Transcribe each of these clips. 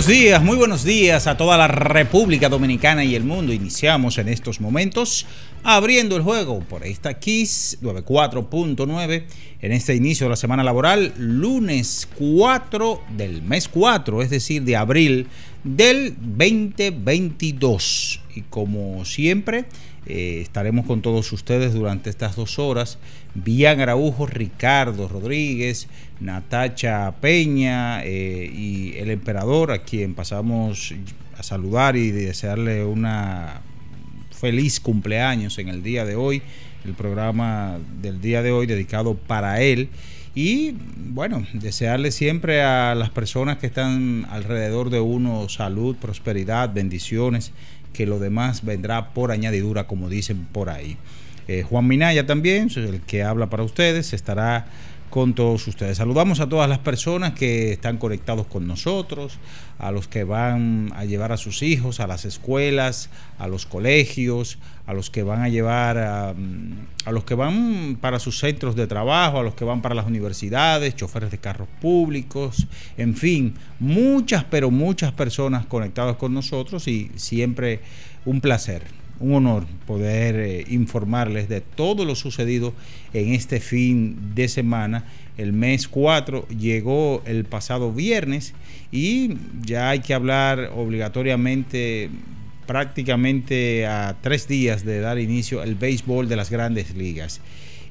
Buenos días, muy buenos días a toda la República Dominicana y el mundo. Iniciamos en estos momentos abriendo el juego por esta Kiss 94.9 en este inicio de la semana laboral, lunes 4 del mes 4, es decir, de abril del 2022. Y como siempre, eh, estaremos con todos ustedes durante estas dos horas. Villan Araujo, Ricardo Rodríguez, Natacha Peña eh, y el emperador, a quien pasamos a saludar y desearle una feliz cumpleaños en el día de hoy, el programa del día de hoy dedicado para él. Y bueno, desearle siempre a las personas que están alrededor de uno salud, prosperidad, bendiciones, que lo demás vendrá por añadidura, como dicen por ahí. Eh, Juan Minaya también, el que habla para ustedes, estará con todos ustedes. Saludamos a todas las personas que están conectados con nosotros, a los que van a llevar a sus hijos a las escuelas, a los colegios, a los que van a llevar a, a, los que van para sus centros de trabajo, a los que van para las universidades, choferes de carros públicos, en fin, muchas, pero muchas personas conectadas con nosotros y siempre un placer un honor poder eh, informarles de todo lo sucedido en este fin de semana. El mes 4 llegó el pasado viernes y ya hay que hablar obligatoriamente prácticamente a tres días de dar inicio al béisbol de las grandes ligas.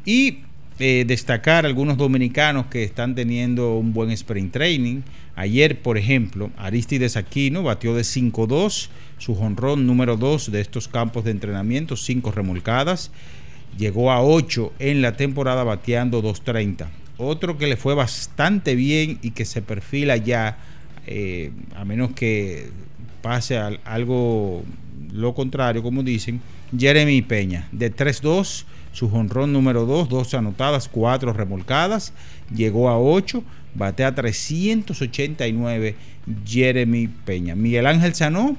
Y eh, destacar algunos dominicanos que están teniendo un buen sprint training. Ayer, por ejemplo, Aristides Aquino batió de 5-2 su jonrón número 2 de estos campos de entrenamiento, 5 remolcadas. Llegó a 8 en la temporada bateando 2.30. Otro que le fue bastante bien y que se perfila ya, eh, a menos que pase algo lo contrario, como dicen, Jeremy Peña, de 3-2, su jonrón número 2, 2 anotadas, 4 remolcadas, llegó a 8, batea 389 Jeremy Peña. Miguel Ángel Sanó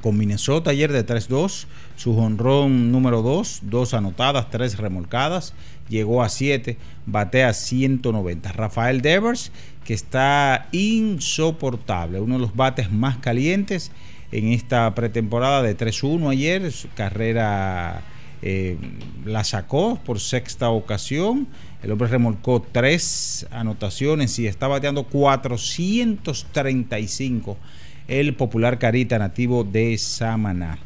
con Minnesota ayer de 3-2, su jonrón número 2, 2 anotadas, 3 remolcadas, llegó a 7, batea 190. Rafael Devers, que está insoportable, uno de los bates más calientes en esta pretemporada de 3-1 ayer, su carrera eh, la sacó por sexta ocasión. El hombre remolcó tres anotaciones y está bateando 435 el popular Carita nativo de Samaná.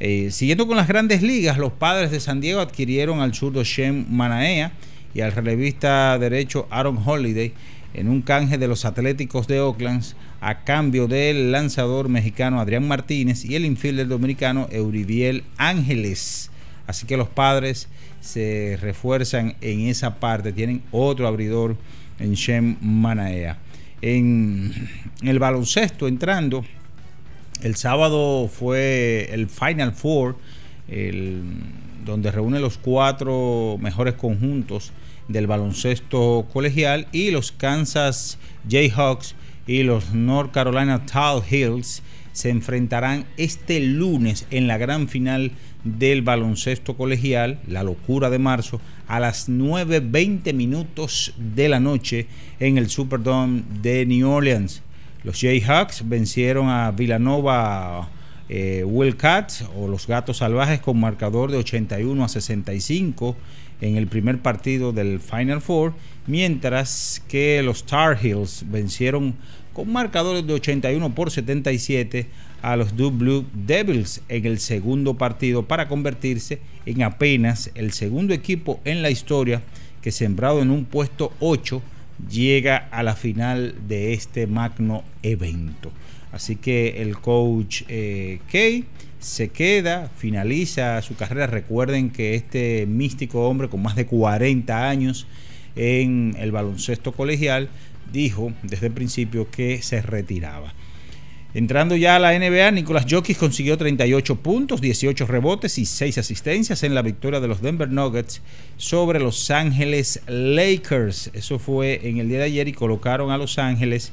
Eh, siguiendo con las grandes ligas, los padres de San Diego adquirieron al zurdo Shem Manaea y al relevista derecho Aaron Holiday en un canje de los Atléticos de Oakland a cambio del lanzador mexicano Adrián Martínez y el infielder dominicano Euribiel Ángeles. Así que los padres se refuerzan en esa parte, tienen otro abridor en Shem Manaea en el baloncesto entrando. El sábado fue el Final Four, donde reúne los cuatro mejores conjuntos del baloncesto colegial y los Kansas Jayhawks y los North Carolina Tar Heels se enfrentarán este lunes en la gran final del baloncesto colegial, la locura de marzo, a las 9.20 minutos de la noche en el Superdome de New Orleans. Los Jayhawks vencieron a Villanova eh, Wildcats o los Gatos Salvajes con marcador de 81 a 65 en el primer partido del Final Four, mientras que los Tar Heels vencieron con marcadores de 81 por 77 a los Blue Devils en el segundo partido para convertirse en apenas el segundo equipo en la historia que sembrado en un puesto 8 llega a la final de este magno evento. Así que el coach eh, Kay se queda, finaliza su carrera. Recuerden que este místico hombre con más de 40 años en el baloncesto colegial dijo desde el principio que se retiraba. Entrando ya a la NBA, Nicolás Jokic consiguió 38 puntos, 18 rebotes y 6 asistencias en la victoria de los Denver Nuggets sobre Los Ángeles Lakers. Eso fue en el día de ayer y colocaron a Los Ángeles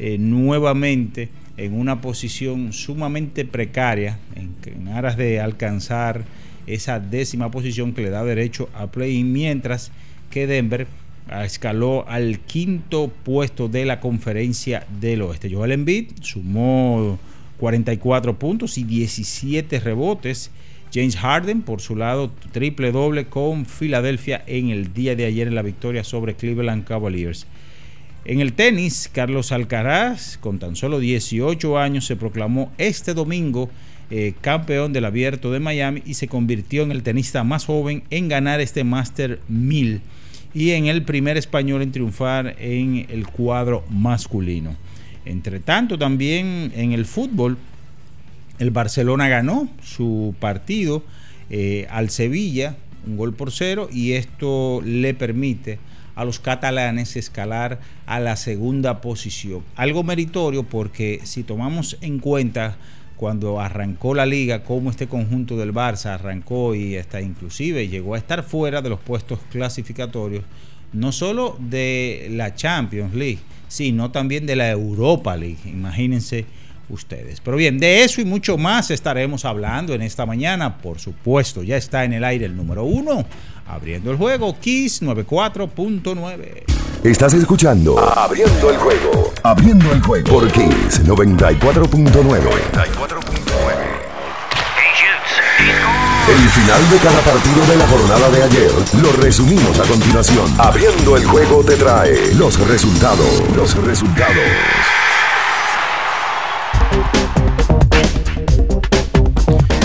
eh, nuevamente en una posición sumamente precaria en, en, aras de alcanzar esa décima posición que le da derecho a play, mientras que Denver escaló al quinto puesto de la conferencia del oeste. Joel Embiid sumó 44 puntos y 17 rebotes. James Harden, por su lado, triple doble con Filadelfia en el día de ayer en la victoria sobre Cleveland Cavaliers. En el tenis, Carlos Alcaraz, con tan solo 18 años, se proclamó este domingo eh, campeón del abierto de Miami y se convirtió en el tenista más joven en ganar este Master 1000 y en el primer español en triunfar en el cuadro masculino. Entre tanto, también en el fútbol, el Barcelona ganó su partido eh, al Sevilla, un gol por cero, y esto le permite a los catalanes escalar a la segunda posición. Algo meritorio porque si tomamos en cuenta cuando arrancó la liga, cómo este conjunto del Barça arrancó y hasta inclusive llegó a estar fuera de los puestos clasificatorios, no solo de la Champions League, sino también de la Europa League. Imagínense ustedes. Pero bien, de eso y mucho más estaremos hablando en esta mañana. Por supuesto, ya está en el aire el número uno, abriendo el juego, Kiss 94.9. Estás escuchando Abriendo el juego. Abriendo el juego por Kiss 94.9. El final de cada partido de la jornada de ayer lo resumimos a continuación. Abriendo el juego te trae los resultados. Los resultados.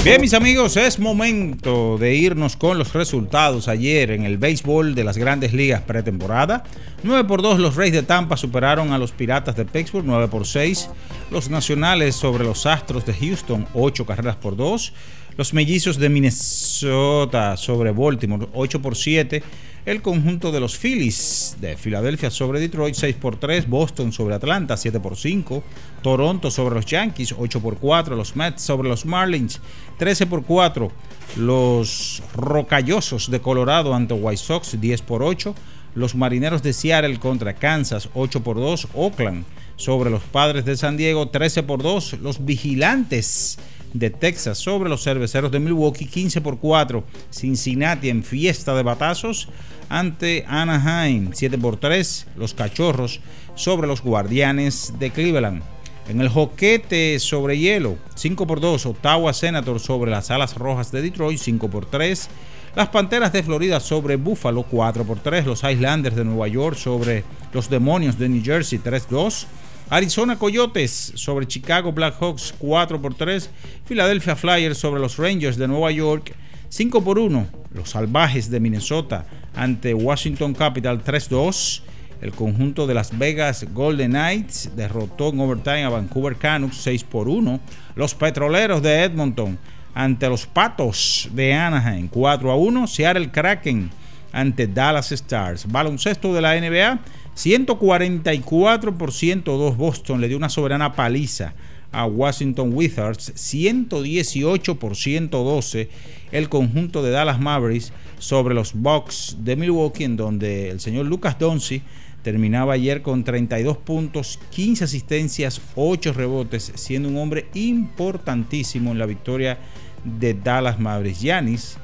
Bien, mis amigos, es momento de irnos con los resultados ayer en el béisbol de las grandes ligas pretemporada. 9 por 2 los Reyes de Tampa superaron a los Piratas de Pittsburgh, 9 por 6. Los Nacionales sobre los Astros de Houston, 8 carreras por 2. Los Mellizos de Minnesota sobre Baltimore, 8 por 7 el conjunto de los Phillies de Filadelfia sobre Detroit 6 por 3, Boston sobre Atlanta 7 por 5, Toronto sobre los Yankees 8 por 4, los Mets sobre los Marlins 13 por 4, los Rocallosos de Colorado ante White Sox 10 por 8, los Marineros de Seattle contra Kansas 8 por 2, Oakland sobre los Padres de San Diego 13 por 2, los Vigilantes de Texas sobre los cerveceros de Milwaukee 15 por 4. Cincinnati en fiesta de batazos ante Anaheim 7 por 3. Los cachorros sobre los guardianes de Cleveland. En el joquete sobre hielo 5 por 2. Ottawa Senator sobre las alas rojas de Detroit 5 por 3. Las Panteras de Florida sobre Buffalo 4 por 3. Los Islanders de Nueva York sobre los Demonios de New Jersey 3-2. Arizona Coyotes sobre Chicago Blackhawks 4 por 3. Philadelphia Flyers sobre los Rangers de Nueva York 5 por 1. Los Salvajes de Minnesota ante Washington Capital 3-2. El conjunto de Las Vegas Golden Knights derrotó en overtime a Vancouver Canucks 6 por 1. Los Petroleros de Edmonton ante los Patos de Anaheim 4 a 1. Seattle Kraken ante Dallas Stars. Baloncesto de la NBA. 144 por 102 Boston le dio una soberana paliza a Washington Wizards, 118 por 112 el conjunto de Dallas Mavericks sobre los Bucks de Milwaukee, en donde el señor Lucas Donzi terminaba ayer con 32 puntos, 15 asistencias, 8 rebotes, siendo un hombre importantísimo en la victoria de Dallas Mavericks. Yanis,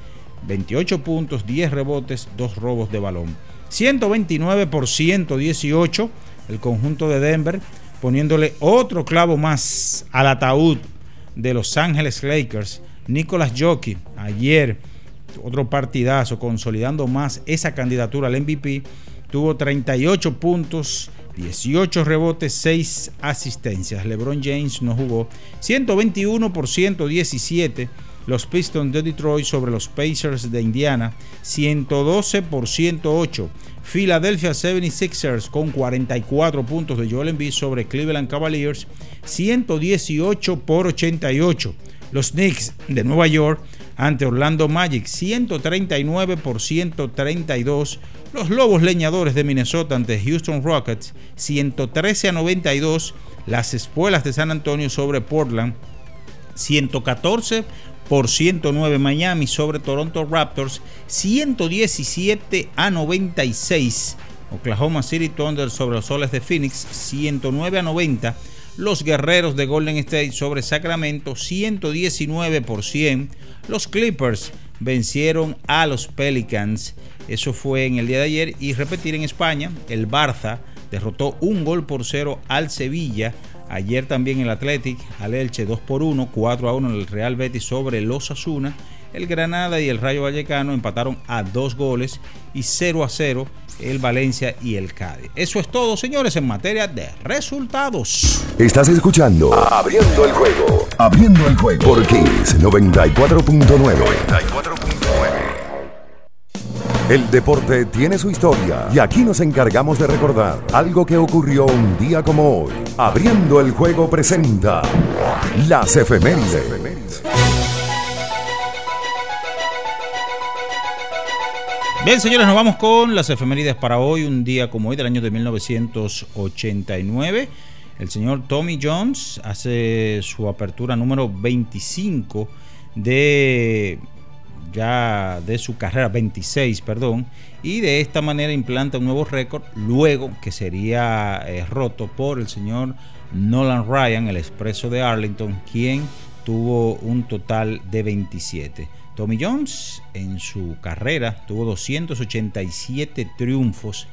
28 puntos, 10 rebotes, 2 robos de balón. 129 por 118 el conjunto de Denver, poniéndole otro clavo más al ataúd de Los Ángeles Lakers. Nicolas Jockey ayer otro partidazo consolidando más esa candidatura al MVP. Tuvo 38 puntos, 18 rebotes, 6 asistencias. LeBron James no jugó 121 por 117 los Pistons de Detroit sobre los Pacers de Indiana, 112 por 108. Philadelphia 76ers con 44 puntos de Joel Embiid sobre Cleveland Cavaliers, 118 por 88. Los Knicks de Nueva York ante Orlando Magic, 139 por 132. Los Lobos Leñadores de Minnesota ante Houston Rockets, 113 a 92. Las Espuelas de San Antonio sobre Portland, 114 por 109 Miami sobre Toronto Raptors, 117 a 96. Oklahoma City Thunder sobre los Soles de Phoenix, 109 a 90. Los Guerreros de Golden State sobre Sacramento, 119 por 100. Los Clippers vencieron a los Pelicans. Eso fue en el día de ayer. Y repetir en España, el Barça derrotó un gol por cero al Sevilla. Ayer también el Athletic al Elche 2 por 1, 4 a 1 en el Real Betis sobre los Asuna. El Granada y el Rayo Vallecano empataron a dos goles y 0 a 0 el Valencia y el Cádiz. Eso es todo, señores, en materia de resultados. Estás escuchando Abriendo el juego. Abriendo el juego por Kings 94.9. El deporte tiene su historia y aquí nos encargamos de recordar algo que ocurrió un día como hoy. Abriendo el juego presenta las efemérides. Bien, señores, nos vamos con las efemérides para hoy, un día como hoy del año de 1989. El señor Tommy Jones hace su apertura número 25 de ya de su carrera, 26, perdón, y de esta manera implanta un nuevo récord, luego que sería eh, roto por el señor Nolan Ryan, el expreso de Arlington, quien tuvo un total de 27. Tommy Jones en su carrera tuvo 287 triunfos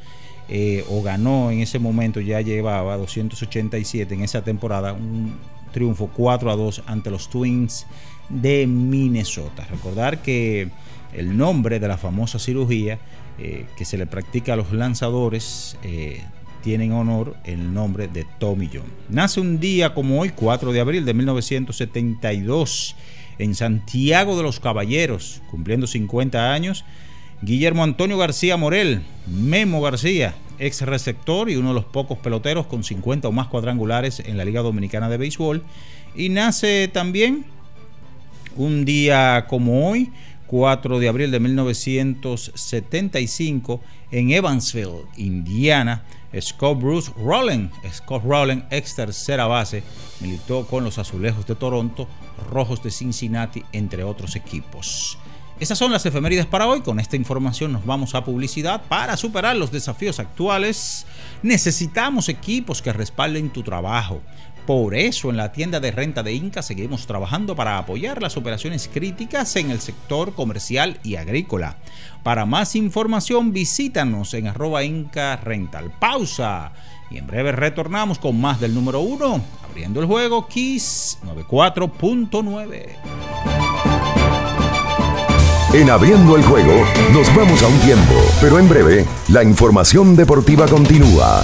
eh, o ganó en ese momento, ya llevaba 287 en esa temporada, un triunfo 4 a 2 ante los Twins de Minnesota. Recordar que el nombre de la famosa cirugía eh, que se le practica a los lanzadores eh, tiene en honor el nombre de Tommy John. Nace un día como hoy, 4 de abril de 1972, en Santiago de los Caballeros, cumpliendo 50 años, Guillermo Antonio García Morel, Memo García, ex receptor y uno de los pocos peloteros con 50 o más cuadrangulares en la Liga Dominicana de Béisbol. Y nace también un día como hoy, 4 de abril de 1975, en Evansville, Indiana, Scott Bruce Rowland, Scott Rowland, ex tercera base, militó con los Azulejos de Toronto, Rojos de Cincinnati, entre otros equipos. Esas son las efemérides para hoy. Con esta información nos vamos a publicidad. Para superar los desafíos actuales, necesitamos equipos que respalden tu trabajo. Por eso en la tienda de renta de Inca seguimos trabajando para apoyar las operaciones críticas en el sector comercial y agrícola. Para más información visítanos en arroba Inca Rental. Pausa. Y en breve retornamos con más del número 1, abriendo el juego Kiss 94.9. En abriendo el juego nos vamos a un tiempo, pero en breve la información deportiva continúa.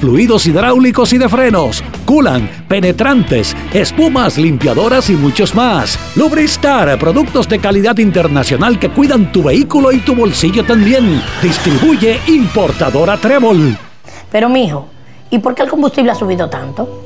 fluidos hidráulicos y de frenos. culan, penetrantes, espumas, limpiadoras y muchos más. Lubristar, productos de calidad internacional que cuidan tu vehículo y tu bolsillo también. Distribuye importadora Trébol. Pero mijo, ¿y por qué el combustible ha subido tanto?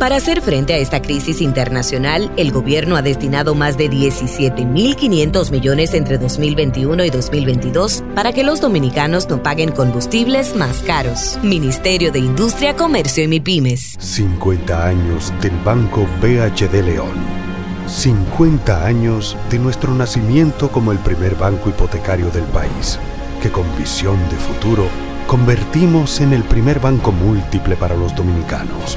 Para hacer frente a esta crisis internacional, el gobierno ha destinado más de 17.500 millones entre 2021 y 2022 para que los dominicanos no paguen combustibles más caros. Ministerio de Industria, Comercio y MIPIMES. 50 años del Banco BHD León. 50 años de nuestro nacimiento como el primer banco hipotecario del país, que con visión de futuro convertimos en el primer banco múltiple para los dominicanos.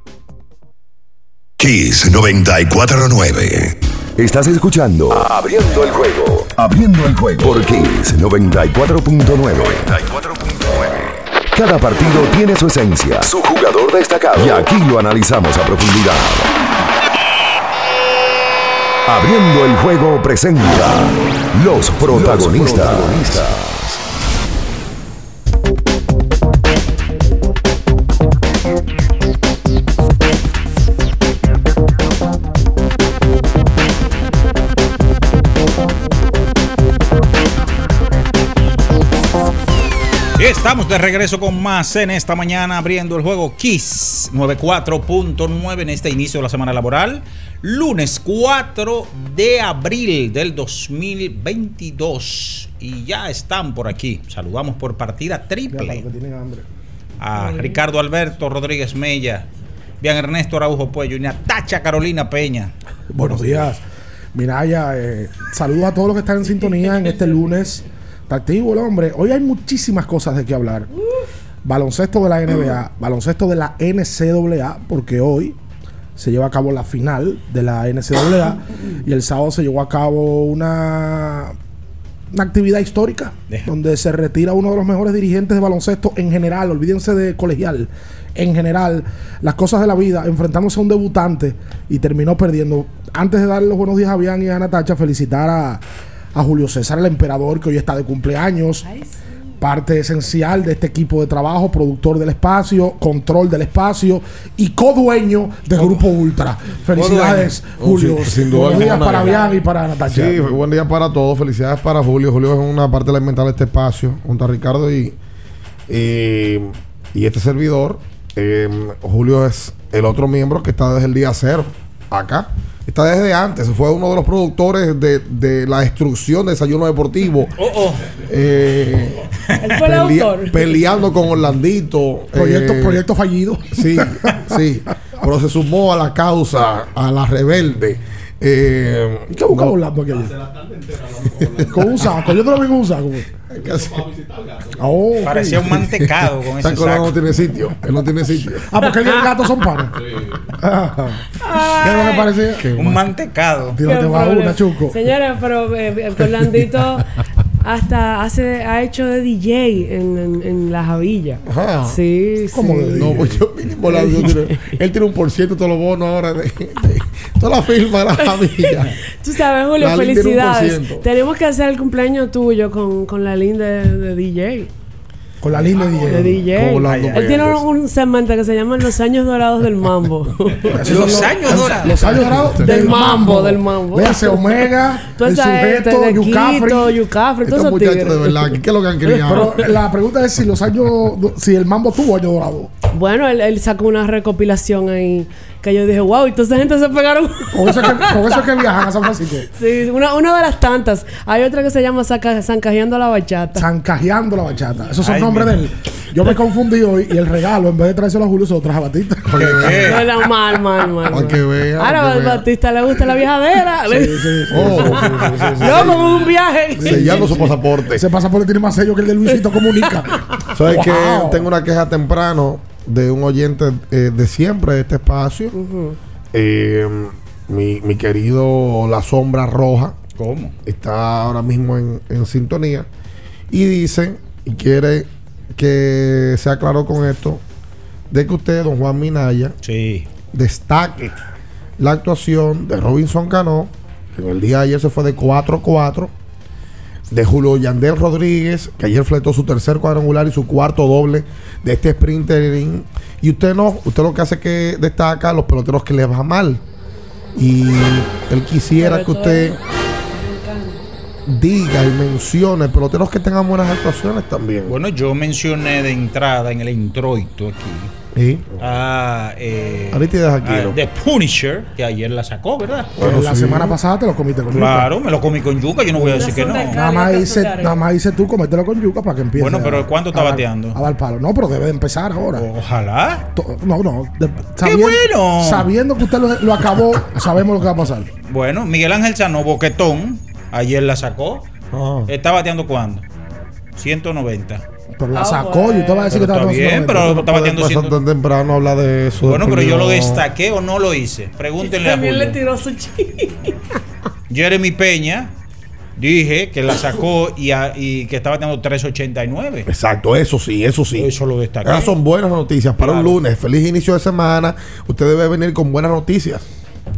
Kiss 949. Estás escuchando Abriendo el juego. Abriendo el juego por Kiss 94.9. Cada partido tiene su esencia, su jugador destacado. Y aquí lo analizamos a profundidad. Abriendo el juego presenta los protagonistas. Estamos de regreso con más en esta mañana abriendo el juego Kiss 94.9 en este inicio de la semana laboral. Lunes 4 de abril del 2022. Y ya están por aquí. Saludamos por partida triple a Ricardo Alberto Rodríguez Mella, bien Ernesto Araujo Puello y Natacha Carolina Peña. Buenos días. Miraya, eh, saludos a todos los que están en sintonía en este lunes. Está activo el hombre. Hoy hay muchísimas cosas de qué hablar. Baloncesto de la NBA, baloncesto de la NCAA, porque hoy se lleva a cabo la final de la NCAA y el sábado se llevó a cabo una, una actividad histórica donde se retira uno de los mejores dirigentes de baloncesto en general, olvídense de colegial, en general, las cosas de la vida, enfrentándose a un debutante y terminó perdiendo. Antes de darle los buenos días a Bian y a Natacha, felicitar a, a Julio César, el emperador, que hoy está de cumpleaños. Parte esencial de este equipo de trabajo, productor del espacio, control del espacio y codueño del Grupo Ultra. Felicidades, Julio. Sí, sin duda Buenos días para Bian y para Natacha. Sí, buen día para todos. Felicidades para Julio. Julio es una parte elemental de este espacio, junto a Ricardo y, y, y este servidor. Eh, Julio es el otro miembro que está desde el día cero acá. Está desde antes. Fue uno de los productores de, de la destrucción de Desayuno Deportivo. Eh, Él fue el autor. Peleando con Orlandito. Proyecto, eh, proyecto fallido. Sí, sí. Pero se sumó a la causa, a la rebelde. Eh, ¿Qué busca Orlando aquí ayer? Con un saco. Yo te lo vi con un saco. Oh. Parecía un mantecado con ese San Colón no saco. tiene sitio. Él no tiene sitio. Ah, porque el gato son panas. Ah. ¿Qué es lo que parecía? Un mantecado. Va problema. una, Chuco. Señores, pero eh, eh, Orlandito hasta hace, ha hecho de DJ en, en, en la Javilla. Ajá. Sí, ¿Cómo sí. de No, pues yo mínimo la- yo él tiene un por ciento de todos los bonos ahora de, de- toda la firma de la familia. Tú sabes, Julio, La felicidades. Tenemos que hacer el cumpleaños tuyo con, con la linda de, de DJ. Con la línea de De DJ. Él tiene un segmento que se llama Los años dorados del mambo. Los años dorados. Los años dorados del mambo, del mambo. Véase Omega, el sujeto, de Yucafri. Yucafri, todos Estos muchachos de verdad, ¿qué es lo que han criado? Pero la pregunta es si los años, si el mambo tuvo año dorado. Bueno, él, él sacó una recopilación ahí que yo dije, wow, y toda esa gente se pegaron. Con eso, es que, con eso es que viajan a San Francisco. sí, una, una de las tantas. Hay otra que se llama Saca- Zancajeando la Bachata. Zancajeando la bachata. Esos son Ay, nombres de él. Yo me confundí hoy y el regalo, en vez de traérselo a Julio, se lo traje a Batista. Bueno, mal, mal, mal. Para mal. que vea, Ahora para que al vea. Batista le gusta la viajadera. Sí, sí, sí, Oh, sí, sí, sí, sí, sí. Yo como un viaje. Sellando su pasaporte. Ese pasaporte tiene más sello que el de Luisito Comunica. ¿Sabes Wow. que Tengo una queja temprano de un oyente eh, de siempre de este espacio. Eh, mi, mi querido La Sombra Roja. ¿Cómo? Está ahora mismo en, en sintonía. Y dice, y quiere que sea claro con esto, de que usted, don Juan Minaya, destaque la actuación de Robinson Cano, que en el día de ayer se fue de 4-4, de Julio Yandel Rodríguez, que ayer fletó su tercer cuadrangular y su cuarto doble de este sprinter. Y usted no, usted lo que hace es que destaca a los peloteros que le va mal. Y él quisiera que usted diga y mencione peloteros que tengan buenas actuaciones también. Bueno, yo mencioné de entrada en el introito aquí ¿Sí? a eh, a ¿no? The Punisher, que ayer la sacó, ¿verdad? La semana pasada te lo comiste con Claro, me lo comí con yuca, yo no voy a decir que no. Nada más, dice, nada más tú comételo con yuca para que empiece. Bueno, pero a- ¿cuánto está a dar- bateando? A dar palo. No, pero debe de empezar ahora. Ojalá. No, no. de- sabiendo, bueno! Sabiendo que usted lo, lo acabó, sabemos lo que va a pasar. Bueno, Miguel Ángel Sano, boquetón, ayer la sacó. Ah. ¿Está bateando cuándo? 190. Pero la sacó y usted va a decir que Pero estaba está bien, haciendo- pero Pues 100. tan temprano habla de eso. Bueno, pero yo lo destaqué o no lo hice. Pregúntenle a También le tiró su. Jeremy Peña, dije que la sacó y, a- y que estaba teniendo 389. Exacto, eso sí, eso sí. Eso lo destaqué. Esas son buenas noticias para un lunes. Feliz inicio de semana. Usted debe venir con buenas noticias.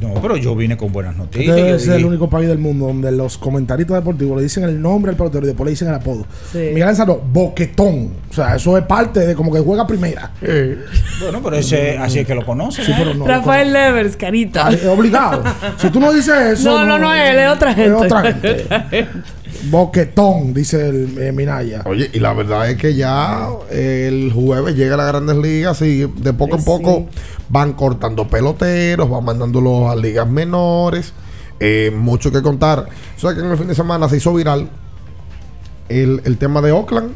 No, pero yo vine con buenas noticias. Este Yo debe ser el único país del mundo donde los comentaristas deportivos le dicen el nombre al pelotero y después le dicen el apodo. Sí. Miguel Sano, boquetón. O sea, eso es parte de como que juega primera. Bueno, pero ese, así es que lo conocen. Sí, pero no. Rafael Levers, carita. Ah, es obligado. Si tú no dices eso. No, no, no, él es otra gente. Es otra gente. Boquetón, dice el eh, Minaya. Oye, y la verdad es que ya el jueves llega a las grandes ligas y de poco en poco van cortando peloteros, van mandándolos a ligas menores. Eh, mucho que contar. O sea que en el fin de semana se hizo viral el, el tema de Oakland.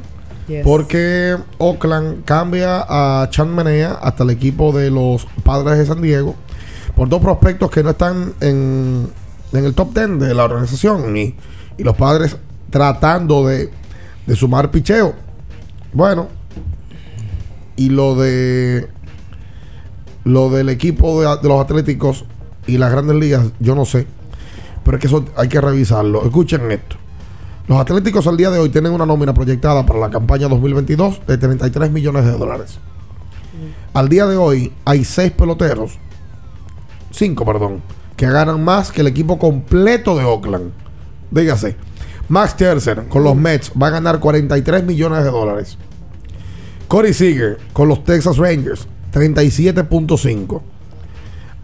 Yes. Porque Oakland cambia a Chan Menea hasta el equipo de los padres de San Diego por dos prospectos que no están en, en el top 10 de la organización y, y los padres tratando de, de sumar picheo. Bueno, y lo de lo del equipo de, de los Atléticos y las grandes ligas, yo no sé, pero es que eso hay que revisarlo. Escuchen esto. Los Atléticos al día de hoy tienen una nómina proyectada para la campaña 2022 de 33 millones de dólares. Al día de hoy hay seis peloteros, cinco, perdón, que ganan más que el equipo completo de Oakland. Dígase, Max Scherzer con los Mets va a ganar 43 millones de dólares. Corey Seager con los Texas Rangers, 37.5.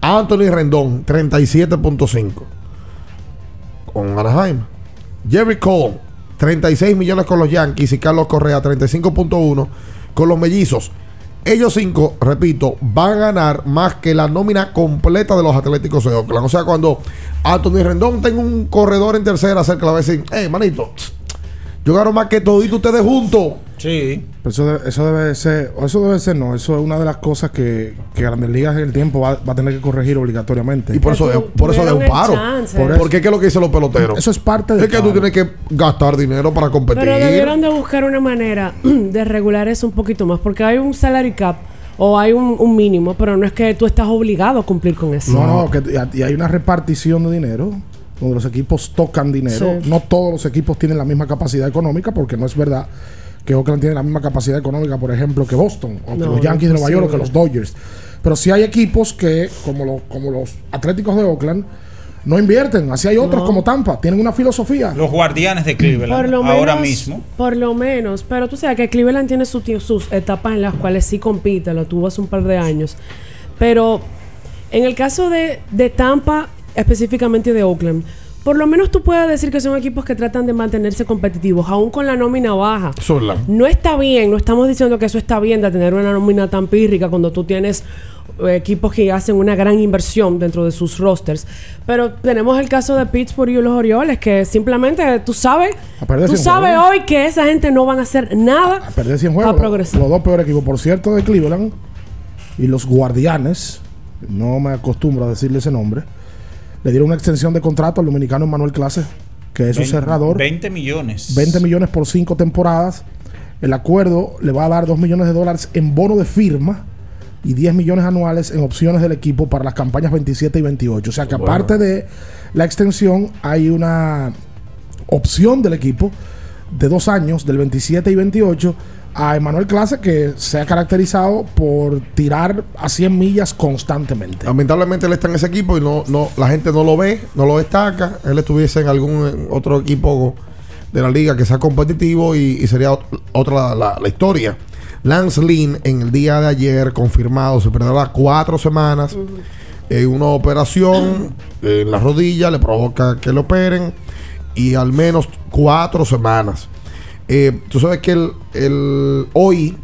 Anthony Rendón, 37.5. Con Anaheim. Jerry Cole, 36 millones con los Yankees y Carlos Correa, 35.1 con los Mellizos. Ellos cinco, repito, van a ganar más que la nómina completa de los Atléticos de Oakland. O sea, cuando Anthony Rendón tenga un corredor en tercera cerca, le va a decir, hey, manito, yo gano más que todito ustedes juntos. Sí. Pero eso, debe, eso debe ser, o eso debe ser, no, eso es una de las cosas que, que Grandes Ligas en el tiempo va, va a tener que corregir obligatoriamente. Y por eso, de, por eso de un paro. chance. Por Porque es que lo que dicen los peloteros. Eso es parte de Es que tú tienes que gastar dinero para competir. Pero debieron de buscar una manera de regular eso un poquito más, porque hay un salary cap o hay un, un mínimo, pero no es que tú estás obligado a cumplir con eso. No, no, que, y, y hay una repartición de dinero. donde los equipos tocan dinero. Sí. No todos los equipos tienen la misma capacidad económica, porque no es verdad que Oakland tiene la misma capacidad económica, por ejemplo, que Boston, o que No, los Yankees de Nueva York, o que los Dodgers. Pero sí hay equipos que, como, lo- como los Atléticos de Oakland, no invierten. Así hay otros No. como Tampa, tienen una filosofía. Los guardianes de Cleveland, Por lo ahora menos- mismo. Por lo menos. Pero tú sabes que Cleveland tiene su sus etapas en las cuales sí compite, lo tuvo hace un par de años. Pero en el caso de, de Tampa, específicamente de Oakland, por lo menos tú puedes decir que son equipos que tratan de mantenerse competitivos, aún con la nómina baja. Verdad. No está bien, no estamos diciendo que eso está bien de tener una nómina tan pírrica cuando tú tienes eh, equipos que hacen una gran inversión dentro de sus rosters. Pero tenemos el caso de Pittsburgh y los Orioles, que simplemente tú sabes, A tú sabes hoy que esa gente no van a hacer nada Perder 100 a juegos. progresar. Los dos peores equipos, por cierto, de Cleveland y los Guardianes, no me acostumbro a decirle ese nombre, le dieron una extensión de contrato al dominicano Manuel Clase, que es un 20 cerrador. 20 millones. 20 millones por cinco temporadas. El acuerdo le va a dar 2 millones de dólares en bono de firma y 10 millones anuales en opciones del equipo para las campañas 27 y 28. O sea que Bueno. aparte de la extensión, hay una opción del equipo de dos años, del 27 y 28, a Emanuel Clase, que se ha caracterizado por tirar a 100 millas constantemente. Lamentablemente él está en ese equipo y no, no, la gente no lo ve, no lo destaca. Él estuviese en algún otro equipo de la liga que sea competitivo y, y sería ot- otra la, la historia. Lance Lynn en el día de ayer confirmado se perderá cuatro semanas en una operación en la rodilla, le provoca que le operen y al menos cuatro semanas. Eh, tú sabes que el, el- hoy,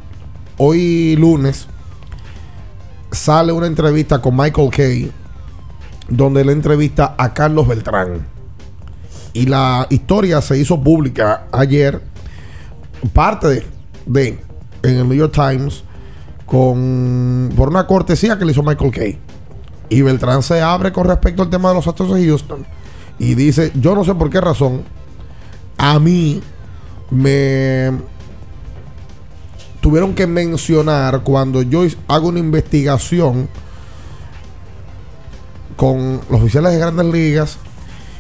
hoy lunes, sale una entrevista con Michael Kay, donde le entrevista a Carlos Beltrán. Y la historia se hizo pública ayer, parte de, de- en el New York Times, con por una cortesía que le hizo Michael Kay. Y Beltrán se abre con respecto al tema de los Astros de Houston. Y dice, yo no sé por qué razón, a mí me tuvieron que mencionar cuando yo hago una investigación con los oficiales de grandes ligas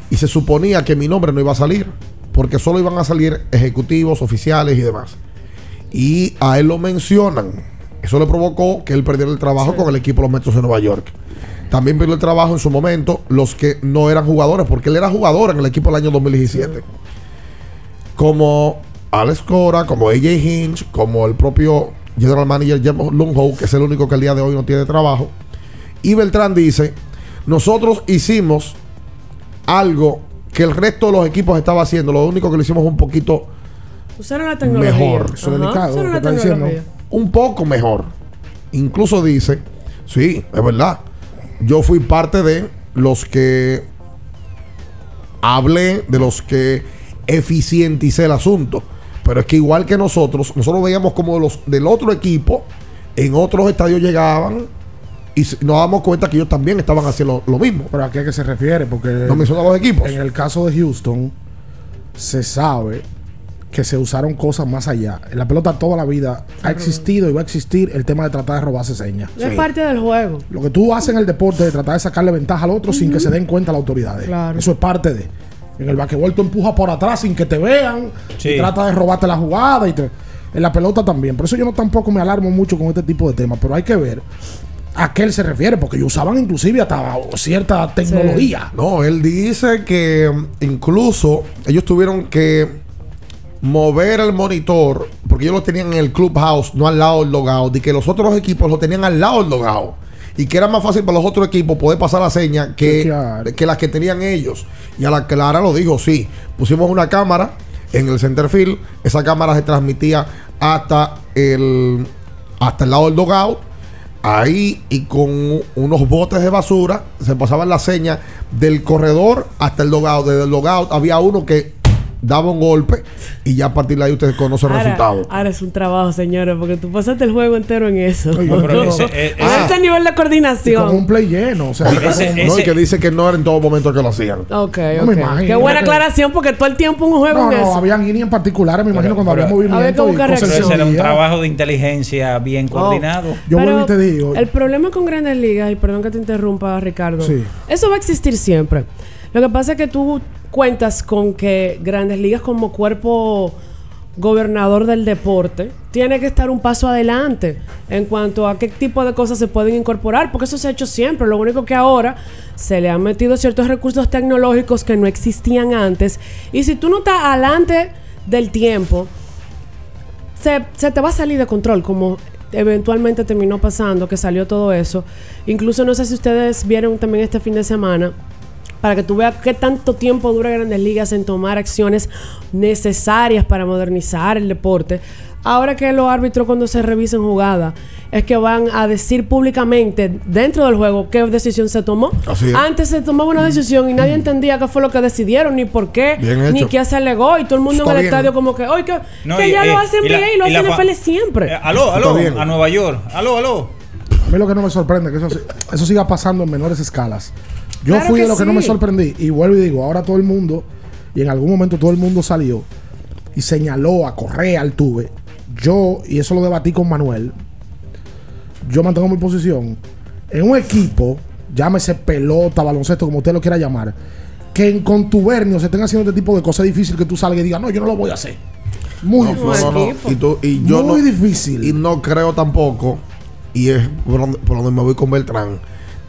y se suponía que mi nombre no iba a salir porque solo iban a salir ejecutivos, oficiales y demás. Y a él lo mencionan. Eso le provocó que él perdiera el trabajo con el equipo de los Metros de Nueva York. También perdió el trabajo en su momento los que no eran jugadores, porque él era jugador en el equipo del año 2017 como Alex Cora, como AJ Hinch, como el propio General Manager Jeff Lunghoe, que es el único que el día de hoy no tiene trabajo. Y Beltrán dice, nosotros hicimos algo que el resto de los equipos estaba haciendo, lo único que lo hicimos un poquito Usaron la tecnología. mejor. Usaron la tecnología. Un poco mejor. Incluso dice, sí, es verdad. Yo fui parte de los que hablé, de los que eficienticé el asunto. Pero es que igual que nosotros, nosotros veíamos como los del otro equipo, en otros estadios llegaban y nos damos cuenta que ellos también estaban haciendo lo, lo mismo. ¿Pero a qué que se refiere? Porque No menciona los equipos. En el caso de Houston, se sabe que se usaron cosas más allá. En la pelota toda la vida ha existido y va a existir el tema de tratar de robarse señas. Es parte del juego. Lo que tú haces en el deporte de tratar de sacarle ventaja al otro sin que se den cuenta las autoridades. Claro. Eso es parte de. En el basquetbol tú empujas por atrás sin que te vean. Sí. Y trata de robarte la jugada. Y te- en la pelota también. Por eso yo no tampoco me alarmo mucho con este tipo de temas. Pero hay que ver a qué él se refiere. Porque ellos usaban inclusive hasta cierta tecnología. No, él dice que mm, incluso ellos tuvieron que mover el monitor, porque ellos lo tenían en el clubhouse, no al lado del logout, y que los otros equipos lo tenían al lado del logout. Y que era más fácil para los otros equipos poder pasar la seña que, que las que tenían ellos. Y a la Clara lo dijo, sí, pusimos una cámara en el center field, esa cámara se transmitía hasta el, hasta el lado del logout ahí y con unos botes de basura se pasaban la seña del corredor hasta el logout. Desde el logout había uno que daba un golpe y ya a partir de ahí usted conoce el Ahora, resultado. ahora es un trabajo, señores, porque tú pasaste el juego entero en eso. No, pero ese- eh, ese nivel de coordinación. Con un play lleno. O sea, no, y que dice que no era en todo momento que lo hacían. Ok, No me ok. imagino Qué buena que- aclaración, porque todo el tiempo un juego No, en no, eso. habían líneas en particulares, me imagino, cuando pero- había movimiento. Había que y cosas Pero ese era un trabajo de inteligencia bien coordinado. Yo Pero vuelvo y te digo. El problema con Grandes Ligas, y perdón que te interrumpa, Ricardo, Sí. eso va a existir siempre. Lo que pasa es que tú cuentas con que Grandes Ligas como cuerpo gobernador del deporte tiene que estar un paso adelante en cuanto a qué tipo de cosas se pueden incorporar, porque eso se ha hecho siempre. Lo único que ahora se le han metido ciertos recursos tecnológicos que no existían antes. Y si tú no estás adelante del tiempo, se, se te va a salir de control, como eventualmente terminó pasando, que salió todo eso. Incluso no sé si ustedes vieron también este fin de semana para que tú veas qué tanto tiempo dura Grandes Ligas en tomar acciones necesarias para modernizar el deporte. Ahora que los árbitros cuando se revisen jugadas es que van a decir públicamente dentro del juego qué decisión se tomó. Así es. Antes se tomaba una decisión y nadie entendía qué fue lo que decidieron, ni por qué, ni qué se alegó y todo el mundo Está en el bien. estadio como que, oye, que, No, que y- ya lo hacen y la- bien y lo hacen NFL siempre. Eh, aló, aló, a Nueva York. Aló, aló. A mí lo que no me sorprende es que eso, eso siga pasando en menores escalas. Yo Claro fui de lo que no me sorprendí. Y vuelvo y digo, ahora todo el mundo, y en algún momento todo el mundo salió y señaló a Correa al tuve. Yo, y eso lo debatí con Manuel, yo mantengo mi posición. En un equipo, llámese pelota, baloncesto, como usted lo quiera llamar, que en contubernio se estén haciendo este tipo de cosas es difícil que tú salgas y digas, no, yo no lo voy a hacer. Muy No, difícil. no, no, no. Y, tú- y yo Muy no, difícil. Y no creo tampoco, y es por donde, por donde me voy con Beltrán,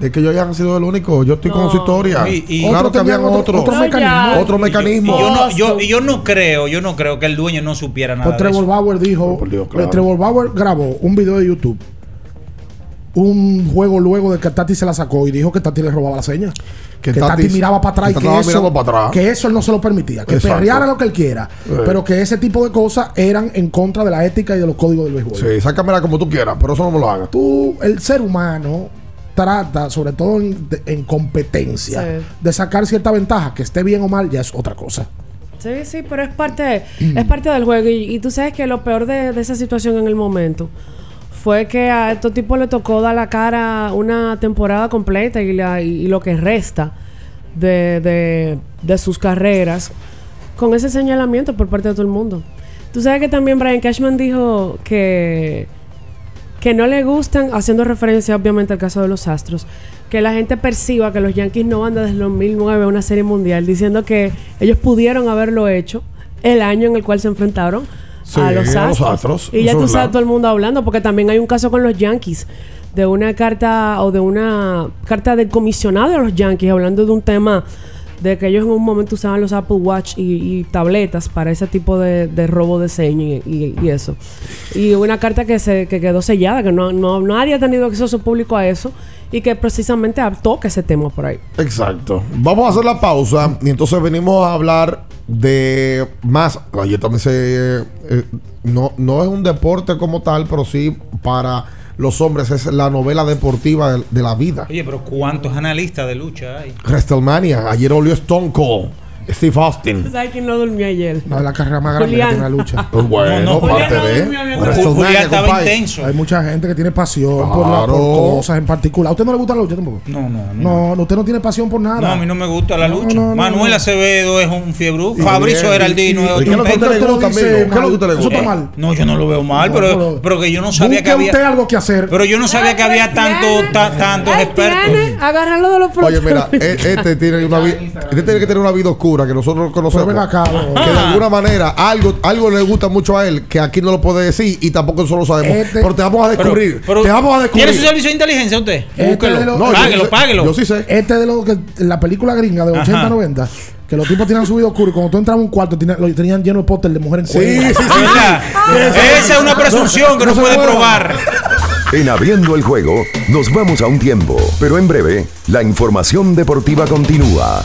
de que ellos hayan sido el único. Yo estoy con su historia. Y- y- claro Otro que habían otro, otro- otro, otro mecanismo. Otro Y mecanismo. yo, no, yo, y yo no creo, yo no creo que el dueño no supiera nada Pues de Trevor eso. Bauer dijo, claro. Trevor Bauer grabó un video de YouTube, un juego luego de que Tati se la sacó y dijo que Tati le robaba la seña. Que Que, Tati, Tati- miraba para atrás y que eso, para atrás. que eso él no se lo permitía. Que Exacto. perreara lo que él quiera. Sí. Pero que ese tipo de cosas eran en contra de la ética y de los códigos del béisbol. Sí, sácamela como tú quieras, pero eso no me lo hagas. Tú, el ser humano, trata, sobre todo en, competencia, Sí. de sacar cierta ventaja. Que esté bien o mal, ya es otra cosa. Sí, sí, pero es parte, es parte del juego. Y, y tú sabes que lo peor de, de esa situación en el momento fue que a estos tipos le tocó dar la cara una temporada completa y, la, y, y lo que resta de, de- de sus carreras con ese señalamiento por parte de todo el mundo. Tú sabes que también Brian Cashman dijo que, que no le gustan, haciendo referencia obviamente al caso de los Astros, que la gente perciba que los Yankees no van desde el 2009 a una serie mundial, diciendo que ellos pudieron haberlo hecho el año en el cual se enfrentaron Sí, a los a los Astros. Astros, Y ya tú es sabes todo el mundo hablando, porque también hay un caso con los Yankees de una carta o de una carta del comisionado de los Yankees hablando de un tema de que ellos en un momento usaban los Apple Watch y, y tabletas para ese tipo de, de robo de señas y, y- eso. Y una carta que se que quedó sellada, que no, no nadie ha tenido acceso público a eso y que precisamente toca ese tema por ahí. Exacto. Vamos a hacer la pausa y entonces venimos a hablar de más. Ayer también se. eh, no, no es un deporte como tal, pero sí para los hombres es la novela deportiva de, de la vida. Oye, pero ¿cuántos analistas de lucha hay? WrestleMania. Ayer olió Stone Cold. Steve Austin. ¿Sabes quién no durmió ayer? No, la carrera más grande que tiene la lucha. Pues bueno, No, no, parte no de. Julián estaba intenso. Hay mucha gente que tiene pasión por, la- por cosas en particular. ¿A usted no le gusta la lucha tampoco? No, no, no. No, no, usted no tiene pasión por nada. No, a mí no me gusta la lucha. no, no, Manuel no. Acevedo es un fiebre. Y Fabricio Geraldino es otro ¿y qué es lo que usted le gusta, amigo? ¿Qué es lo que usted le Eso gusta? está mal. No, yo no lo veo mal, pero, pero- que yo no sabía que Busque usted había. algo que hacer. Pero yo no sabía que había tanto, ta- tantos expertos. agárralo de los Oye, mira, este tiene una vida, este tiene que tener una vida oscura que nosotros no conocemos. Pero acá, que de alguna manera algo, algo le gusta mucho a él que aquí no lo puede decir y tampoco nosotros lo sabemos. Este- pero te vamos a descubrir. Pero- te vamos a ¿Tiene descubrir. su servicio de inteligencia usted? Este Búsquelo. de lo- No, yo páguelo, páguelo. Yo sí sé. Este de lo que en la película gringa de 80, Ajá. 90, que los tipos tenían su vida oscura y cuando tú entrabas a un cuarto tenían- lo tenían lleno de póster de mujer en Sí, sí, sí. Verdad. Esa es una presunción que no, no se puede mueva. probar. En Abriendo el Juego nos vamos a un tiempo, pero en breve la información deportiva continúa.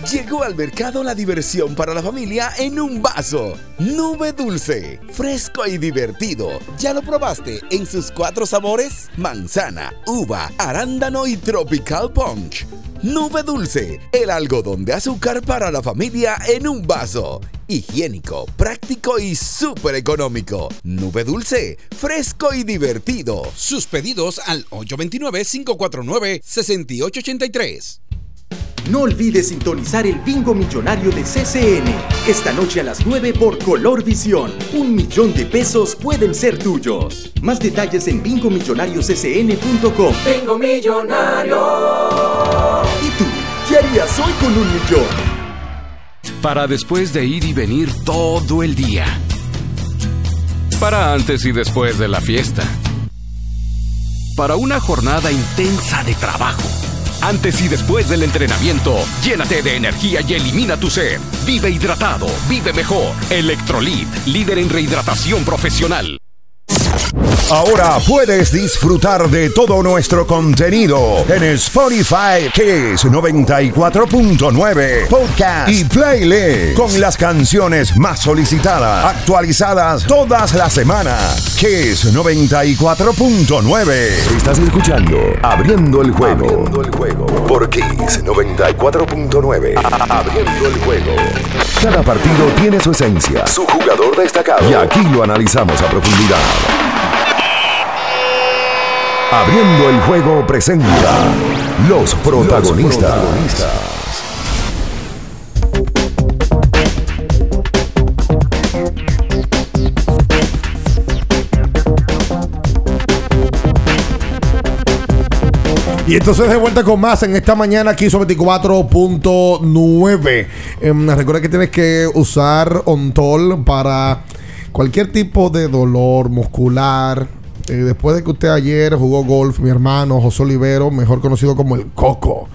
Llegó al mercado la diversión para la familia en un vaso. Nube dulce, fresco y divertido. ¿Ya lo probaste en sus cuatro sabores? Manzana, uva, arándano y tropical punch. Nube dulce, el algodón de azúcar para la familia en un vaso. Higiénico, práctico y súper económico. Nube dulce, fresco y divertido. Sus pedidos al 829-549-6883. No olvides sintonizar el bingo millonario de CCN. Esta noche a las 9 por Color Visión. Un millón de pesos pueden ser tuyos. Más detalles en bingomillonarioscn.com. Bingo millonario. ¿Y tú? ¿Qué harías hoy con un millón? Para después de ir y venir todo el día. Para antes y después de la fiesta. Para una jornada intensa de trabajo. Antes y después del entrenamiento, llénate de energía y elimina tu sed. Vive hidratado, vive mejor. Electrolit, líder en rehidratación profesional. Ahora puedes disfrutar de todo nuestro contenido en Spotify, que es 94.9 Podcast y Playlist con las canciones más solicitadas, actualizadas todas las semanas, que es 94.9. Estás escuchando Abriendo el juego. Abriendo el juego por Kiss 94.9. Abriendo el juego. Cada partido tiene su esencia, su jugador destacado y aquí lo analizamos a profundidad. Abriendo el juego presenta los protagonistas. Y entonces de vuelta con más en esta mañana aquí sobre 24.9. Em, recuerda que tienes que usar Ontol para cualquier tipo de dolor muscular. Eh, después de que usted ayer jugó golf, mi hermano José Olivero, mejor conocido como el Coco,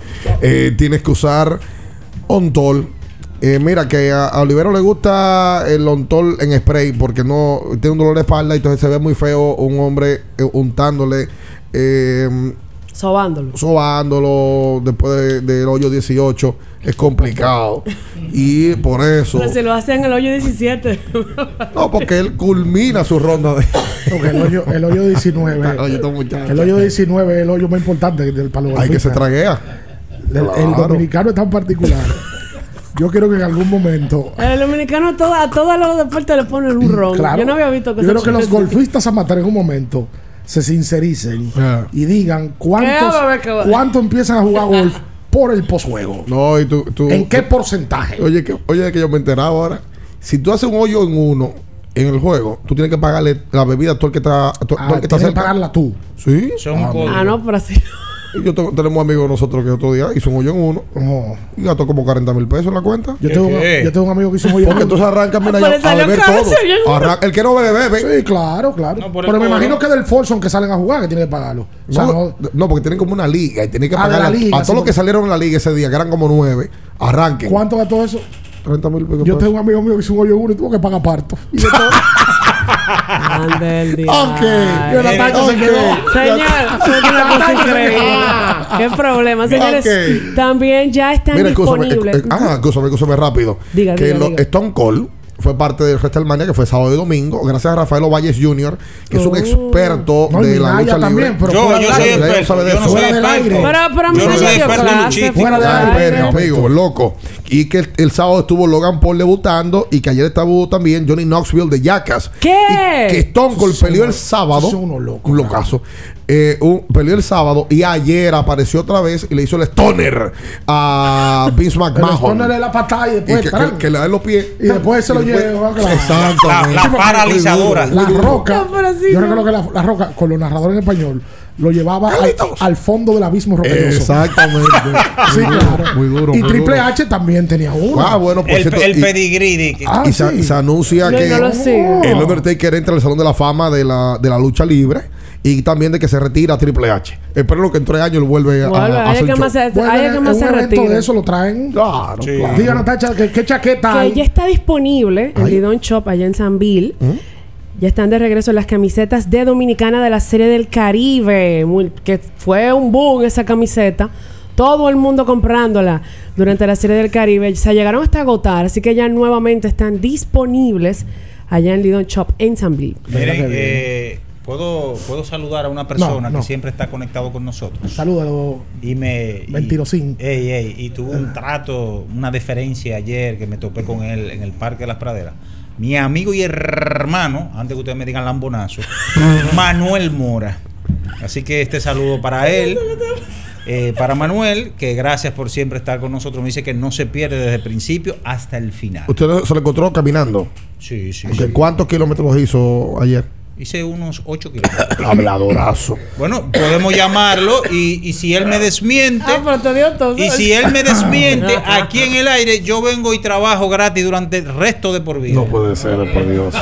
eh, tienes que usar Ontol. Eh, mira, que a, a Olivero le gusta el Ontol en spray porque no tiene un dolor de espalda y entonces se ve muy feo un hombre eh, untándole. eh, Sobándolo. sobándolo después de- del hoyo 18 es complicado y por eso Pero se lo hacen en el hoyo 17. no porque él culmina su ronda de Porque el hoyo, el hoyo 19. Oye, estos muchachos. el hoyo 19 es el hoyo más importante del palo hay que se traguea El, dominicano es tan particular. Yo quiero que en algún momento. El dominicano a, todo- a todos los deportes le ponen un ron. Claro, Yo no había visto que Yo creo que los golfistas amateur en un momento se sincericen y digan ¿Qué cuántos, cuánto empiezan a jugar golf por el posjuego. no y tú, tú- ¿En qué tú- porcentaje? oye que oye que yo me he enterado ahora si tú haces un hoyo en uno en el juego tú tienes que pagarle la bebida a todo el que está a todo, Ah, todo el que está tienes que pagarla tú. sí Son Ah. Ah, no, pero así. Yo tengo- tenemos amigos nosotros que otro día hizo un hoyo en uno Oh. y gastó como 40 mil pesos en la cuenta Yo, tengo, qué? yo tengo un amigo que hizo un hoyo. porque entonces arranca mira, Ah, pero a beber todo en uno. Arran- el que no bebe bebe Sí, claro, claro. No, Pero me imagino que del Folsom que salen a jugar que tiene que pagarlo. O sea, no, no- no, porque tienen como una liga y tienen que Ah, pagar la a, liga, a todos los que salieron en la liga ese día, que eran como nueve, arranquen. ¿Cuánto gastó eso? 30 mil pesos. Yo tengo un amigo mío que hizo un hoyo en uno y tuvo que pagar parto. Y de todo. Ande el día. Ok, yo la tacho se quedó. Señor, es una cosa increíble. Qué problema, señores. Ok. También ya están Mira, escúchame, disponibles. eh, ah, escúchame, escúchame rápido. Diga, que diga, lo- diga. Stone Cold fue parte del WrestleMania que fue sábado y domingo, gracias a Rafael Valles Jr., que es un Oh. experto No, de la lucha también, libre. pero Yo, yo soy experto. sabe de Yo no eso. soy experto. Pero, pero a mí Yo no soy dio experto. Fuera del amigo, loco. Y que el, el sábado estuvo Logan Paul debutando y que ayer estaba también Johnny Knoxville de Jackass. ¿Qué? Y que Stone Cold peleó el sábado. son unos locos, Un locazo. Eh, un- peleó el sábado y ayer apareció otra vez y le hizo el stoner a Vince El McMahon. stoner de la patada y Y después. que, tran, que- que le da en los pies. y después se lo Y lleva. Exacto. La- la paralizadora. La roca. Yo recuerdo que la, la roca, con los narradores en español, lo llevaba al, al fondo del abismo rocoso. Exactamente. Sí, Muy claro. duro, Muy duro. y muy Triple duro. H también tenía uno. Ah, bueno, por El, cierto, el y- pedigrí. que- Ah, y se, sí. se anuncia Yo que no el Undertaker entra al Salón de la Fama de la, de la lucha libre y también de que se retira Triple H. Espero que en tres años lo vuelve a, Vuelve, a hay hacer que show. más se, Bueno, hay que más se retire. de eso lo traen. Claro, Sí. claro. Diga, Natacha, ¿qué, qué chaqueta que hay? ya está disponible en Ay. Lidon Shop allá en San Bill. ¿Mm? Ya están de regreso las camisetas de Dominicana de la Serie del Caribe, muy- que fue un boom esa camiseta. Todo el mundo comprándola durante la Serie del Caribe. Se llegaron hasta agotar, así que ya nuevamente están disponibles allá en Lidon Shop en San Bill. Miren, eh, ¿puedo, puedo saludar a una persona no. que siempre está conectado con nosotros. Salúdalo. Y me. y- Mentirosín. Ey, ey, y tuvo un trato, una deferencia ayer que me topé con él en el Parque de las Praderas. Mi amigo y hermano, antes que ustedes me digan lambonazo, Manuel Mora. Así que este saludo para él. eh, para Manuel, que gracias por siempre estar con nosotros. Me dice que no se pierde desde el principio hasta el final. Usted se lo encontró caminando. Sí, sí. Sí. ¿Cuántos kilómetros hizo ayer? Hice unos 8 kilómetros. Habladorazo. Bueno, podemos llamarlo y, y si él me desmiente. Ah, pero te dio todo. Y si él me desmiente aquí en el aire, yo vengo y trabajo gratis durante el resto de por vida. No puede ser, por Dios.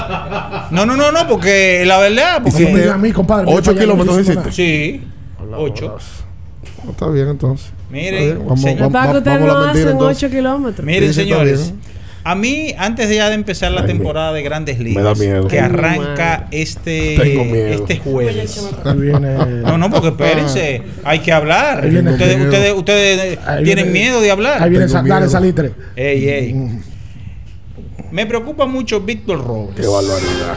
No, no, no, no, porque la verdad. Porque Hiciste Mira a mí, compadre, mira ocho para allá, kilómetros no hizo hiciste. Sí, ocho. No, Está bien, entonces. Miren, vamos, señor- vamos, vamos entonces. 8 kilómetros. Miren, señores. A mí, antes de ya de empezar la Ay, temporada de Grandes Ligas, que arranca este, este jueves. Ahí viene. No, no, porque espérense, hay que hablar. Ustedes, ustedes, ustedes Ahí tienen viene- miedo de hablar. Ahí viene dale salitre. Ey, ey. Me preocupa mucho Víctor Robles. Qué barbaridad.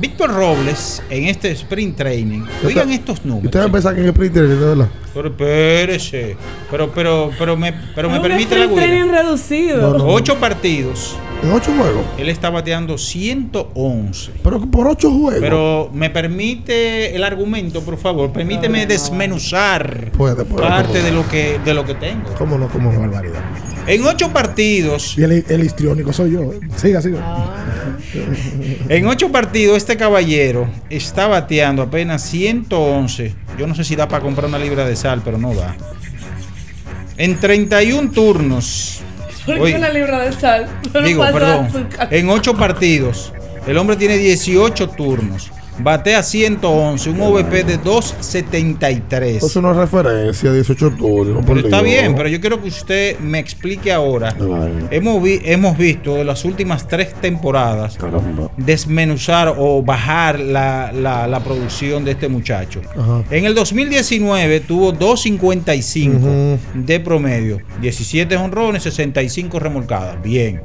Víctor Robles en este sprint training. Oigan estos ¿Y números. ustedes pensan que en el Sprinter, de verdad? Pero espérese. Pero, pero, pero me, pero me Es un permite la sprint training reducido. Ocho partidos. En ocho juegos. Él está bateando 111. Pero por ocho juegos. Pero me permite el argumento, por favor. Permíteme desmenuzar Puede, puede, parte puede. de lo que de lo que tengo. ¿Cómo no? ¿Cómo no? Barbaridad. En ocho partidos, Y el, el histriónico soy yo. Siga, siga. en ocho partidos este caballero está bateando apenas 111. Yo no sé si da para comprar una libra de sal, pero no da. En 31 turnos. ¿Por qué Oye, una libra de sal? No Digo, perdón. azúcar. En ocho partidos, el hombre tiene 18 turnos. Batea 111, un OVP de 273. Eso es una referencia, 18 turnos. Pero está bien, pero yo quiero que usted me explique ahora. Hemos, vi- hemos visto en las últimas tres temporadas Caramba. desmenuzar o bajar la, la- la producción de este muchacho. Ajá. En el 2019 tuvo 2.55 de promedio, 17 honrones, 65 remolcadas. Bien.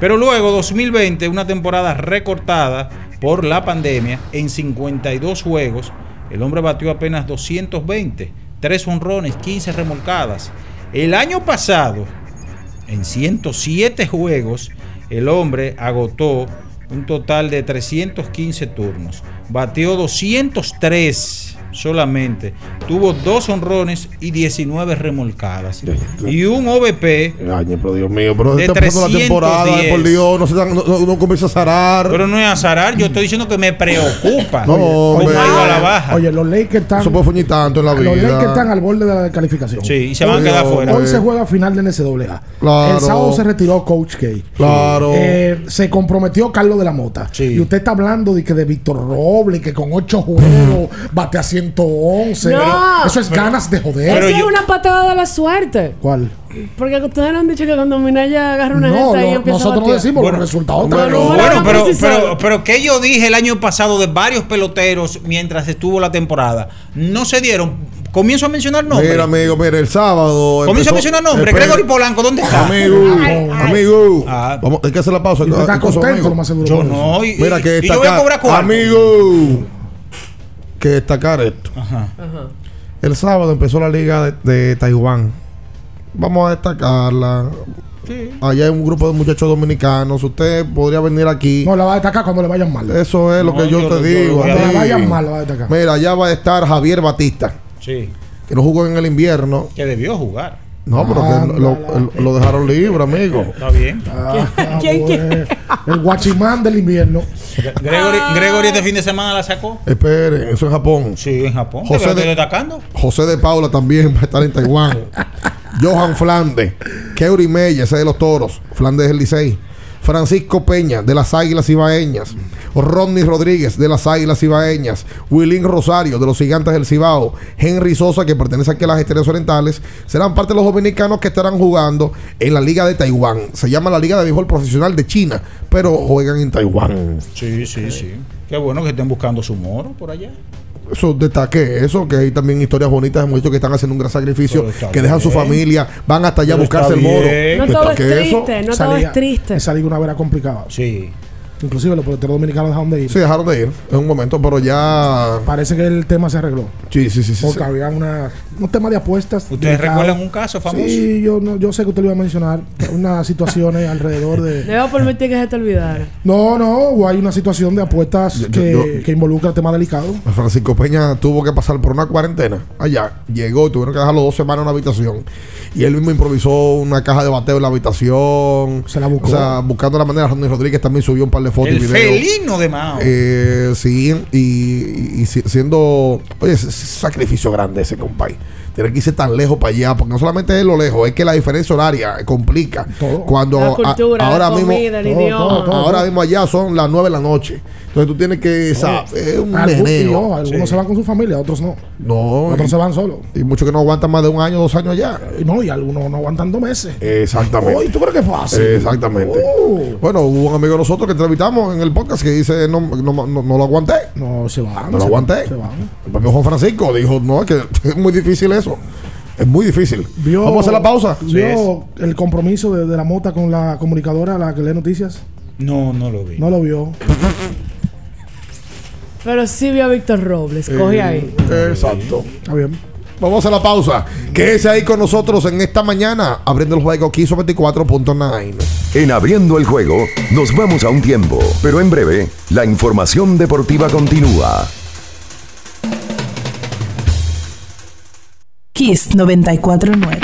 Pero luego 2020, una temporada recortada por la pandemia, en 52 juegos, el hombre batió apenas 220, 3 honrones, 15 remolcadas. El año pasado, en 107 juegos, el hombre agotó un total de 315 turnos. Bateó 203 solamente. Tuvo dos honrones y 19 remolcadas. Y un OVP Ay, pero Dios mío, pero De está empezando la temporada, 310. por Dios, no, se dan- no, no- no comienza a zarar. Pero no es azarar, yo estoy diciendo que me preocupa. No, hombre. ido a la baja. Oye, los Lakers están. Eso puede fuñir tanto en la vida. Los Lakers están al borde de la descalificación. Sí, y se van a quedar fuera. Hoy se juega final de NCAA. Claro. El sábado se retiró Coach K. Claro. Eh, se comprometió Carlos de la Mota. Sí. Y usted está hablando de que de Víctor Robles, que con 8 juegos bate a 111. No. Eso es ganas de joder. Pero Eso yo- es una patada de la suerte. ¿Cuál? Porque ustedes no han dicho que cuando Minaya agarra una No, ahí lo- empieza a nosotros batear. decimos los resultados. Pero, no, bueno, no, pero, pero, pero que yo dije el año pasado de varios peloteros mientras estuvo la temporada, no se dieron. Comienzo a mencionar nombres. Mira, amigo, mira, el sábado. Comienzo a mencionar nombres. Gregory Polanco, ¿dónde está? Amigo, Ay, ay. amigo. Ah. Vamos, hay que hacer la pausa. Y tú estás ¿Qué cosa, contento, amigo? lo más seguro. Yo no. Y, Mira, y- que y yo voy a cobrar cuarto. Amigo. Que destacar esto. Ajá. El sábado empezó la liga de, de Taiwán. Vamos a destacarla. Allá hay un grupo de muchachos dominicanos. Usted podría venir aquí. No, la va a destacar cuando le vayan mal. Eso es lo que yo, yo- te yo- digo. Cuando le vayan mal, la va a destacar. Mira, allá va a estar Javier Batista, Sí. que no jugó en el invierno. Que debió jugar. No, pero que lo, lo- lo dejaron libre, amigo. Está bien. Ah, ¿Quién, pues, El guachimán del invierno. Gregory, Gregory este fin de semana la sacó. Espere, eso en Japón. Sí, en Japón. José de-. José de Paula también va a estar en Taiwán. Johan Flandes, Keuri Mella, ese de los toros, Flandes del Licey. Francisco Peña, de las Águilas Ibaeñas. Rodney Rodríguez, de las Águilas Ibaeñas. Willín Rosario, de los Gigantes del Cibao. Henry Sosa, que pertenece aquí a las Estrellas Orientales. Serán parte de los dominicanos que estarán jugando en la Liga de Taiwán. Se llama la Liga de Béisbol Profesional de China, pero juegan en Taiwán. Sí, sí, sí. Qué bueno que estén buscando su moro por allá. Eso destaque eso, que hay también historias bonitas de muchachos que están haciendo un gran sacrificio, que dejan su familia, van hasta allá a buscarse el moro. No todo es Destaque eso. triste, no Esa todo es triste. Esa liga una vera complicada. Sí. Inclusive los peloteros dominicanos dejaron de ir. Sí, dejaron de ir en un momento, pero ya. Parece que el tema se arregló. Sí, sí, sí. sí, Porque sí. había una, un tema de apuestas. ¿Ustedes delicado. recuerdan un caso famoso? Sí, yo, no, yo sé que usted lo iba a mencionar. Unas situaciones alrededor de. Le voy a permitir que se te olvidara. No, no, o hay una situación de apuestas Yo- que, yo- que involucra temas delicados. Francisco Peña tuvo que pasar por una cuarentena allá. Llegó y tuvieron que dejarlo dos semanas en una habitación. Y él mismo improvisó una caja de bateo en la habitación. Se la buscó. O sea, buscando la manera. Ronnie Rodríguez también subió un par de fotos El y videos. felino de Mao. Eh, sí, y, y- y si- siendo. Oye, es, es sacrificio grande ese, compadre. Tener que irse tan lejos para allá, porque no solamente es lo lejos, es que la diferencia horaria complica. Cuando La a- cultura, ahora la mismo. comida, el idioma. Ahora mismo allá son las 9 de la noche. Entonces tú tienes que. ¿sabes? Es un meneo. algunos Sí. se van con su familia, otros no. No. Otros y- se van solos. Y muchos que no aguantan más de un año, dos años allá. Y no, y algunos no aguantan dos meses. Exactamente. Uy, ¿tú crees que es fácil? Exactamente. Uh. Bueno, hubo un amigo de nosotros que entrevistamos en el podcast que dice: No, no, no, no lo aguanté. No, se van. No lo aguanté. se van. El propio Juan Francisco dijo: No, es que es muy difícil eso. Es muy difícil. Vio- Vamos a hacer la pausa. ¿Vio el compromiso de, de la mota con la comunicadora, la que lee noticias? No, no lo vi. No lo vio. Pero sí vio a Víctor Robles. Coge Eh, ahí. Exacto. Está bien. Vamos a la pausa. Quédese ahí con nosotros en esta mañana, abriendo el juego Quiso 24.9. En abriendo el juego, nos vamos a un tiempo, pero en breve, la información deportiva continúa. Kiss 949.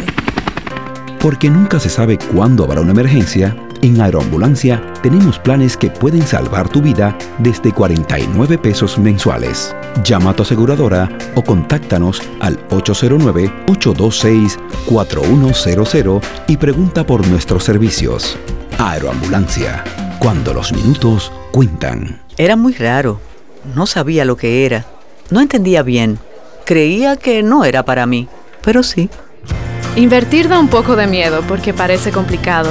Porque nunca se sabe cuándo habrá una emergencia, en Aeroambulancia tenemos planes que pueden salvar tu vida desde 49 pesos mensuales. Llama a tu aseguradora o contáctanos al 809-826-4100 y pregunta por nuestros servicios. Aeroambulancia, cuando los minutos cuentan. Era muy raro. No sabía lo que era. No entendía bien. Creía que no era para mí, pero sí. Invertir da un poco de miedo porque parece complicado,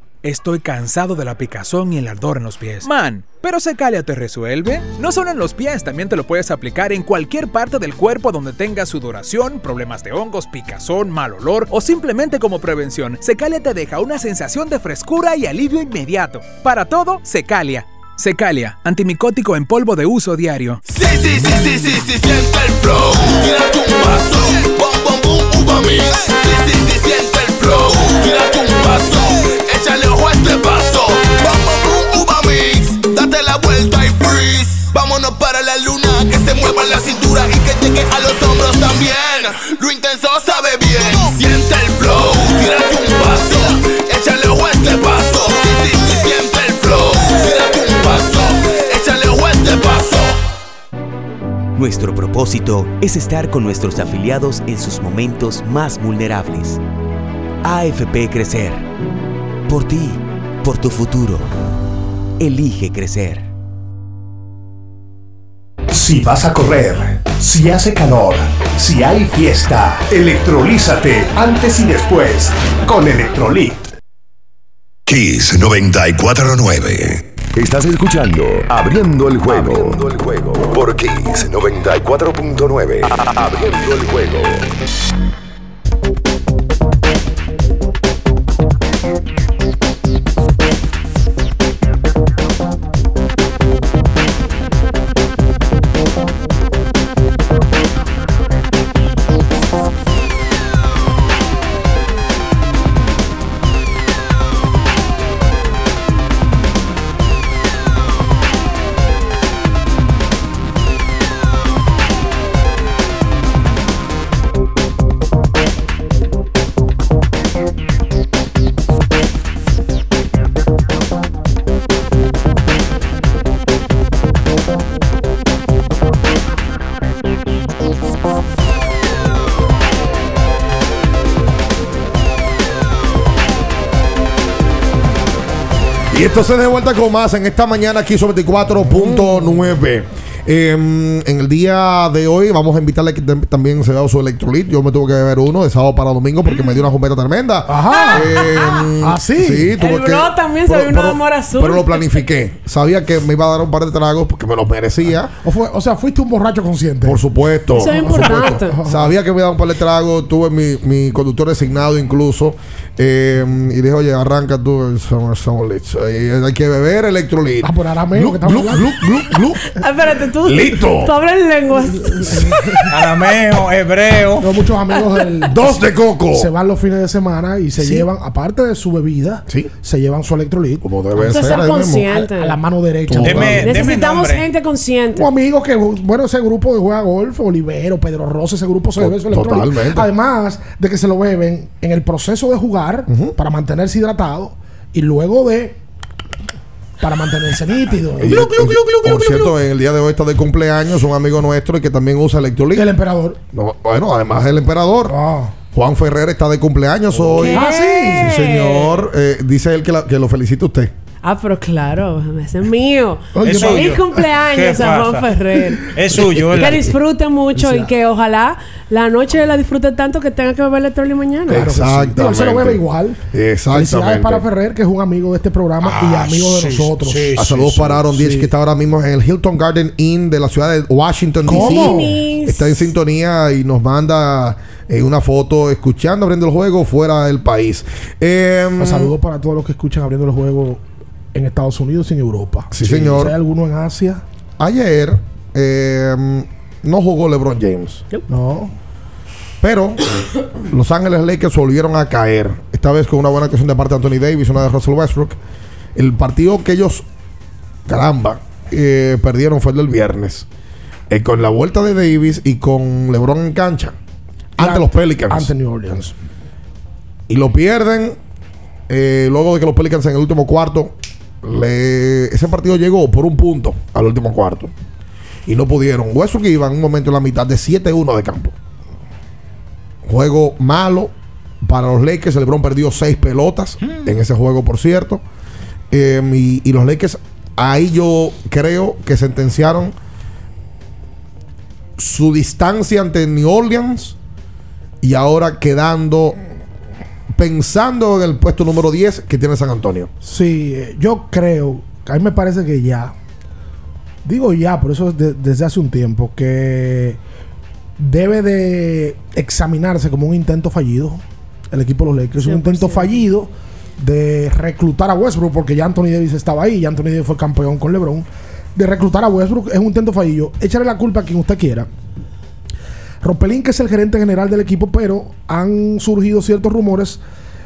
estoy cansado de la picazón y el ardor en los pies. Man, pero Secalia te resuelve. No solo en los pies, también te lo puedes aplicar en cualquier parte del cuerpo donde tengas sudoración, problemas de hongos, picazón, mal olor o simplemente como prevención. Secalia te deja una sensación de frescura y alivio inmediato. Para todo, Secalia. Secalia, antimicótico en polvo de uso diario. Sí, sí, sí, sí, sí, sí, siente el flow. Tírate un paso. Bom, bom, boom, uva mix. Sí, sí, sí, siente el flow. Tírate un paso. Échale ojo este paso. Bom, boom, uva mix. Date la vuelta y freeze. Vámonos para la luna. Que se mueva la cintura y que llegue a los hombros también. Lo intenso sabe bien. Siente el flow. Tírate un paso. Échale ojo este paso. Siente el flow. Tírate un paso. Échale ojo este paso. Nuestro propósito es estar con nuestros afiliados en sus momentos más vulnerables. AFP Crecer. Por ti, por tu futuro. Elige crecer. Si vas a correr, si hace calor, si hay fiesta, electrolízate antes y después con Electrolit. Kiss 949. Estás escuchando Abriendo el juego. Abriendo el juego. Por Kiss 94.9. Abriendo el juego. Entonces de vuelta con más en esta mañana aquí sobre 24.9. Eh, en el día de hoy vamos a invitarle que tam- también se vea su electrolit. Yo me tuve que beber uno de sábado para domingo porque me dio una jumbeta tremenda. Ajá. Eh, ¿Ah, sí? Sí, tuve El que- bro también se pero- una pero- amor azul. Pero lo planifiqué. Sabía que me iba a dar un par de tragos porque me los merecía. O, fue, o sea, fuiste un borracho consciente. Por supuesto. Eso es importante. Sabía que me iba a dar un par de tragos. Tuve mi, mi conductor designado incluso. Eh, y dije, oye, arranca tú el Summer hay que beber electrolit. Ah, por arameo Glu, que estamos glu, hablando. glu, glu, glu. Ah, Espérate, tú. Listo. Tú hablas lenguas. Arameo, hebreo. Tengo muchos amigos del. Dos de coco. Se van los fines de semana y se Sí. llevan, aparte de su bebida, se llevan su electrolit. Como debe ser consciente. A, a la mano derecha. Deme- deme Necesitamos nombre. gente consciente. Un amigo que, bueno, ese grupo de juega golf, Olivero, Pedro Rosa, ese grupo se bebe su electrolit. totalmente. Además de que se lo beben en el proceso de jugar para mantenerse hidratado y luego de para mantenerse nítido. Y, por cierto, en el día de hoy está de cumpleaños un amigo nuestro y que también usa electrolit. El emperador. No, bueno, además el emperador. Ah. Juan Ferrer está de cumpleaños hoy. Ah, sí. Sí, señor. Eh, dice él que, la- que lo felicita usted. Ah, pero claro, ese es mío. Es Feliz suyo. cumpleaños ¿Qué a Juan? Ferrer. Es suyo, ¿verdad? Que disfrute mucho y que ojalá la noche la disfrute tanto que tenga que beber electrol mañana. Sí. Él se lo bebe igual. Exactamente. Felicidades para Ferrer, que es un amigo de este programa y amigo de nosotros. A saludos para Aaron Diez, que está ahora mismo en el Hilton Garden Inn de la ciudad de Washington, ¿Cómo? D.C. Está en sintonía y nos manda eh, una foto escuchando, abriendo el juego fuera del país. Eh, Un saludo para todos los que escuchan abriendo el juego en Estados Unidos y en Europa. Sí, señor. Si hay alguno en Asia, Ayer eh, no jugó LeBron James. no. Pero Los Ángeles Lakers volvieron a caer. Esta vez con una buena actuación de parte de Anthony Davis, una de Russell Westbrook. El partido que ellos, caramba, eh, perdieron fue el del viernes. Eh, con la vuelta de Davis y con LeBron en cancha. Ante los Pelicans. Ante New Orleans. Y lo pierden. eh, luego de que los Pelicans en el último cuarto. Le- ese partido llegó por un punto al último cuarto. Y no pudieron. Westbrook iba en un momento en la mitad de 7-1 de campo. Juego malo para los Lakers. El LeBron perdió seis pelotas en ese juego, por cierto. Eh, y, y los Lakers, ahí yo creo que sentenciaron su distancia ante New Orleans. Y ahora quedando, pensando en el puesto número 10 que tiene San Antonio. Sí, eh, yo creo, a mí me parece que ya, digo ya, por eso es de- desde hace un tiempo, que debe de examinarse como un intento fallido el equipo de los Lakers. Un intento fallido de reclutar a Westbrook, porque ya Anthony Davis estaba ahí, ya Anthony Davis fue campeón con LeBron. De reclutar a Westbrook es un intento fallido. Échale la culpa a quien usted quiera. Ropelín, que es el gerente general del equipo, pero han surgido ciertos rumores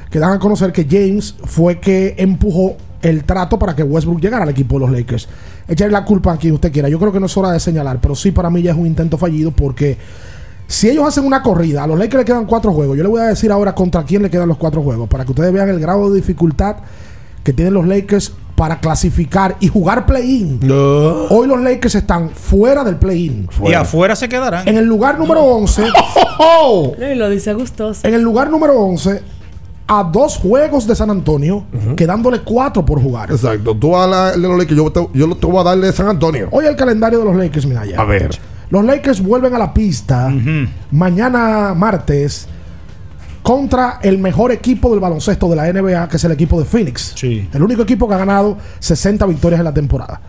que dan a conocer que James fue que empujó el trato para que Westbrook llegara al equipo de los Lakers. Echarle la culpa a quien usted quiera. Yo creo que no es hora de señalar, pero sí para mí ya es un intento fallido porque si ellos hacen una corrida, a los Lakers le quedan cuatro juegos. Yo le voy a decir ahora contra quién le quedan los cuatro juegos para que ustedes vean el grado de dificultad que tienen los Lakers para clasificar y jugar play-in. Hoy los Lakers están fuera del play-in. Y afuera se quedarán. En el lugar número 11. Y lo dice gustoso. En el lugar número 11, a dos juegos de San Antonio, quedándole cuatro por jugar. Exacto. Tú a la, de los Lakers, yo te, yo te voy a darle de San Antonio. Hoy el calendario de los Lakers, mira ya. A ver. Los Lakers vuelven a la pista mañana martes contra el mejor equipo del baloncesto de la NBA, que es el equipo de Phoenix. El único equipo que ha ganado 60 victorias en la temporada.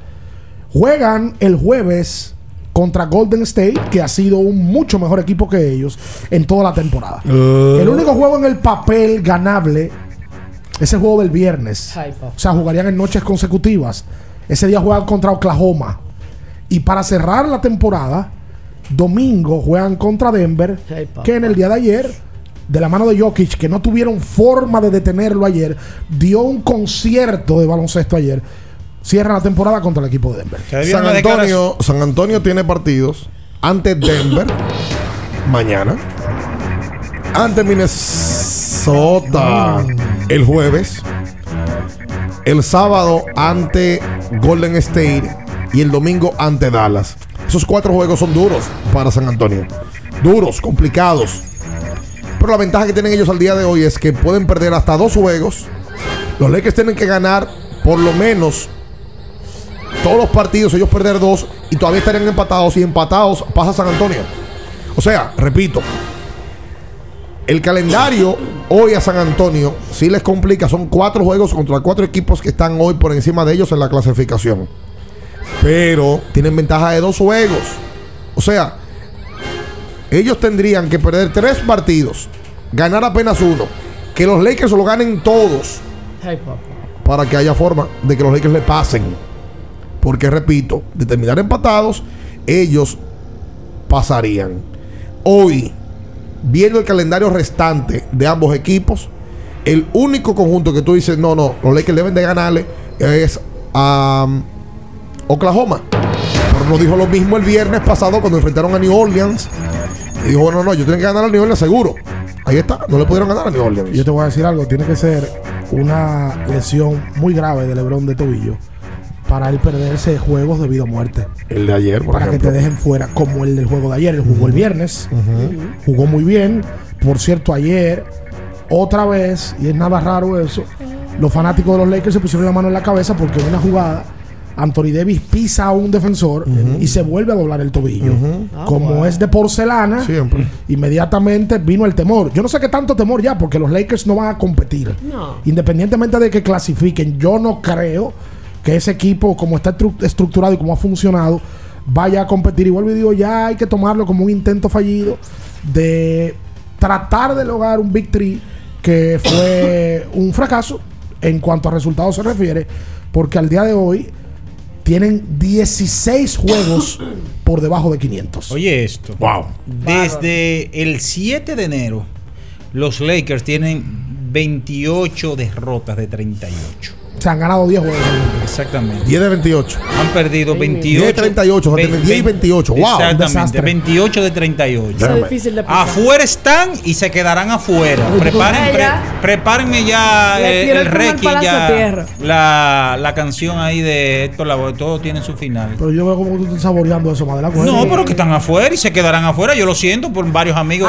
Juegan el jueves contra Golden State, que ha sido un mucho mejor equipo que ellos en toda la temporada. Uh. El único juego en el papel ganable es el juego del viernes. O sea, jugarían en noches consecutivas. Ese día juegan contra Oklahoma. Y para cerrar la temporada, domingo juegan contra Denver, que en el día de ayer, de la mano de Jokic, que no tuvieron forma de detenerlo ayer, dio un concierto de baloncesto ayer. Cierra la temporada contra el equipo de Denver. San Antonio, San Antonio tiene partidos ante Denver mañana, ante Minnesota el jueves, el sábado ante Golden State y el domingo ante Dallas. Esos cuatro juegos son duros para San Antonio. Duros, complicados. La ventaja que tienen ellos al día de hoy es que pueden perder hasta dos juegos. Los Lakers tienen que ganar por lo menos todos los partidos, ellos perder dos y todavía estarían empatados y empatados pasa San Antonio. O sea, repito, el calendario hoy a San Antonio sí les complica. Son cuatro juegos contra cuatro equipos que están hoy por encima de ellos en la clasificación. Pero tienen ventaja de dos juegos. O sea, ellos tendrían que perder tres partidos, ganar apenas uno, que los Lakers lo ganen todos para que haya forma de que los Lakers le pasen. Porque repito, de terminar empatados, ellos pasarían. Hoy, viendo el calendario restante de ambos equipos, el único conjunto que tú dices, no, no, los Lakers deben de ganarle es a um, Oklahoma. Pero no dijo lo mismo el viernes pasado cuando enfrentaron a New Orleans. Y dijo, bueno, no, yo tengo que ganar a New Orleans seguro. Ahí está, no le pudieron ganar a New Orleans. Yo te voy a decir algo, tiene que ser una lesión muy grave de Lebron de tobillo para él perderse juegos debido a muerte. El de ayer, por para ejemplo. que te dejen fuera, como el del juego de ayer. Él jugó el viernes, jugó muy bien. Por cierto, ayer, otra vez, y es nada raro eso, los fanáticos de los Lakers se pusieron la mano en la cabeza porque en una jugada, Anthony Davis pisa a un defensor y se vuelve a doblar el tobillo. Ah, como es de porcelana, Siempre. inmediatamente vino el temor. Yo no sé qué tanto temor ya, porque los Lakers no van a competir. No. Independientemente de que clasifiquen, yo no creo que ese equipo, como está estru- estructurado y como ha funcionado, vaya a competir. Y vuelvo y digo, ya hay que tomarlo como un intento fallido de tratar de lograr un victory que fue un fracaso en cuanto a resultados se refiere, porque al día de hoy tienen 16 juegos por debajo de 500. Oye esto. Wow. Desde el 7 de enero, los Lakers tienen 28 derrotas de 38. Se han ganado 10 juegos. Exactamente. 10 de 28. Han perdido 28. 10 de 38, o sea, tienen 10 y 28. Wow. Exactamente, desastre. 28 de 38. Eso es difícil de. Afuera están y se quedarán afuera. Preparen, pre- ya. prepárenme ya eh, el requi, ya la, la canción ahí de Héctor Lavoe. Todo tiene su final. Pero yo veo como tú estás saboreando eso, Madela. No, pero que están afuera y se quedarán afuera. Yo lo siento por varios amigos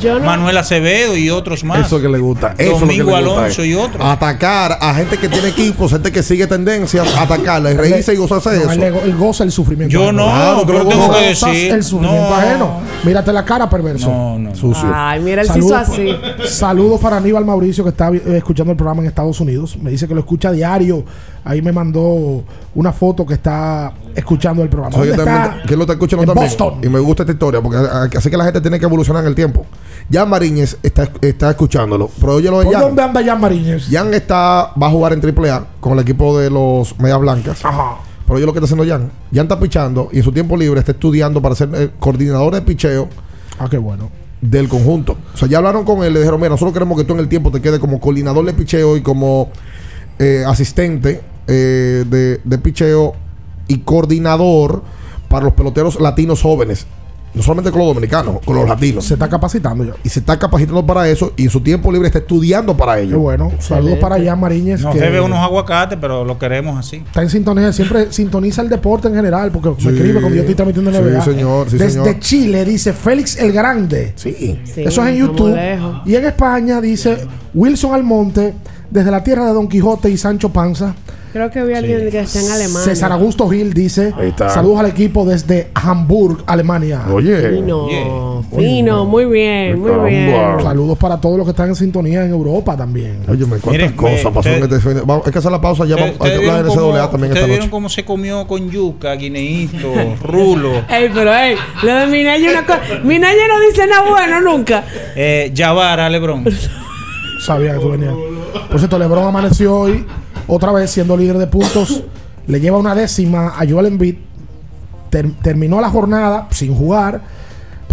yo no- Manuel Acevedo y otros más. Eso que le gusta. Eso es lo que Domingo le gusta Alonso y otros. Atacar a gente que tiene equipos, gente que sigue tendencias, atacarla y reírse y gozarse de No, él, eso. le- él goza el sufrimiento. Yo no, Claro, que pero lo tengo que Gozas decir. el sufrimiento no, ajeno. Mírate la cara, perverso. No, no. Sucio. Ay, mira, él se hizo Saludos, así. saludos para Aníbal Mauricio que está eh, escuchando el programa en Estados Unidos. Me dice que lo escucha a diario. Ahí me mandó una foto que está escuchando el programa. ¿Dónde también- está? que lo está escuchando En también. Boston. Y me gusta esta historia porque a- a- hace que la gente tiene que evolucionar en el tiempo. Jan Mariñez está, está escuchándolo. Pero oye de ¿Por Jan. dónde anda Jan Mariñez? Jan está, va a jugar en AAA con el equipo de los Medias Blancas. Ajá. Pero oye lo que está haciendo Jan. Jan está pichando y en su tiempo libre está estudiando para ser eh, coordinador de picheo Ah, qué bueno. del conjunto. O sea, ya hablaron con él, le dijeron, mira, nosotros queremos que tú en el tiempo te quedes como coordinador de picheo y como eh, asistente eh, de, de picheo y coordinador para los peloteros latinos jóvenes. No solamente con los dominicanos, con los latinos. Se está capacitando ya. Y se está capacitando para eso y en su tiempo libre está estudiando para ello. Qué bueno. Saludos para allá, Mariñez. Nos que debe unos aguacates, pero lo queremos así. Está en sintonía, siempre sintoniza el deporte en general, porque Sí. me escribe cuando yo estoy transmitiendo en Sí, NBA. señor, sí, Desde señor. Chile dice Félix el Grande. Sí. Sí, Eso es en YouTube. Y en España dice Wilson Almonte, desde la tierra de Don Quijote y Sancho Panza. Creo que vi a alguien que está en Alemania. César Augusto Gil dice. Saludos al equipo desde Hamburg, Alemania. Oye. Fino, fino, muy bien, muy bien. Saludos para todos los que están en sintonía en Europa también. Oye, cuántas Miren, cosas me- pasó en este fin Vamos, hay que hacer la pausa ya. Vamos hay que ¿Ustedes hablar de cómo- también ustedes esta vieron cómo se comió con yuca, guineíto, rulo? Ey, pero ey, lo de Minaya una cosa. Minaya no dice nada bueno nunca. Eh, Yavara, Lebron. Sabía que tú venías. Por cierto, LeBron amaneció hoy, otra vez siendo líder de puntos. Le lleva una décima a Joel Embiid. Ter- terminó la jornada sin jugar,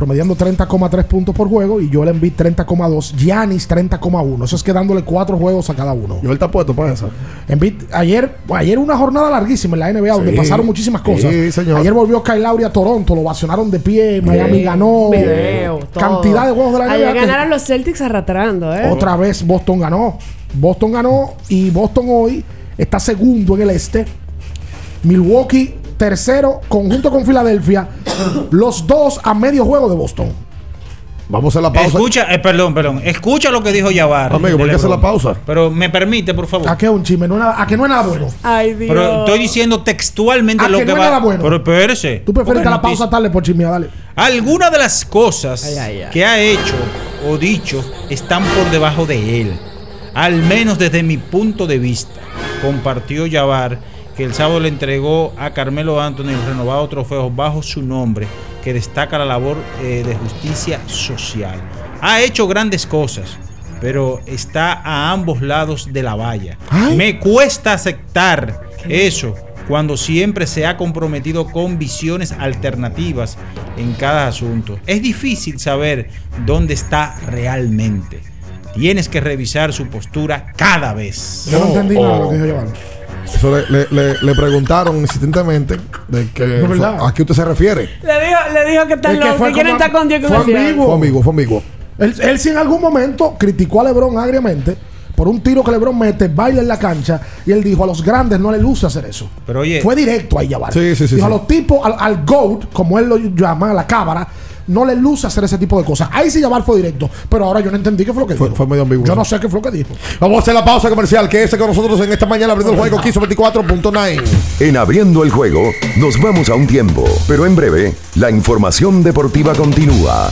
promediando 30,3 puntos por juego. Y Joel Embiid 30,2. Giannis 30,1. Eso es que dándole cuatro juegos a cada uno. Yo él está puesto para esa. Embiid, ayer, ayer una jornada larguísima en la NBA donde Sí. pasaron muchísimas cosas. Sí, señor. Ayer volvió Kyle Lowry a Toronto, lo vacionaron de pie, Miami ganó. Video, todo. Cantidad de juegos de la NBA. ganaron los Celtics arrastrando, ¿eh? otra vez Boston ganó. Boston ganó y Boston hoy está segundo en el este. Milwaukee tercero, conjunto con Filadelfia. los dos a medio juego de Boston. Vamos a hacer la pausa. Escucha, eh, perdón, perdón. Escucha lo que dijo Yavara. Amigo, ¿por qué hacer la pausa? Pero me permite, por favor. ¿A qué es un chisme? No ¿A que no es nada bueno? Ay, Dios. Pero estoy diciendo textualmente ¿A lo que que, no va. nada bueno? Pero espérese. Tú que la noticia- pausa tarde por chismear, dale. Algunas de las cosas Ay, ay, ay. que ha hecho o dicho están por debajo de él. Al menos desde mi punto de vista. Compartió Yavar que el sábado le entregó a Carmelo Anthony el renovado trofeo bajo su nombre, que destaca la labor eh, de justicia social. Ha hecho grandes cosas, pero está a ambos lados de la valla. Me cuesta aceptar eso cuando siempre se ha comprometido con visiones alternativas en cada asunto. Es difícil saber dónde está realmente. Tienes que revisar su postura cada vez. Yo no entendí nada de lo oh. que dijo Giovanni. Eso le, le- le- le preguntaron insistentemente de que a qué usted se refiere. Le dijo, le dijo que están locos, que quieren estar con Dios fue ambiguo. Fue ambiguo, fue ambiguo. Él, él sí en algún momento criticó a LeBron agriamente por un tiro que LeBron mete, baila en la cancha y él dijo a los grandes no le luce hacer eso. Pero oye, Fue directo ahí, Yavar. Sí, sí, sí, Dijo a los tipos, al, al GOAT, como él lo llama, a la cámara, no le luce hacer ese tipo de cosas. Ahí sí Yavar fue directo. Pero ahora yo no entendí qué fue lo que Fue, dijo. fue medio ambiguo. Yo no sé qué fue lo que dijo. Vamos a hacer la pausa comercial. Quédese con nosotros en esta mañana abriendo el juego 1524.9. En abriendo el juego, nos vamos a un tiempo, pero en breve, la información deportiva continúa.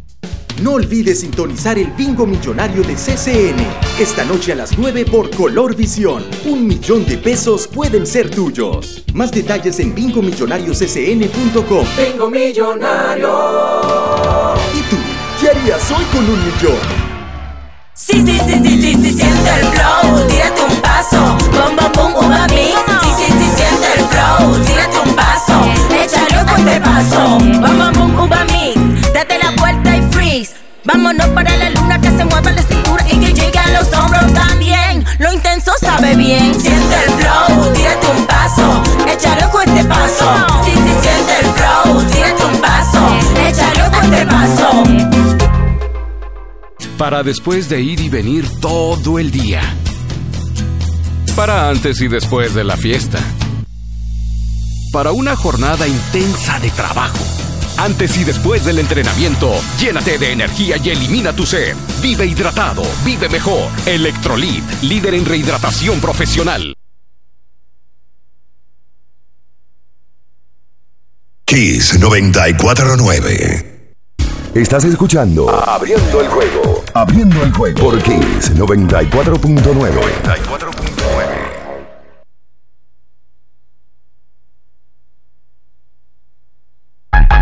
No olvides sintonizar el bingo millonario de CCN. Esta noche a las 9 por Color Visión. Un millón de pesos pueden ser tuyos. Más detalles en bingomillonarioscn.com. Bingo millonario. ¿Y tú? ¿Qué harías hoy con un millón? Sí, sí, sí, sí, sí, sí, siente el flow, tírate un paso, bom, bom, bom, uva mix. Sí, sí, sí, siente el flow, tírate un paso, échale un fuerte paso, bom, bom, bom, uva mix. Date la. Vámonos para la luna que se mueva la cintura y que llegue a los hombros también. Lo intenso sabe bien. Siente el flow, tírate un paso, échale ojo este paso. Si siente el flow, tírate un paso, échale ojo este paso. Para después de ir y venir todo el día. Para antes y después de la fiesta. Para una jornada intensa de trabajo antes y después del entrenamiento, llénate de energía y elimina tu sed. Vive hidratado, vive mejor. Electrolit, líder en rehidratación profesional. Kiss 949. Estás escuchando Abriendo el juego. Abriendo el juego por Kiss 94.9.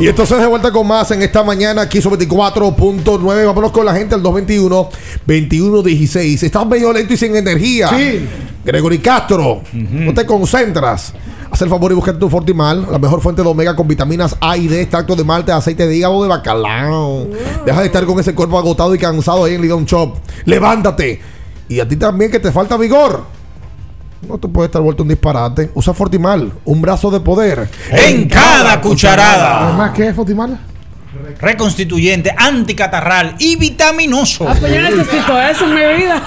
Y entonces de vuelta con más en esta mañana aquí sobre 24.9. Vámonos con la gente al 221-2116. Estás medio lento y sin energía. Sí. Gregory Castro, no te concentras. Haz el favor y busca tu Fortimal, la mejor fuente de omega con vitaminas A y D, extracto de malte, aceite de hígado de bacalao. Deja de estar con ese cuerpo agotado y cansado ahí en Lidon Shop. Levántate. Y a ti también que te falta vigor. No te puedes estar vuelto un disparate. Usa Fortimal, un brazo de poder. En cada cucharada. Además, ¿qué es Fotimal? Reconstituyente, anticatarral y vitaminoso. Ah, pues yo necesito eso en mi vida.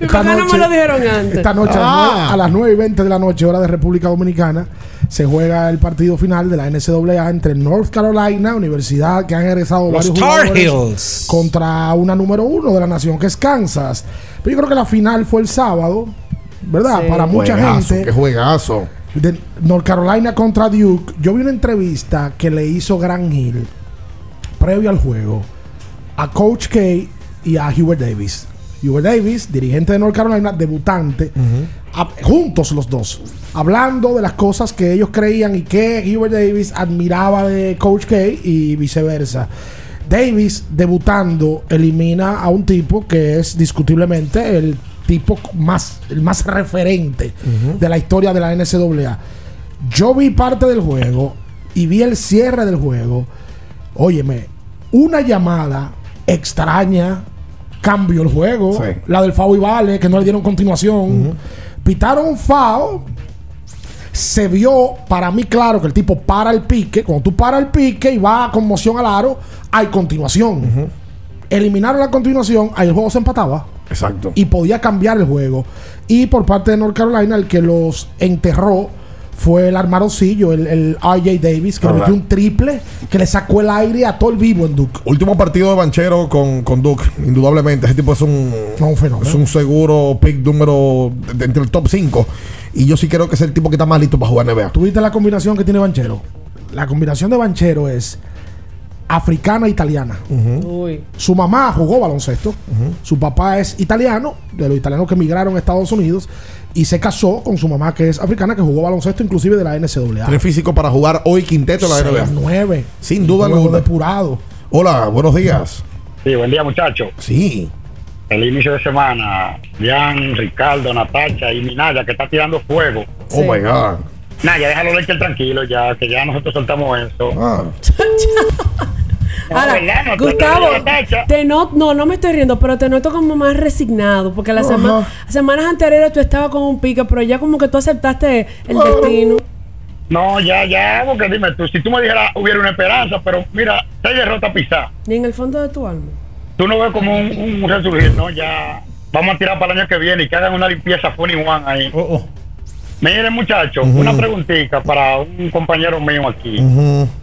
¿Y por qué no me lo dijeron antes? Esta noche Ah. a las 9 y 20 de la noche, hora de República Dominicana, se juega el partido final de la NCAA entre North Carolina, universidad que han egresado Los varios Tar jugadores, Heels. contra una número uno de la nación, que es Kansas. Pero yo creo que la final fue el sábado, ¿verdad? Sí. Para mucha Juegazo, gente. qué juegazo. De North Carolina contra Duke. Yo vi una entrevista que le hizo Gran Hill previo al juego a Coach K y a Hubert Davis. Hubert Davis, dirigente de North Carolina, debutante, a- juntos los dos, hablando de las cosas que ellos creían y que Hubert Davis admiraba de Coach K y viceversa. Davis, debutando, elimina a un tipo que es discutiblemente el tipo más, el más referente de la historia de la NCAA. Yo vi parte del juego y vi el cierre del juego. Óyeme, una llamada extraña cambió el juego. Sí. La del FAO y Vale, que no le dieron continuación. Pitaron FAO. Se vio para mí claro que el tipo para el pique. Cuando tú paras el pique y va con moción al aro, hay continuación. Eliminaron la continuación, ahí el juego se empataba. Exacto. Y podía cambiar el juego. Y por parte de North Carolina, el que los enterró fue el armaroncillo, el, el RJ Davis, que Correcto. metió un triple que le sacó el aire a todo el vivo en Duke. Último partido de Banchero con, con Duke, indudablemente. Ese tipo es un, fenómeno. es un seguro pick número de, de entre el top 5. Y yo sí creo que es el tipo que está más listo para jugar NBA. ¿Tuviste la combinación que tiene Banchero? La combinación de Banchero es africana e italiana. Uy. Su mamá jugó baloncesto. Su papá es italiano, de los italianos que emigraron a Estados Unidos. Y se casó con su mamá, que es africana, que jugó baloncesto inclusive de la NCAA. Tiene físico para jugar hoy quinteto en la Seis, NBA. nueve. Sin duda alguna. depurado. Hola, buenos días. Sí, buen día, muchachos. Sí. El inicio de semana, Jan, Ricardo, Natacha y Minaya, que está tirando fuego. Oh my God. Naya, déjalo leche tranquilo ya, que ya nosotros soltamos eso. Ah. Ahora, ¿verdad? No te Gustavo, te no, no, no me estoy riendo, pero te noto como más resignado, porque las sema- semanas anteriores tú estabas con un pique, pero ya como que tú aceptaste el destino. No, ya, ya, porque dime tú, si tú me dijeras hubiera una esperanza, pero mira, seis derrotas pisadas. Ni en el fondo de tu alma. Tú no ves como un, un resurgir, no, ya. Vamos a tirar para el año que viene y que hagan una limpieza funny one ahí. Miren, muchachos, una preguntita para un compañero mío aquí.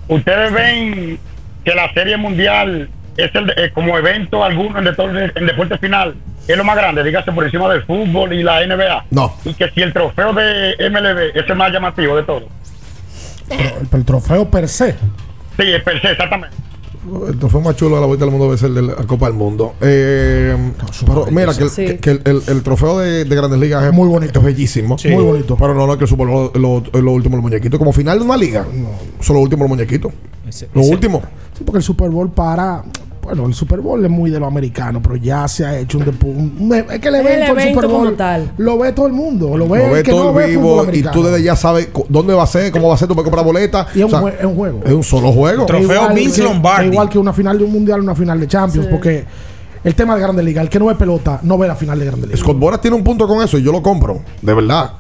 Ustedes ven que la serie mundial es el eh, como evento alguno en deporte, en deporte final, es lo más grande, dígase por encima del fútbol y la NBA. No. Y que si el trofeo de MLB es el más llamativo de todo. Pero el, el trofeo per se. Sí, es per se, exactamente. El trofeo más chulo de la vuelta del mundo debe ser el de la Copa del Mundo. Eh, pero mira, que, el, Sí. que- que el, el- el trofeo de, de Grandes Ligas es muy bonito, es bellísimo. Sí. Muy bonito. Pero no, no es que el Super Bowl es lo, lo último de los muñequitos. Como final de una liga, son los últimos los muñequitos. Lo último. Sí, porque el Super Bowl para. Bueno, el Super Bowl es muy de lo americano, pero ya se ha hecho un depo- un- un- Es que el El evento, el Super Bowl tal. lo ve todo el mundo. Lo ve, Lo el que todo no el ve vivo y tú desde ya sabes dónde va a ser, cómo va a ser, tú puedes comprar boleta. Y es un, O sea, es un juego. es un solo juego. Es igual que- es igual que una final de un mundial, una final de Champions, porque el tema de Grandes Ligas, el que no ve pelota, no ve la final de Grandes Ligas. Scott Boras tiene un punto con eso y yo lo compro, de verdad.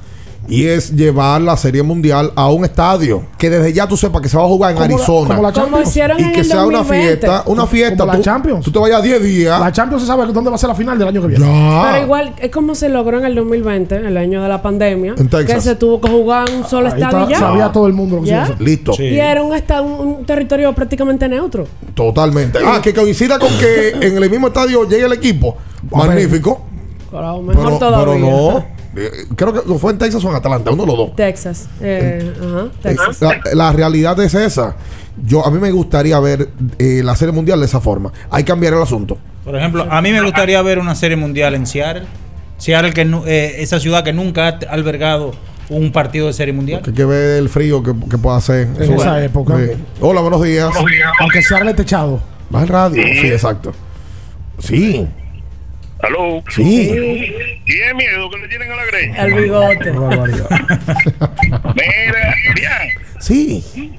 Y es llevar la Serie Mundial a un estadio que desde ya tú sepas que se va a jugar en Como la- Arizona. como la Como Champions. hicieron y en que el sea una 2020. fiesta, una fiesta. Como la tú, Champions. tú te vayas 10 días. La Champions se sabe dónde va a ser la final del año que viene. Pero igual es como se logró en el 2020, el año de la pandemia, En Texas. que se tuvo que jugar en un solo Ahí estadio está- ya. sabía todo el mundo lo que se ¿Ya? iba a hacer. Listo. Y era un, un, un territorio prácticamente neutro. Totalmente. Ah, que coincida con que en el mismo estadio llegue el equipo. Magnífico. Pero mejor Pero, todavía. pero no. Eh, Creo que fue en Texas o en Atlanta, uno de los dos. Texas. eh, Texas. La, la realidad es esa. Yo a mí me gustaría ver eh, la serie mundial de esa forma. Hay que cambiar el asunto. Por ejemplo, a mí me gustaría ver una serie mundial en Seattle. Seattle, que eh, esa ciudad que nunca ha albergado un partido de serie mundial. Que hay que ver el frío que, que pueda hacer. En esa época. Sí. Hola, buenos días. Aunque sea el techado. Baja el radio. Sí, exacto. Sí. Aló. Sí. ¿Tiene miedo que le tienen a la greña? El bigote. Mira, bien. Sí.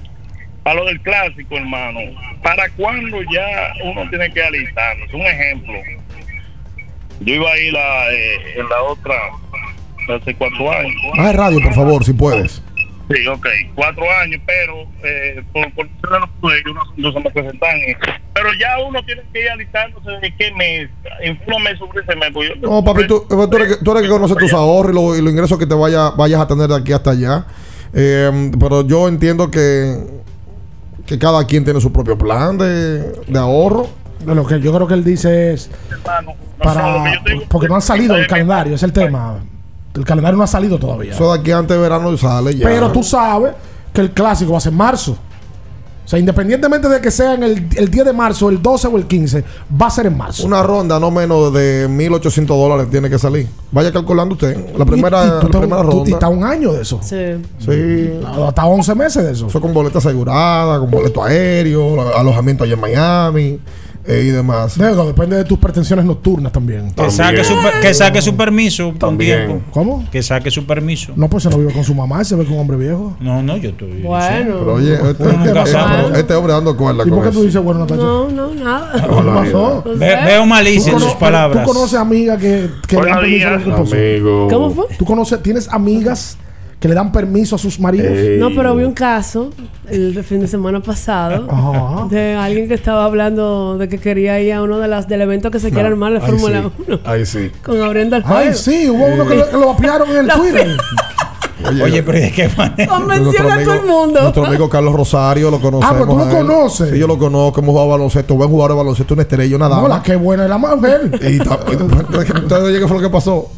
A lo del clásico, hermano. ¿Para cuándo ya uno tiene que alistarnos? Un ejemplo. Yo iba a ir la, eh, en la otra hace cuatro años. Baja el radio, por favor, si puedes. Sí, ok, cuatro años, pero eh, por, por ser no se me presentan. eh. Pero ya uno tiene que ir alistándose de qué mes. En uno mes sobre ese mes. pues yo- No, papi, tú, tú eres, que- tú eres que conoces tus ahorros y, lo- y los ingresos que te vaya, vayas a tener de aquí hasta allá. Eh, pero yo entiendo que, que cada quien tiene su propio plan de, de ahorro. Lo que yo creo que él dice es para porque no han salido el calendario, es el tema. El calendario no ha salido todavía. Eso de aquí antes de verano sale ya. Pero tú sabes que el clásico va a ser en marzo. O sea, independientemente de que sea en el, el 10 de marzo, el 12 o el 15, va a ser en marzo. Una ronda no menos de 1.800 dólares tiene que salir. Vaya calculando usted. La primera, Y- y tú la primera tú- ronda. y está un año de eso. Sí. Sí. Hasta 11 meses de eso. Eso con boleta asegurada, con boleto aéreo, alojamiento allá en Miami eh, y demás. Digo, depende de tus pretensiones nocturnas también. Que saque, su, que saque su permiso con También. tiempo. ¿Cómo? Que saque su permiso. No, pues se no vive con su mamá, se ve con un hombre viejo. No, no, yo estoy. Bueno. Pero oye, este, Uno nunca este- sabe. este hombre dando cuerda ¿Y con por qué eso. tú dices, bueno, Natacha? No, no, nada. ¿Qué pasó? Ve- veo malicia ¿Tú en sus palabras. ¿Tú conoces amigas que, que Buenos días. Amigo. ¿Cómo fue? ¿Tú conoces, tienes amigas que le dan permiso a sus maridos? No, pero vi un caso el fin de semana pasado Ajá. de alguien que estaba hablando de que quería ir a uno de las del evento que se quiere No, armar de ahí Fórmula sí, 1 Ahí sí. con abriendo el juego. Ay, sí, hubo uno que lo, que lo vapearon en el La- Twitter. Oye, pero ¿de qué manera? Convenciona a todo el mundo. Nuestro amigo Carlos Rosario lo conocemos. Ah, pero tú lo conoces. Sí, yo lo conozco. Hemos jugado baloncesto. Buen jugador de baloncesto, una estrella, una No, dama. la que buena es la mujer. Y oye, ¿qué fue lo que pasó?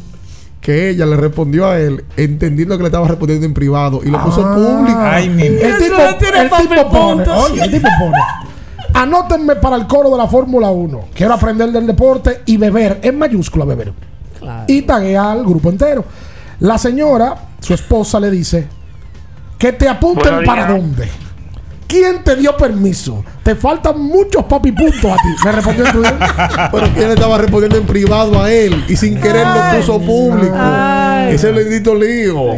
Que ella le respondió a él, entendiendo que le estaba respondiendo en privado, y lo puso Ah. público. Ay, mi. El tipo, no el tipo pone, puntos. oye, el tipo pone. Anótenme para el coro de la Fórmula 1. Quiero aprender del deporte y beber, en mayúscula beber. Y taguea al grupo entero. La señora, su esposa, le dice que te apunten Buenos para días. dónde. ¿Quién te dio permiso? Te faltan muchos papi puntos a ti. Me respondió en Twitter. Pero que él estaba respondiendo en privado a él y sin querer lo puso público. Ay. Ese es el bendito lío.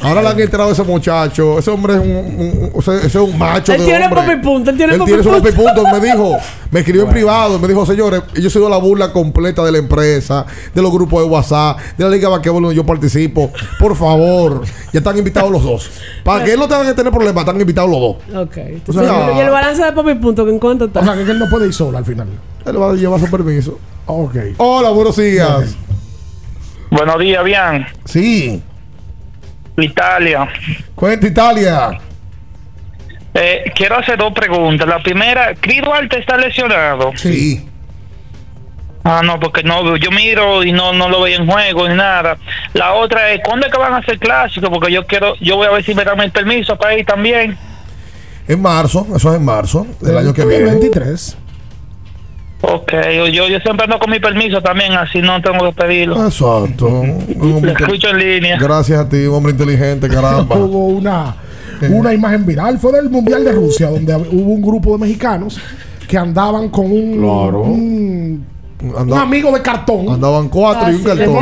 Ahora le han entrado a ese muchacho. Ese hombre es un, un- un- ese, ese es un macho. Él de tiene hombre. papi punto, él tiene Él papi tiene su punto. papi punto. Me dijo, me escribió en privado. Me dijo, señores, yo he sido la burla completa de la empresa, de los grupos de WhatsApp, de la Liga de Basquetbol donde yo participo. Por favor, ya están invitados los dos. Para que él no tenga que tener problemas, están invitados los dos. Ok. O sea, y el balance de papi punto, ¿en cuánto está? O sea, que él no puede ir solo al final. Él va a llevar su permiso. Ok. Hola, buenos días. Buenos días, bien. Sí. Italia. Cuenta Italia. Eh, quiero hacer dos preguntas. La primera, ¿Chris Duarte está lesionado? Sí. Ah, no, porque no, yo miro y no, no lo veo en juego ni nada. La otra es, ¿cuándo es que van a hacer clásicos? Porque yo quiero, yo voy a ver si me dan el permiso para ir también. En marzo, eso es en marzo del año que viene. 23. Ok, yo, yo siempre ando con mi permiso también, así no tengo que pedirlo. Exacto. Un escucho en línea. Gracias a ti, un hombre inteligente, caramba. Hubo una, una imagen viral, fue del Mundial de Rusia, donde hubo un grupo de mexicanos que andaban con un, Claro. un, Un amigo de cartón. Andaban cuatro Ah, y un sí, cartón. no.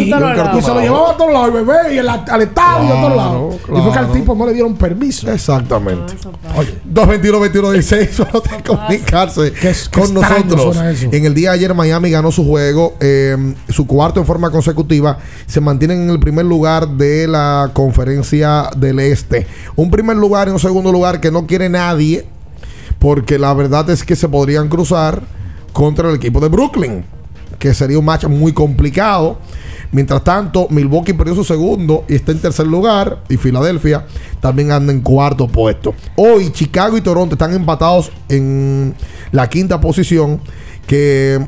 Y un cartón Y se lo más. llevaban a todos lados, el bebé, y el- al estadio, a todos lados. Y fue que al claro. tipo no le dieron permiso. Exactamente. 221 21 16 solo de comunicarse con nosotros. En el día de ayer Miami ganó su juego, eh, su cuarto en forma consecutiva. Se mantienen en el primer lugar de la conferencia del Este. Un primer lugar y un segundo lugar que no quiere nadie, porque la verdad es que se podrían cruzar contra el equipo de Brooklyn, que sería un match muy complicado. Mientras tanto, Milwaukee perdió su segundo y está en tercer lugar. Y Filadelfia también anda en cuarto puesto. Hoy Chicago y Toronto están empatados en la quinta posición. Que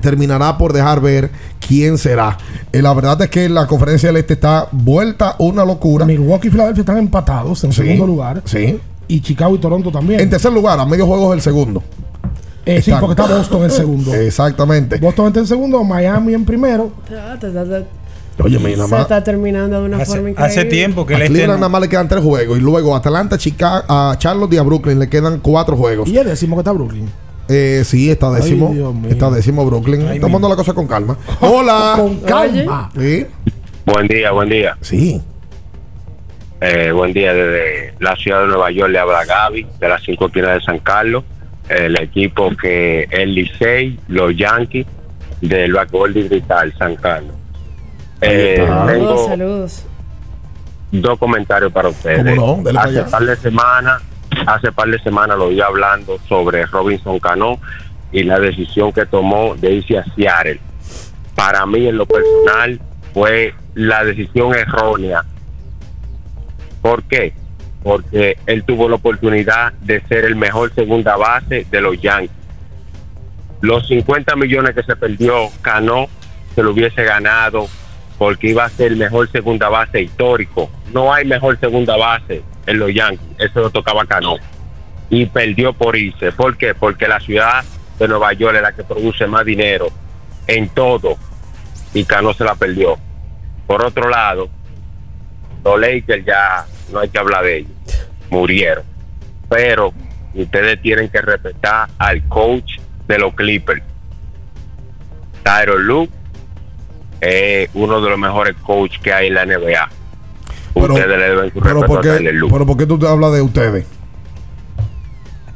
terminará por dejar ver quién será. Eh, la verdad es que la conferencia del este está vuelta una locura. Milwaukee y Filadelfia están empatados en Sí, segundo lugar. Sí. Y Chicago y Toronto también. En tercer lugar, a medio juego es el segundo. Eh, sí, porque está Boston en segundo. Exactamente. Boston está en segundo, Miami en primero. Oye, mira, nada Se está terminando de una forma increíble. A Cleveland nada más le quedan tres juegos. Y luego a Atlanta, Chicago, a Charlotte y a Brooklyn le quedan cuatro juegos. Y es décimo que está Brooklyn. Eh, sí, está décimo. Ay, está décimo Brooklyn. Ay, Tomando la cosa con calma. Hola. Con calma. Sí. Buen día, buen día. Sí. Eh, buen día desde la ciudad de Nueva York, le habla Gaby, de las cinco esquinas de San Carlos, el equipo que el Licey, los Yankees, del Bacol Digital San Carlos. Eh, Saludos, tengo saludos. dos comentarios para ustedes. ¿Cómo no? Hace par de semanas, hace par de semanas lo vi hablando sobre Robinson Cano y la decisión que tomó de irse a Seattle. Para mí, en lo personal, fue la decisión errónea. ¿Por qué? Porque él tuvo la oportunidad de ser el mejor segunda base de los Yankees. Los 50 millones que se perdió Cano se lo hubiese ganado porque iba a ser el mejor segunda base histórico. No hay mejor segunda base en los Yankees. Eso lo tocaba Cano. Y perdió por irse. ¿Por qué? Porque la ciudad de Nueva York es la que produce más dinero en todo. Y Cano se la perdió. Por otro lado, los Lakers ya no hay que hablar de ellos. Murieron. Pero ustedes tienen que respetar al coach de los Clippers. Tyron Lue es uno de los mejores coaches que hay en la NBA. ustedes le deben su Pero ¿por, a qué, pero ¿por qué tú te hablas de ustedes?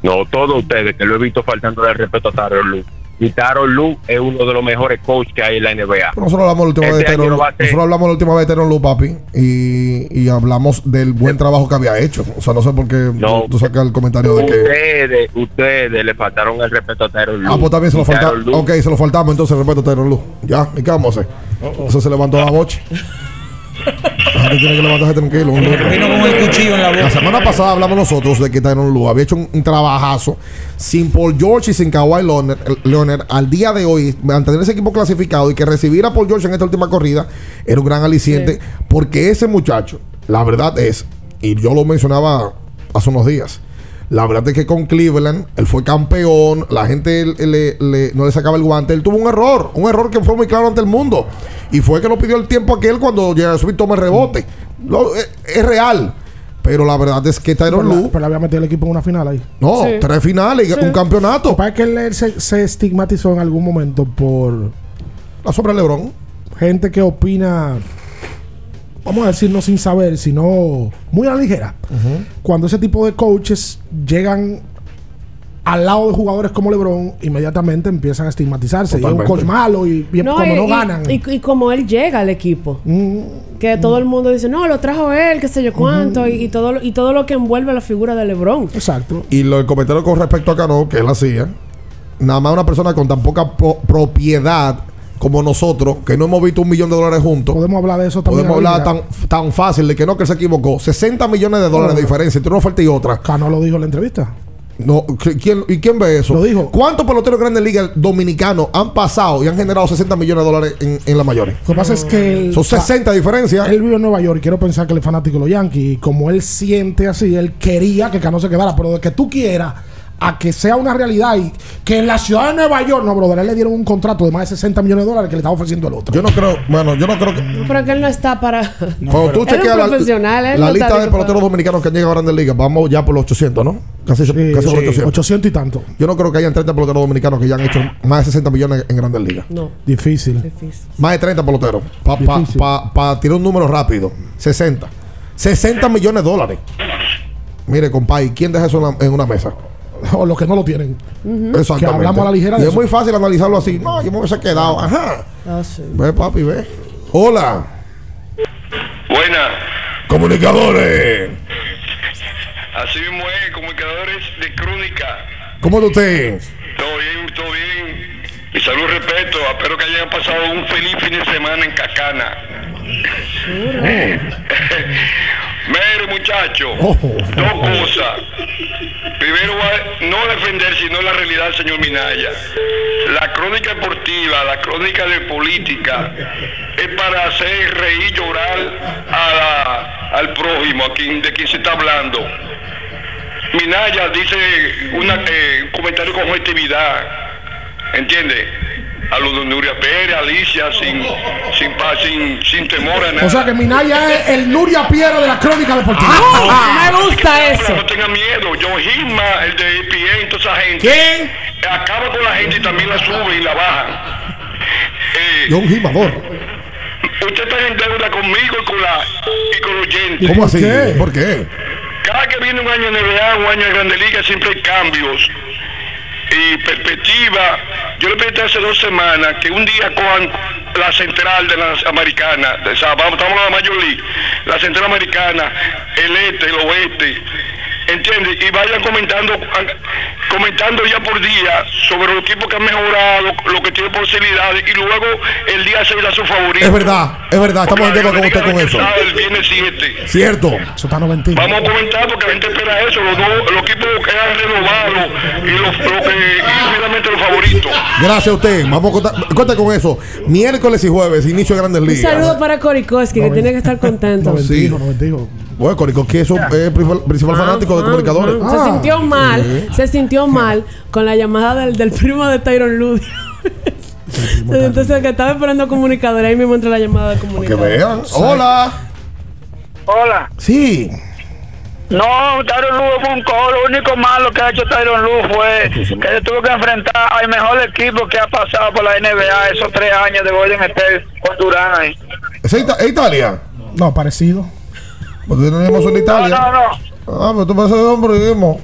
No, todos ustedes, que lo he visto faltando el respeto a Tyron Lue. Y Tyron Lue es uno de los mejores coaches que hay en la NBA. Nosotros hablamos la última Este vez de Teron Lu- Nosotros hablamos la última vez de Teron Lu, papi. Y, y hablamos del buen trabajo que había hecho. O sea, no sé por qué No. tú, tú sacas el comentario de que. Ustedes, ustedes le faltaron el respeto a Tyron Lue. Ah, pues también se lo faltamos. Ok, se lo faltamos entonces, respeto a Tyron Lu. Ya, ¿y qué vamos a hacer? Eso se levantó la boche. La gente tiene que levantarse tranquilo. un loco. Vino con el cuchillo en la boca. La semana pasada hablamos nosotros de que Tyron Lu había hecho un, un trabajazo sin Paul George y sin Kawhi Leonard, Leonard. Al día de hoy, mantener ese equipo clasificado y que recibir a Paul George en esta última corrida era un gran aliciente. Porque ese muchacho, la verdad es, y yo lo mencionaba hace unos días. La verdad es que con Cleveland, él fue campeón, la gente le- le- no le sacaba el guante. Él tuvo un error, un error que fue muy claro ante el mundo. Y fue que no pidió el tiempo aquel cuando Jerry Smith toma el rebote. Lo- es, es real. Pero la verdad es que Tyron Pero, Lue la- pero le había metido el equipo en una final ahí. No, Sí. tres finales y un campeonato. Lo que él, él se, se estigmatizó en algún momento por. La sombra de Lebron. Gente que opina. Vamos a decir no sin saber, sino muy a la ligera. Cuando ese tipo de coaches llegan al lado de jugadores como LeBron, inmediatamente empiezan a estigmatizarse. Y es un coach malo y, y como no ganan. Mm. Y, y como él llega al equipo. Que todo el mundo dice, no, lo trajo él, qué sé yo cuánto. y, y todo, lo- y todo lo que envuelve la figura de LeBron. Exacto. Y lo el comentario con respecto a Cano, que él hacía, nada más una persona con tan poca po- propiedad como nosotros, que no hemos visto un millón de dólares juntos, Podemos hablar de eso también. podemos hablar tan, tan fácil de que no, que él se equivocó. 60 millones de dólares de diferencia entre una oferta y otra. Cano lo dijo en la entrevista. No, ¿qui- ¿quién, ¿Y quién ve eso? Lo dijo. ¿Cuántos peloteros de grandes ligas dominicanos han pasado y han generado 60 millones de dólares en, en las mayores? Lo que pasa es que él, Son 60 diferencias. Él vive en Nueva York y quiero pensar que él es fanático de los Yankees. Y como él siente así, él quería que Cano se quedara. Pero de que tú quieras a que sea una realidad y que en la ciudad de Nueva York, no, brother, le dieron un contrato de más de 60 millones de dólares que le estaba ofreciendo el otro. Yo no creo, bueno, yo no creo que. Pero que él no está para. Cuando tú chequeas la, la no lista de de- peloteros dominicanos que han llegado a grandes ligas, vamos ya por los 800, ¿no? Casi, casi por sí, 800. 800 y tanto. Yo no creo que hayan 30 peloteros dominicanos que ya han hecho más de 60 millones en grandes ligas. No. Difícil. Más de 30 peloteros. Para tirar un número rápido. 60. 60 millones de dólares. Mire, compadre, ¿quién deja eso en, la- en una mesa? O los que no lo tienen. Exactamente. Que hablamos a la ligera Y de es eso. muy fácil analizarlo así. No, yo me hubiese quedado. Ajá. Ah, sí. Ve, papi, ve. Hola. Buena. Comunicadores. Así mismo es, comunicadores de Crónica. ¿Cómo está usted? Todo bien, todo bien. Mi salud y respeto. Espero que hayan pasado un feliz fin de semana en Cacana. Mire, muchacho, Oh. dos cosas. Primero, no defender, sino la realidad, señor Minaya. La crónica deportiva, la crónica de política, es para hacer reír, llorar a la- al prójimo, a quien, de quien se está hablando. Minaya dice una, eh, un comentario con objetividad, ¿entiende? A los de Nuria Pérez, Alicia, sin, sin, pa- sin, sin temor a nada. O sea que Minaya es el Nuria Piero de la crónica deportiva. Ah, me gusta eso. No tenga miedo. John Gilma, el de EPN, toda esa gente. ¿Quién? Acaba con la gente y también la sube y la baja. Eh, John Gimador. usted está en deuda conmigo y con, la, y con los oyentes. ¿Cómo así? ¿Por qué? Cada que viene un año de NBA, un año de Grande Liga, siempre hay cambios y perspectiva. Yo le pedí hace dos semanas que un día cojan la central de la americana, o sea, estamos en la Major League, la central americana, el este, el oeste, ¿entiendes? Y vayan comentando comentando ya por día sobre los equipos que han mejorado, lo que tienen posibilidades, y luego el día 6 da su favorito. Es verdad, es verdad. Estamos de acuerdo con usted con eso. El viernes 7. Cierto. Eso está 90. Vamos a comentar porque la gente espera eso, los, dos- los equipos que han renovado y los, los que y finalmente los favoritos. Gracias a usted. Vamos a contar, cuenta con eso. Miércoles y jueves, inicio de grandes Un ligas. saludo para Korikoski, que tiene que estar contento. Sí. Bueno, Corico, que es un eh, principal, principal fanático de comunicadores. Se Ah. sintió mal, se sintió mal con la llamada del, del primo de Tyron Ludy. Entonces, que estaba esperando comunicador, ahí mismo entra la llamada de Que comunicador. vean. Hola. Hola. Sí. No, Tyron Lue fue un cojo. Lo único malo que ha hecho Tyron Lue fue que se tuvo que enfrentar al mejor equipo que ha pasado por la NBA esos tres años de Golden State con Durán ahí. ¿Es, Ita- es Italia? No, parecido. Porque tenemos en Italia. No, no, no. Ah, pero tú pasas de hombre, primo.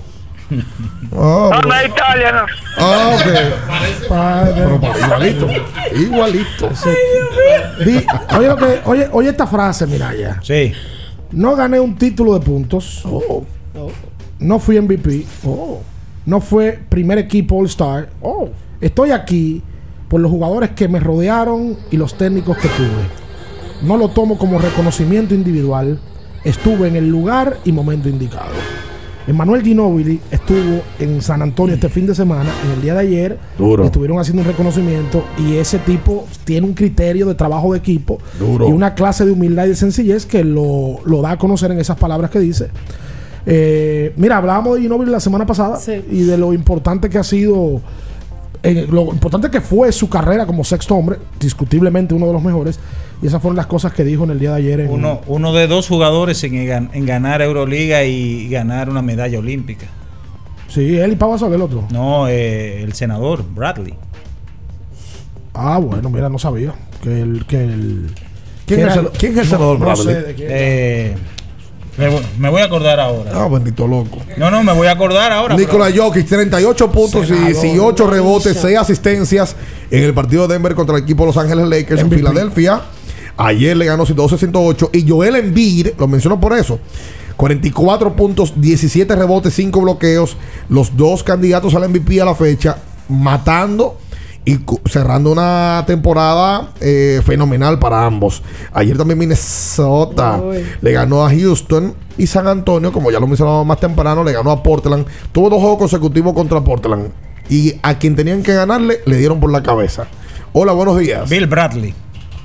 Ah, No, pero- no es Italia, no. ah, ok. Pero igualito. Igualito. Di- oye, lo que- oye, oye esta frase, mira ya. Sí. No gané un título de puntos. No fui MVP. No fue primer equipo All Star. Estoy aquí por los jugadores que me rodearon y los técnicos que tuve. No lo tomo como reconocimiento individual. Estuve en el lugar y momento indicado. Emmanuel Ginóbili estuvo en San Antonio este fin de semana, en el día de ayer. Duro. Le Estuvieron haciendo un reconocimiento y ese tipo tiene un criterio de trabajo de equipo Duro. y una clase de humildad y de sencillez que lo, lo da a conocer en esas palabras que dice. Eh, mira, hablábamos de Ginóbili la semana pasada y de lo importante que ha sido, eh, lo importante que fue su carrera como sexto hombre, discutiblemente uno de los mejores. Y esas fueron las cosas que dijo en el día de ayer. En, Uno, uno de dos jugadores en, en ganar Euroliga y ganar una medalla olímpica. Sí, él y Pau Gasol, el otro. No, eh, el senador, Bradley. Ah, bueno, mira, no sabía. Que el. Que el ¿Quién es el- quién es el no- senador no Bradley? sé de quién. Eh, me, voy, a acordar ahora. Ah, bendito loco. No, no, me voy a acordar ahora. Nicolás Jokic, 38 puntos y Senador. 18 rebotes, 6 asistencias en el partido de Denver contra el equipo de Los Ángeles Lakers en. Filadelfia. Ayer le ganó 112-108 y Joel Embiid, lo menciono por eso, 44 puntos, 17 rebotes, 5 bloqueos, los dos candidatos al MVP a la fecha, matando y cerrando una temporada eh, fenomenal para ambos. Ayer también Minnesota Uy. le ganó a Houston y San Antonio, como ya lo mencionamos más temprano, le ganó a Portland. Tuvo dos juegos consecutivos contra Portland y a quien tenían que ganarle le dieron por la cabeza. Hola, buenos días. Bill Bradley.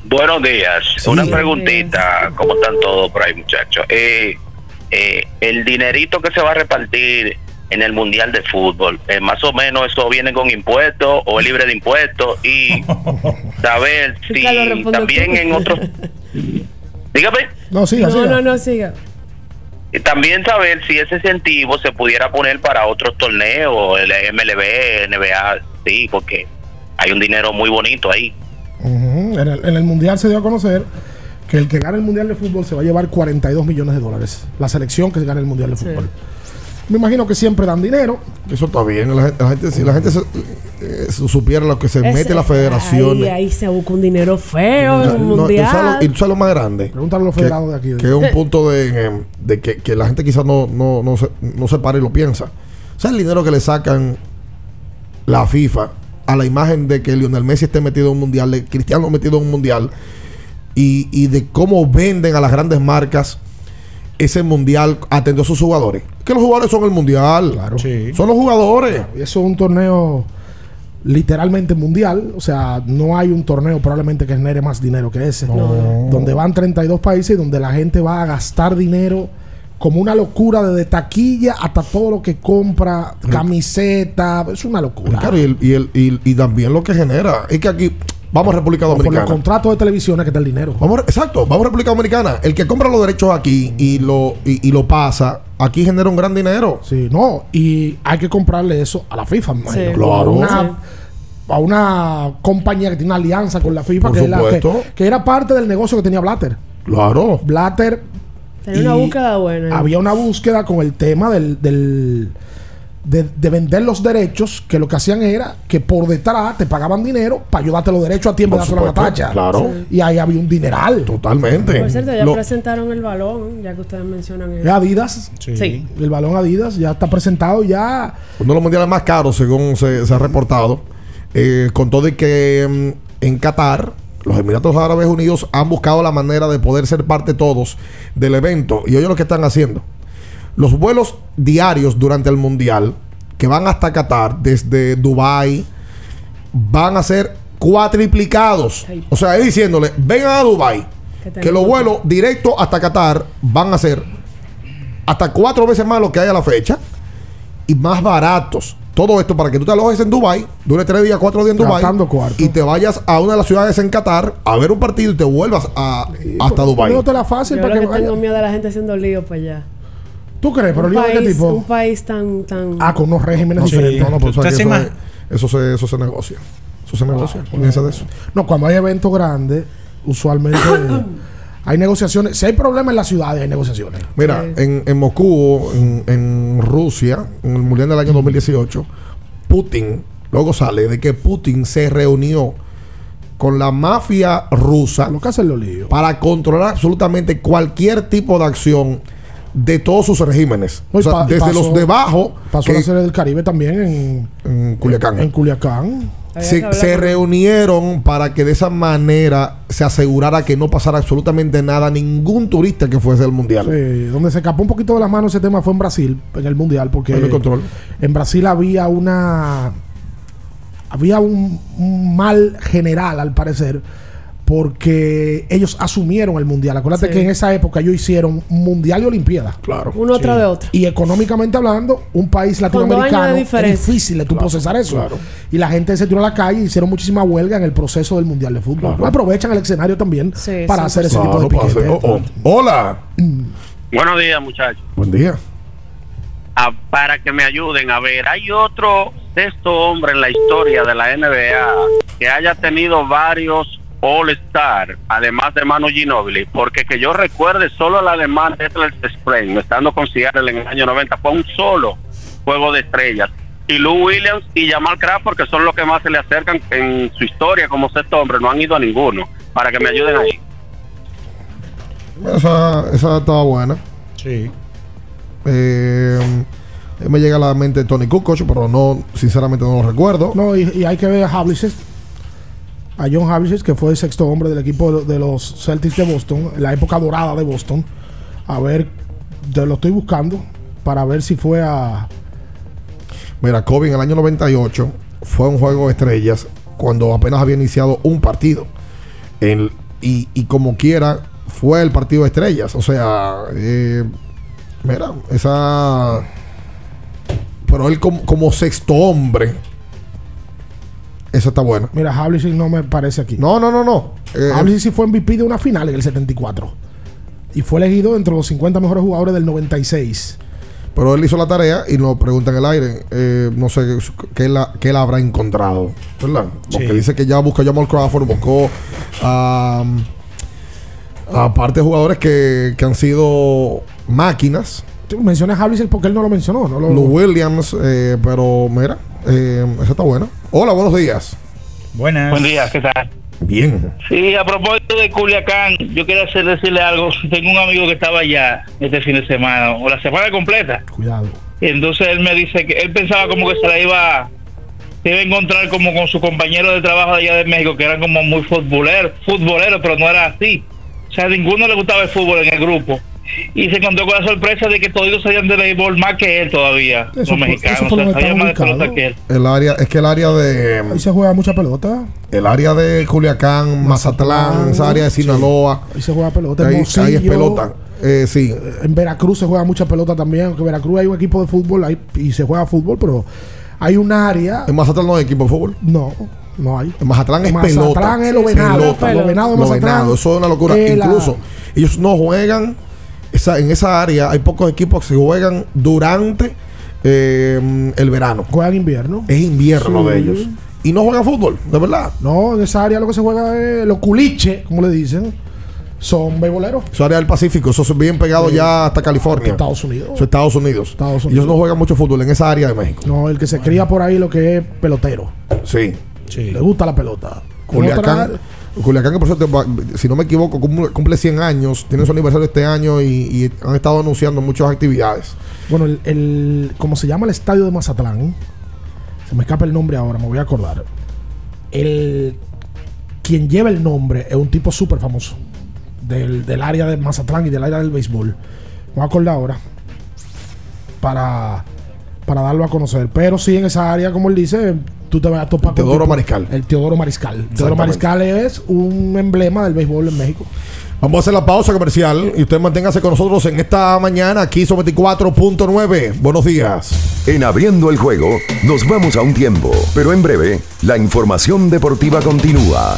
Buenos días. Sí. Una preguntita, ¿cómo están todos por ahí, muchachos? Eh, eh, el dinerito que se va a repartir en el Mundial de Fútbol, eh, más o menos eso viene con impuestos o es libre de impuestos y saber si también tú. en otros... Dígame. No, siga, no, siga. no, no, siga. Y también saber si ese incentivo se pudiera poner para otros torneos, el MLB, NBA, sí, porque hay un dinero muy bonito ahí. En, el, en el mundial se dio a conocer que el que gane el mundial de fútbol se va a llevar 42 millones de dólares. La selección que gane el mundial de fútbol. Me imagino que siempre dan dinero. Eso está bien. La gente, la gente- si la gente se- eh, supiera lo que se Ese- mete la federación. Ahí, ahí se busca un dinero feo en un No, mundial. ¿tú sabes lo- y tú sabes lo más grande. Pregúntale a los federados de aquí. Que es un punto de, eh, de que, que la gente quizás no, no, no, se, no se para y lo piensa. ¿Sabes el dinero que le sacan la FIFA a la imagen de que Lionel Messi esté metido en un mundial, de Cristiano metido en un mundial, y, y de cómo venden a las grandes marcas ese mundial atendiendo a sus jugadores? Que los jugadores son el mundial. Son los jugadores. Y eso es un torneo literalmente mundial. O sea, no hay un torneo probablemente que genere más dinero que ese. Donde van 32 países y donde la gente va a gastar dinero como una locura desde taquilla hasta todo lo que compra, camiseta. Es una locura. Claro, y, el- y, el- y- y también lo que genera es que aquí, vamos a República Por los Dominicana. contratos de televisión que está el dinero. Vamos, exacto, vamos a República Dominicana. El que compra los derechos aquí y lo, y, y lo pasa, aquí genera un gran dinero. Sí, no, y hay que comprarle eso a la FIFA, me imagino. Claro. A una, a una compañía que tiene una alianza con la FIFA, que, es la que, supuesto. que era parte del negocio que tenía Blatter. Claro. Blatter Tenía una búsqueda buena. había una búsqueda con el tema del, del- de, de vender los derechos, que lo que hacían era que por detrás te pagaban dinero para ayudarte los derechos a tiempo de hacer la tacha. claro. Y ahí había un dineral. Totalmente. Por cierto, ya Lo- presentaron el balón, ya que ustedes mencionan es eso. Adidas. Sí. El balón Adidas ya está presentado ya. Uno de los mundiales más caros, según se, se ha reportado. Eh, con todo y que mm, en Qatar, los Emiratos Árabes Unidos han buscado la manera de poder ser parte todos del evento. Y oye lo que están haciendo. Los vuelos diarios durante el mundial que van hasta Qatar, desde Dubai van a ser cuatriplicados. O sea, es diciéndole, vengan a Dubai Que que los vuelos directos hasta Qatar van a ser hasta cuatro veces más lo que hay a la fecha y más baratos. Todo esto para que tú te alojes en Dubai, dure tres días, cuatro días en Dubai y te vayas a una de las ciudades en Qatar a ver un partido y te vuelvas a, hasta Dubai. No te la fácil Yo para que que vaya. tengo miedo de la gente haciendo lío para allá. ¿Tú crees? ¿Pero lío de qué país, tipo? un país tan, tan... Ah, con unos regímenes sí. diferentes. No, no, pero ¿Tú sabes te que eso, eso se, eso se negocia. Eso se negocia. Olvídense de eso. No, cuando hay eventos grandes, usualmente hay negociaciones. Si hay problemas en la ciudad, hay negociaciones. Mira, en, en Moscú, en, en Rusia, en el Mundial del año 2018, Putin, luego sale de que Putin se reunió con la mafia rusa para controlar absolutamente cualquier tipo de acción de todos sus regímenes. No, O sea, pa- desde pasó- los de abajo, Pasó que- la serie del Caribe también en, en Culiacán. en Culiacán. se, se reunieron para que de esa manera se asegurara que no pasara absolutamente nada a ningún turista que fuese al mundial. Sí, donde se escapó un poquito de las manos ese tema fue en Brasil, en el Mundial, porque control. en Brasil había una. Había un, un mal general, al parecer, porque ellos asumieron el Mundial. Acuérdate Sí. que en esa época ellos hicieron Mundial y Olimpiada. Claro. Uno tras de otro. Y económicamente hablando, un país latinoamericano es diferencia. difícil de tú Claro, procesar eso. claro. Y la gente se tiró a la calle y hicieron muchísima huelga en el proceso del Mundial de Fútbol. Aprovechan el escenario también Sí, para sí, hacer ese Claro, tipo de piquete. oh, oh. Hola. Buenos días, muchachos. Buen día. Para que me ayuden a ver, hay otro sexto hombre en la historia de la NBA que haya tenido varios All-Star, además de Manu Ginobili, porque que yo recuerde solo el alemán Detlef Spring, estando con Seattle en el año 90, fue un solo juego de estrellas. Y Lou Williams y Jamal Crawford, que son los que más se le acercan en su historia como sexto hombre, no han ido a ninguno, para que me ayuden ahí. Esa, esa estaba buena. Sí. Eh, me llega a la mente Tony Kukoc, pero no, sinceramente no lo recuerdo. No, y, y hay que ver a Havlicek a John Havlicek, que fue el sexto hombre del equipo de los Celtics de Boston, en la época dorada de Boston. A ver, yo lo estoy buscando para ver si fue a. Mira, Kobe en el año 98 fue un juego de estrellas cuando apenas había iniciado un partido. Y, y como quiera, fue el partido de estrellas. O sea, eh, mira, esa. Pero él como, como sexto hombre. Esa está buena. Mira, Havlicek no me parece aquí. No, no, no, no. Eh, Havlicek sí fue MVP de una final en el 74. Y fue elegido entre los 50 mejores jugadores del 96. Pero él hizo la tarea y nos pregunta en el aire. eh, no sé qué, la, qué él habrá encontrado. ¿Verdad? Porque Sí. dice que ya buscó a Jamal Crawford, buscó a. Aparte de jugadores que, que han sido máquinas. Menciona a Havlicek porque él no lo mencionó. No lo, Lou Williams, eh, pero mira, eh, esa está buena. Hola, buenos días. Buenas. Buen día, ¿qué tal? Bien. Sí, a propósito de Culiacán, yo quería hacer, decirle algo. Tengo un amigo que estaba allá este fin de semana, o la semana completa. Cuidado. Y entonces él me dice que él pensaba como que se la iba, se iba a encontrar como con su compañero de trabajo de allá de México, que eran como muy futboleros, futboleros, pero no era así. O sea, a ninguno le gustaba el fútbol en el grupo. Y se encontró con la sorpresa de que todos sabían de béisbol más que él todavía, Eso los mexicanos. eso por O sea, donde sabían más de pelota que él. El área, es que el área de. Ahí se juega mucha pelota. El área de Culiacán, Mazatlán, esa área de Sinaloa. Ahí se juega pelota. Ahí, es pelota. Eh, sí. En Veracruz se juega mucha pelota también. Aunque en Veracruz hay un equipo de fútbol ahí, y se juega fútbol, pero hay un área. En Mazatlán no hay equipo de fútbol. No, no hay. En Mazatlán es Mazatlán pelota. es lo venado. Pelota. Lo venado de Lo Mazatlán. venado, Eso es una locura. Eh, la- Incluso ellos no juegan. Esa- en esa área hay pocos equipos que se juegan durante eh, el verano. Juegan invierno. Es invierno Sí. de ellos. Y no juegan fútbol, de verdad. No, en esa área lo que se juega es los culiches, como le dicen. Son beisboleros. Esa área del Pacífico, eso es bien pegado Sí. ya hasta California. Estados Unidos. Eso Estados Unidos. Estados Ellos Unidos. no juegan mucho fútbol en esa área de México. No, el que se cría por ahí lo que es pelotero. Sí. Le gusta la pelota. Culiacán, Culiacán, que por cierto, si no me equivoco, cumple, cumple 100 años, tiene su aniversario este año y, y han estado anunciando muchas actividades. Bueno, el, el- como se llama el estadio de Mazatlán, se me escapa el nombre ahora, me voy a acordar. El quien lleva el nombre es un tipo súper famoso del, del área de Mazatlán y del área del béisbol. Me voy a acordar ahora para, para darlo a conocer. Pero sí, en esa área, como él dice, tú te vas a topar con Teodoro tipo- Mariscal. El Teodoro Mariscal. Teodoro. Mariscal es un emblema del béisbol en México. Vamos a hacer la pausa comercial y usted manténgase con nosotros en esta mañana aquí sobre 24.9. Buenos días. En abriendo el juego, nos vamos a un tiempo, pero en breve, la información deportiva continúa.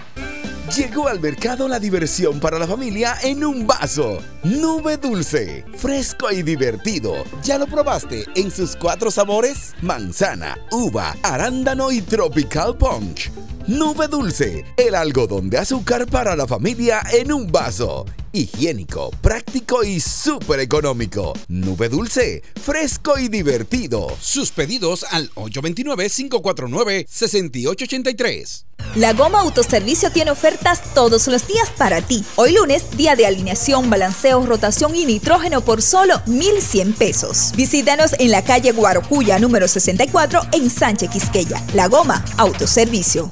Llegó al mercado la diversión para la familia en un vaso. Nube dulce, fresco y divertido. ¿Ya lo probaste en sus cuatro sabores? Manzana, uva, arándano y tropical punch. Nube dulce, el algodón de azúcar para la familia en un vaso. Higiénico, práctico y súper económico. Nube dulce, fresco y divertido. Sus pedidos al 829-549-6883. La Goma Autoservicio tiene ofertas todos los días para ti. Hoy lunes, día de alineación, balanceo, rotación y nitrógeno por solo 1,100 pesos. Visítanos en la calle Guarocuya, número 64, en Sánchez Quisqueya. La Goma Autoservicio.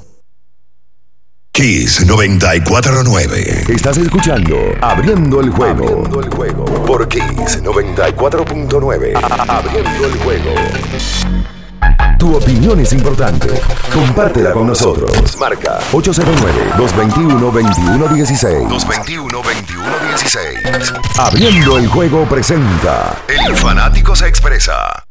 Kiss 949. Estás escuchando Abriendo el juego. Abriendo el juego. Por Kiss 94.9. Abriendo el juego. Tu opinión es importante. Compártela con nosotros. Marca 809-221-2116. 221-2116. Abriendo el juego presenta. El fanático se expresa.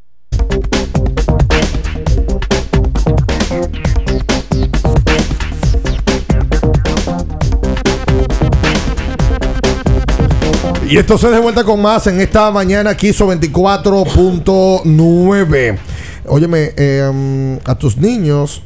Y esto se de vuelta con más en esta mañana quiso 24.9. Óyeme, eh, a tus niños,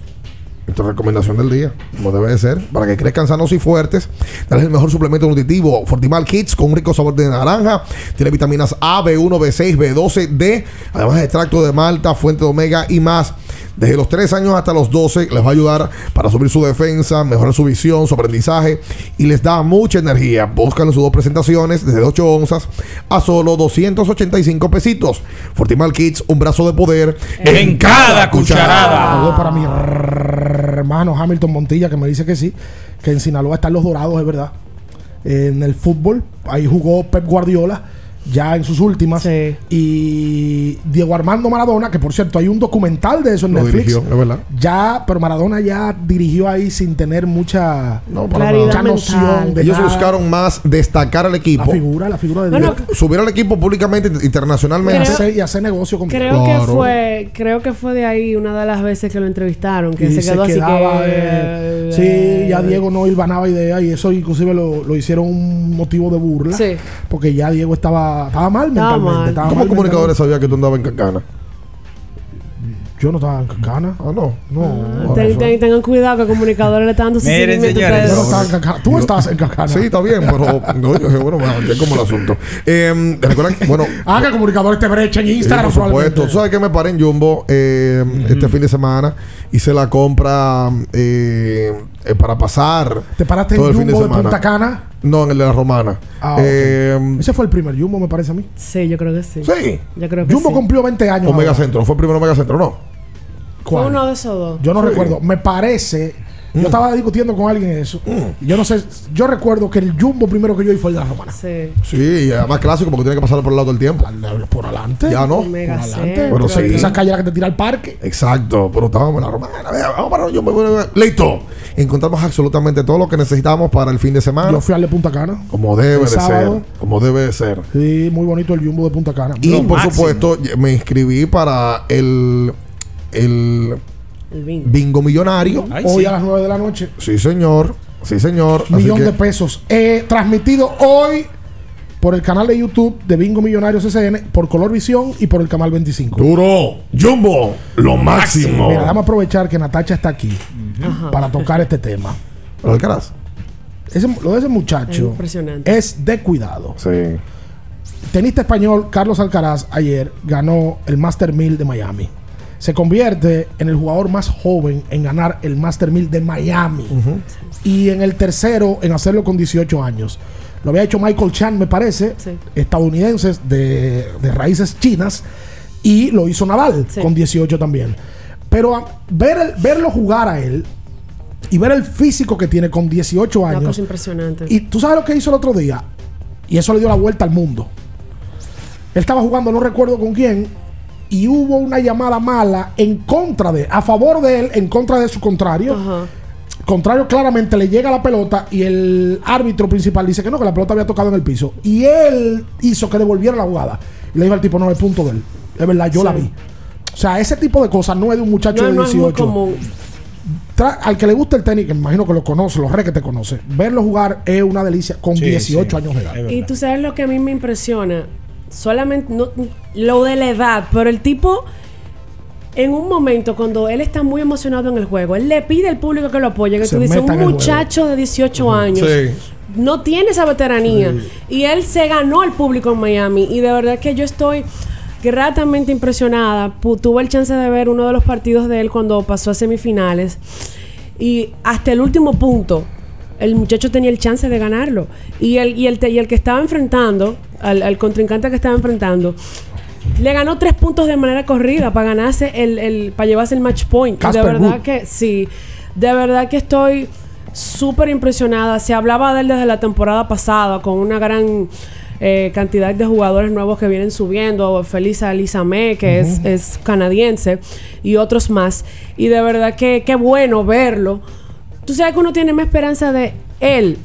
esta recomendación del día, como debe de ser, para que crezcan sanos y fuertes, dale el mejor suplemento nutritivo, Fortimal Kids, con un rico sabor de naranja, tiene vitaminas A, B1, B6, B12, D, además extracto de malta, fuente de omega y más. Desde los 3 años hasta los 12 les va a ayudar para subir su defensa, mejorar su visión, su aprendizaje y les da mucha energía. Búscalo en sus dos presentaciones desde 8 onzas a solo 285 pesitos. Fortimal Kids, un brazo de poder En cada cucharada. Saludos para mi hermano Hamilton Montilla que me dice que sí, que en Sinaloa están los dorados, es verdad. En el fútbol, ahí jugó Pep Guardiola ya en sus últimas. Y Diego Armando Maradona, que por cierto hay un documental de eso en Lo Netflix. dirigió, es verdad. Ya, pero Maradona ya dirigió ahí sin tener mucha, para mucha noción de Ellos nada. buscaron más destacar al equipo. la figura, la figura de Bueno, subir al equipo públicamente y internacionalmente. hacer, y hacer negocio con Creo que fue, creo que fue de ahí una de las veces que lo entrevistaron, que y se quedó así quedaba, que. eh, sí, ya Diego no hilvanaba idea y eso inclusive lo, lo hicieron un motivo de burla. Sí. Porque ya Diego estaba, estaba mal Estaba mentalmente. estaba ¿Cómo mal comunicadores sabía que tú andabas en Cancana? Yo no estaba en Cancana. Ah, no. No. Ten- ten- tengan cuidado que comunicadores le están dando Miren, seguimiento a señores. Yo no estaba en Cancana. Tú estabas en Cancana. Sí, está bien, pero no, yo dije, bueno, me es como el asunto. Eh, recuerdan, bueno, Ah, que comunicadores te brecha en Sí, Instagram. por supuesto. Tú sabes que me paré en Jumbo eh, este fin de semana. Hice la compra eh, eh, para pasar. ¿Te paraste todo en el fin de Jumbo de, semana. Punta Cana? No, en el de la Romana. Ah, ok. Eh, Ese fue el primer Jumbo, me parece a mí. Sí, yo creo que sí. Sí. Yo creo que Jumbo sí. cumplió 20 años. Omega ahora. Centro. Fue primero Omega Centro, ¿no? Fue ¿Cuál? uno de esos dos. Yo no Sí. recuerdo. Me parece. Mm. Yo estaba discutiendo con alguien eso. Y Yo no sé. Yo recuerdo que el Jumbo primero que yo vi fue el de la Romana. Sí. Sí, y además clásico porque tiene que pasar por el lado del tiempo. Por adelante. Ya no. Omega Por adelante. Pero sí. Esa calle la que te tira al parque. Exacto, pero estábamos en la romana. Vamos para yo me voy a- Listo. Encontramos absolutamente todo lo que necesitamos para el fin de semana. Yo fui al de Punta Cana. Como debe el de sábado. ser. Como debe de ser. Sí, muy bonito el Jumbo de Punta Cana. Y Lo por máximo. supuesto, me inscribí para el, el El bingo. bingo millonario. Ay, Hoy sí. a las 9 de la noche. Sí, señor. Sí, señor. Millón que- de pesos. Eh, transmitido hoy por el canal de YouTube de Bingo Millonarios CCN, por Color Visión y por el canal 25. Duro. Jumbo. Lo máximo. Mira, déjame aprovechar que Natacha está aquí para tocar este tema. ¿Lo Alcaraz? Ese- lo de ese Es muchacho impresionante. es de cuidado. Sí. Tenista español Carlos Alcaraz ayer ganó el Master 1000 de Miami. Se convierte en el jugador más joven en ganar el Master 1000 de Miami. Y en el tercero en hacerlo con 18 años. Lo había hecho Michael Chan, me parece, Sí. estadounidenses de, de raíces chinas. Y lo hizo Nadal Sí. con 18 también. Pero a- ver el- verlo jugar a él y ver el físico que tiene con 18 Una años. cosa impresionante. Y tú sabes lo que hizo el otro día. Y eso le dio la vuelta al mundo. Él estaba jugando, no recuerdo con quién. Y hubo una llamada mala en contra de, a favor de él, en contra de su contrario. Ajá. Contrario claramente le llega la pelota y el árbitro principal dice que no, que la pelota había tocado en el piso. Y él hizo que devolviera la jugada. Y le dijo al tipo, no, el punto de él. Es verdad, yo Sí. la vi. O sea, ese tipo de cosas no es de un muchacho No, de no es muy 18. común. Tra- al que le gusta el tenis, que me imagino que lo conoce, los re que te conoce, verlo jugar es una delicia con Sí, 18 sí, años de edad. Y tú sabes lo que a mí me impresiona. Solamente no- lo de la edad, pero el tipo, en un momento, cuando él está muy emocionado en el juego, él le pide al público que lo apoye. Que Se tú dices, un muchacho de 18 años. Sí. No tiene esa veteranía. Y él se ganó al público en Miami. Y de verdad que yo estoy gratamente impresionada. Tuve el chance de ver uno de los partidos de él cuando pasó a semifinales. Y hasta el último punto, el muchacho tenía el chance de ganarlo. Y el, y el, te- y el que estaba enfrentando, al, al contrincante que estaba enfrentando, le ganó tres puntos de manera corrida para ganarse el, el para llevarse el match point. De verdad que sí, de verdad que estoy súper impresionada. Se hablaba de él desde la temporada pasada con una gran eh, cantidad de jugadores nuevos que vienen subiendo, Felisa Lizame, que es, es canadiense, y otros más. Y de verdad que qué bueno verlo. Tú sabes que uno tiene más esperanza de él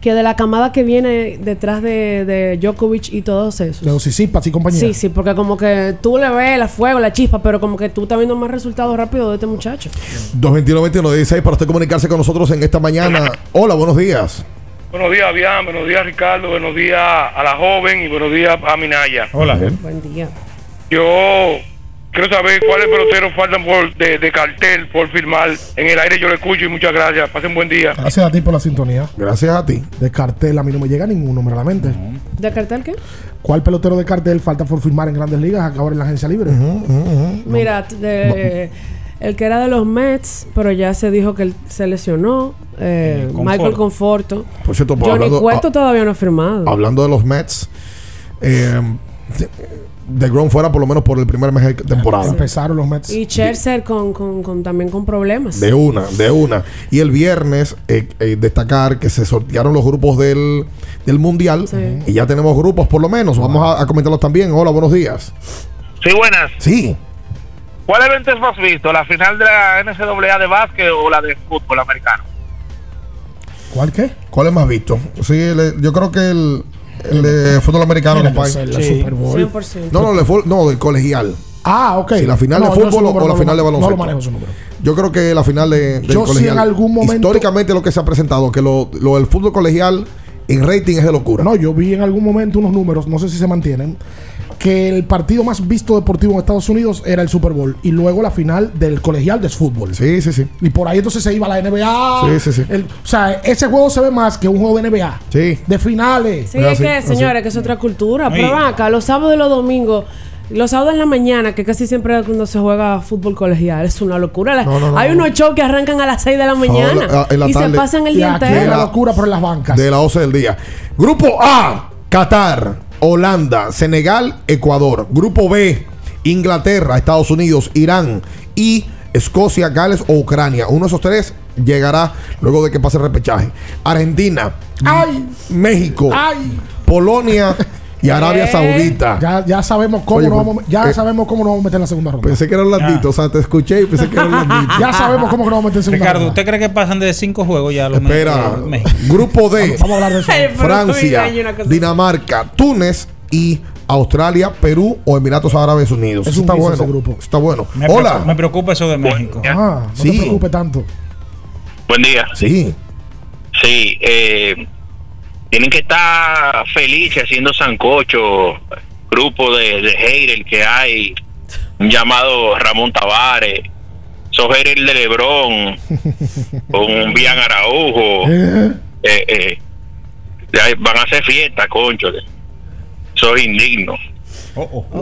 que de la camada que viene detrás de, de Djokovic y todos esos. De los Sisipas y compañía. Sí, sí, porque como que tú le ves la fuego, la chispa, pero como que tú estás viendo más resultados rápidos de este muchacho. 221-2116 para usted comunicarse con nosotros en esta mañana. Hola, buenos días. Buenos días, Bian. Buenos días, Ricardo. Buenos días a la joven y buenos días a Minaya. Hola. Buen día. Yo quiero saber cuáles peloteros faltan por, de, de cartel por firmar. En el aire yo lo escucho y muchas gracias. Pasen buen día. Gracias a ti por la sintonía. Gracias a ti. De cartel, a mí no me llega ningún número a la mente. ¿De cartel qué? ¿Cuál pelotero de cartel falta por firmar en grandes ligas ahora en la agencia libre? Mira, de- el que era de los Mets, pero ya se dijo que él se lesionó. eh, Conforto. Michael Conforto. Por cierto, pues, Johnny hablando- Cueto ah, todavía no ha firmado. Hablando de los Mets, eh, de, de Grom fuera por lo menos por el primer mes de temporada. Empezaron los Mets. Y Scherzer con, con, con- también con problemas. De una, de una. Y el viernes, eh, eh, destacar que se sortearon los grupos del, del Mundial. Sí. Y ya tenemos grupos por lo menos. Vamos a, a comentarlos también. Hola, buenos días. Sí, buenas. Sí. ¿Cuál evento es más visto? ¿La final de la NCAA de básquet o la de fútbol americano? ¿Cuál qué? ¿Cuál es más visto? Sí, yo creo que el, el de fútbol americano, compadre. la Sí. Super Bowl. 100%. No, no, fu- no, del colegial. Ah, ok. Si la final No, de fútbol o- la no final de baloncesto. No lo manejo ese número. Yo creo que la final de, del Yo colegial. en algún momento- Históricamente lo que se ha presentado, que lo, lo del fútbol colegial en rating es de locura. No, yo vi en algún momento unos números, no sé si se mantienen, que el partido más visto deportivo en Estados Unidos era el Super Bowl y luego la final del colegial de fútbol. Sí, sí, sí. Y por ahí entonces se iba la NBA. Sí, sí, sí. El- o sea, ese juego se ve más que un juego de NBA. Sí. De finales. Sí, es que, señores, que es otra cultura. Pero acá, los sábados y los domingos, los sábados en la mañana, que casi siempre es cuando se juega fútbol colegial, es una locura. La- No, no, no, Hay no. unos shows que arrancan a las 6 de la mañana la y se pasan el día entero. es la locura por las bancas. De la 12 del día. Grupo A, Qatar, Holanda, Senegal, Ecuador. Grupo B, Inglaterra, Estados Unidos, Irán y Escocia, Gales o Ucrania. Uno de esos tres llegará luego de que pase el repechaje. Argentina, México, Polonia y Arabia Saudita. Ya, ya sabemos cómo Oye, nos pues, vamos, ya eh, sabemos cómo nos vamos a meter en la segunda ronda. Pensé que era Orlandito, o sea, te escuché y pensé que era Orlandito. Ya sabemos cómo nos vamos a meter en segunda Ricardo, ronda. ¿usted cree que pasan de cinco juegos ya a los Espera, México? grupo D, Vamos a hablar de eso. Francia, Dinamarca, Túnez y Australia, Perú o Emiratos Árabes Unidos. Es Eso un está bueno. ese grupo. Está bueno. Me Hola. preocupa- me preocupa eso de México. Ah, no Sí. te preocupes tanto. Buen día. Sí. Sí, eh, tienen que estar felices haciendo sancocho, grupo de, de haters que hay, un llamado Ramón Tavares, esos haters de Lebrón, con Bian Araujo, Eh, eh, eh, van a hacer fiesta, concho. Soy indigno.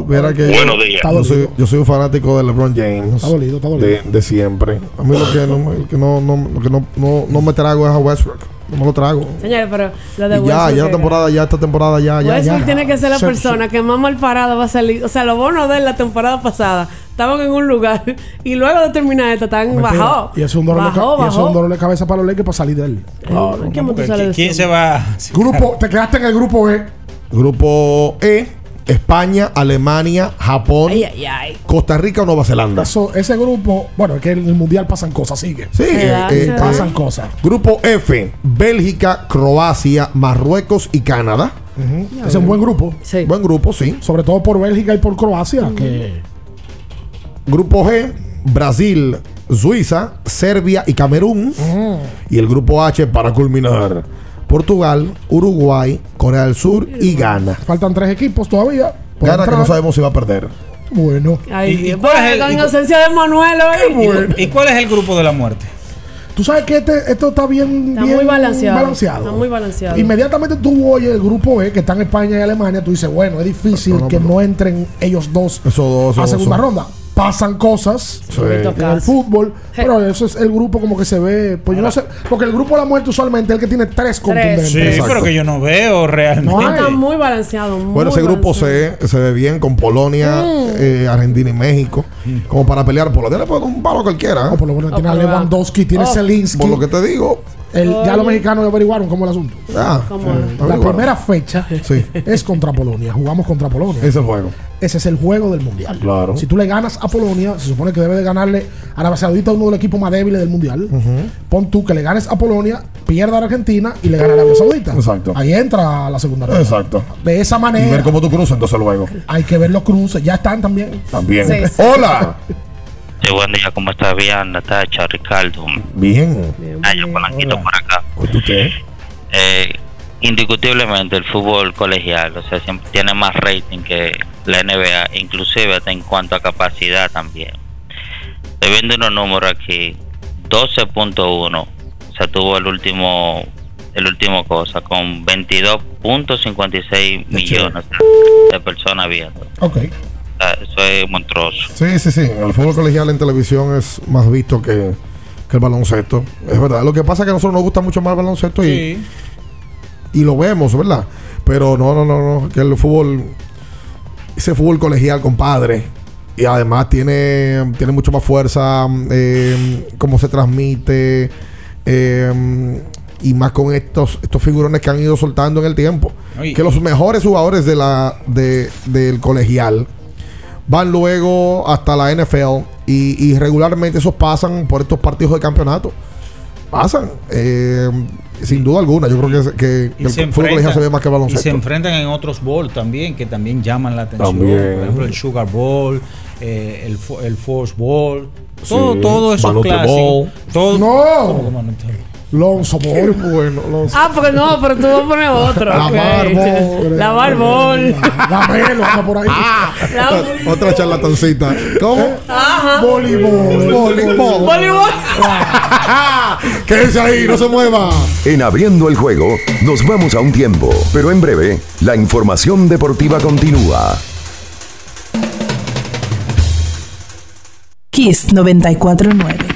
Mira que Buenos días. Yo soy, yo soy un fanático de LeBron James. Está dolido, está dolido. De, de siempre. A mí lo que no, me- lo que no, no, que no, no, no me trago es a Westbrook. No me lo trago. Señores, pero lo de Y ya, ya que- temporada, ya esta temporada, ya, ya, Westbrook ya. tiene que ser la Se- persona que más mal parada va a salir. O sea, los bonos de él la temporada pasada estaban en un lugar y luego de terminar esta están bajados. Y eso es un dolor, de, Bajó, y es un dolor de cabeza para los Lakers para salir de él. ¿Cómo tú sales de ¿Quién eso? se va? Grupo, te quedaste en el grupo E. Grupo E, España, Alemania, Japón, Ay, ay, ay. Costa Rica o Nueva Zelanda. Eso, ese grupo, bueno, es que en el mundial pasan cosas, sigue. Sí, da, eh, da. pasan cosas. Grupo F, Bélgica, Croacia, Marruecos y Canadá. Es un buen grupo. Sí. Buen grupo, sí. Sobre todo por Bélgica y por Croacia. Que Grupo G, Brasil, Suiza, Serbia y Camerún. Y el grupo H para culminar. Portugal, Uruguay, Corea del Sur y Ghana. faltan tres equipos todavía. por Ghana que entrar. no sabemos si va a perder. Bueno. Ay, ¿Y- y cuál es el- con y cu- de Manuel hoy. ¿Y, y cuál es el grupo de la muerte? Tú sabes que este, esto está bien, Está bien muy balanceado. Está muy balanceado. Inmediatamente tú oyes el grupo E, que está en España y Alemania, tú dices, bueno, es difícil No, no, que pero- no entren ellos dos Esos dos, esos a dos segunda son- ronda. Pasan cosas Sí. en el fútbol, pero eso es el grupo como que se ve. Pues yo no sé, porque el grupo de la muerte usualmente es el que tiene tres contundentes. Sí, Exacto. pero que yo no veo realmente. No. Está muy balanceado. muy Bueno, ese grupo balanceado. C se ve bien con Polonia, eh, Argentina y México. Como para pelear. Polonia le puede dar un palo a cualquiera. ¿eh? No, por lo menos tiene a Lewandowski, tiene oh. Zelinsky. Por lo que te digo. El- ya los mexicanos averiguaron cómo el asunto. Ah, ¿Cómo sí, es? La primera fecha Sí. es contra Polonia. Jugamos contra Polonia. Ese es el juego. Ese es el juego del mundial. Claro. Si tú le ganas a Polonia, se supone que debe de ganarle a Arabia Saudita, uno de los equipos más débiles del mundial. Pon tú que le ganes a Polonia, pierda a Argentina y le gana a Arabia Saudita. Exacto. Ahí entra la segunda ronda. Exacto. De esa Y manera ver cómo tú cruzas entonces luego. hay que ver los cruces. Ya están también. También. Sí, sí. Hola. Sí, buen día, ¿cómo estás? Bien, Natacha, Ricardo. Bien. Ah, Polanquito por acá. usted? Eh, indiscutiblemente el fútbol colegial, o sea, siempre tiene más rating que la NBA, inclusive hasta en cuanto a capacidad también. Estoy viendo unos números aquí, 12.1, o sea, tuvo el último el último cosa, con 22.56 millones de personas viendo. Ok. Eso es monstruoso. Sí, sí, sí. El fútbol colegial en televisión es más visto que, que el baloncesto. Es verdad. Lo que pasa es que a nosotros nos gusta mucho más el baloncesto y, y lo vemos, ¿verdad? Pero no, no, no, no. Que el fútbol, ese fútbol colegial, compadre. Y además tiene, tiene mucho más fuerza, eh, cómo se transmite. eh, y más con estos, estos figurones que han ido soltando en el tiempo. Oye, que los mejores jugadores de la, de, del colegial van luego hasta la NFL y, y regularmente esos pasan por estos partidos de campeonato. Pasan, eh, sin duda alguna. Yo creo que, el se, fútbol colegial se ve más que y se baloncesto. enfrentan en otros bowl también que también llaman la atención. También. Por ejemplo, el Sugar Bowl, eh, el, el Force Bowl. Todo, Sí. todo eso. Bowl. Todo, No. Lonzo Ball. bueno, Lonzo. Ah, porque no, pero tú vas a poner otro. La ok. Barbol. La Barbol. La Melo anda por ahí. La- Otra charlatancita. ¿Cómo? Ajá. Voleibol. Voleibol. Voleibol. Quédense ahí, no se mueva. En abriendo el juego, nos vamos a un tiempo, pero en breve, la información deportiva continúa. Kiss 949.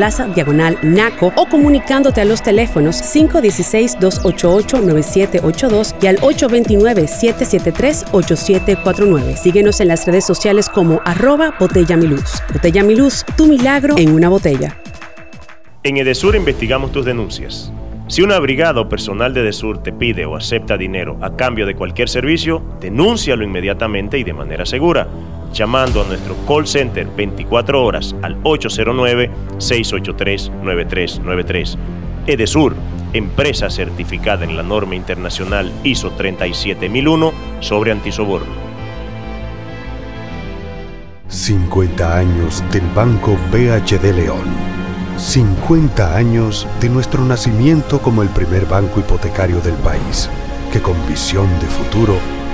Diagonal Naco o comunicándote a los teléfonos 516-288-9782 y al 829-773-8749. Síguenos en las redes sociales como arroba Botella Miluz. Botella Miluz, tu milagro en una botella. En Edesur investigamos tus denuncias. Si una brigada o personal de Edesur te pide o acepta dinero a cambio de cualquier servicio, denúncialo inmediatamente y de manera segura, llamando a nuestro call center 24 horas al 809-683-9393. Edesur, empresa certificada en la norma internacional ISO 37001 sobre antisoborno. 50 años del Banco BHD León. 50 años de nuestro nacimiento como el primer banco hipotecario del país, que con visión de futuro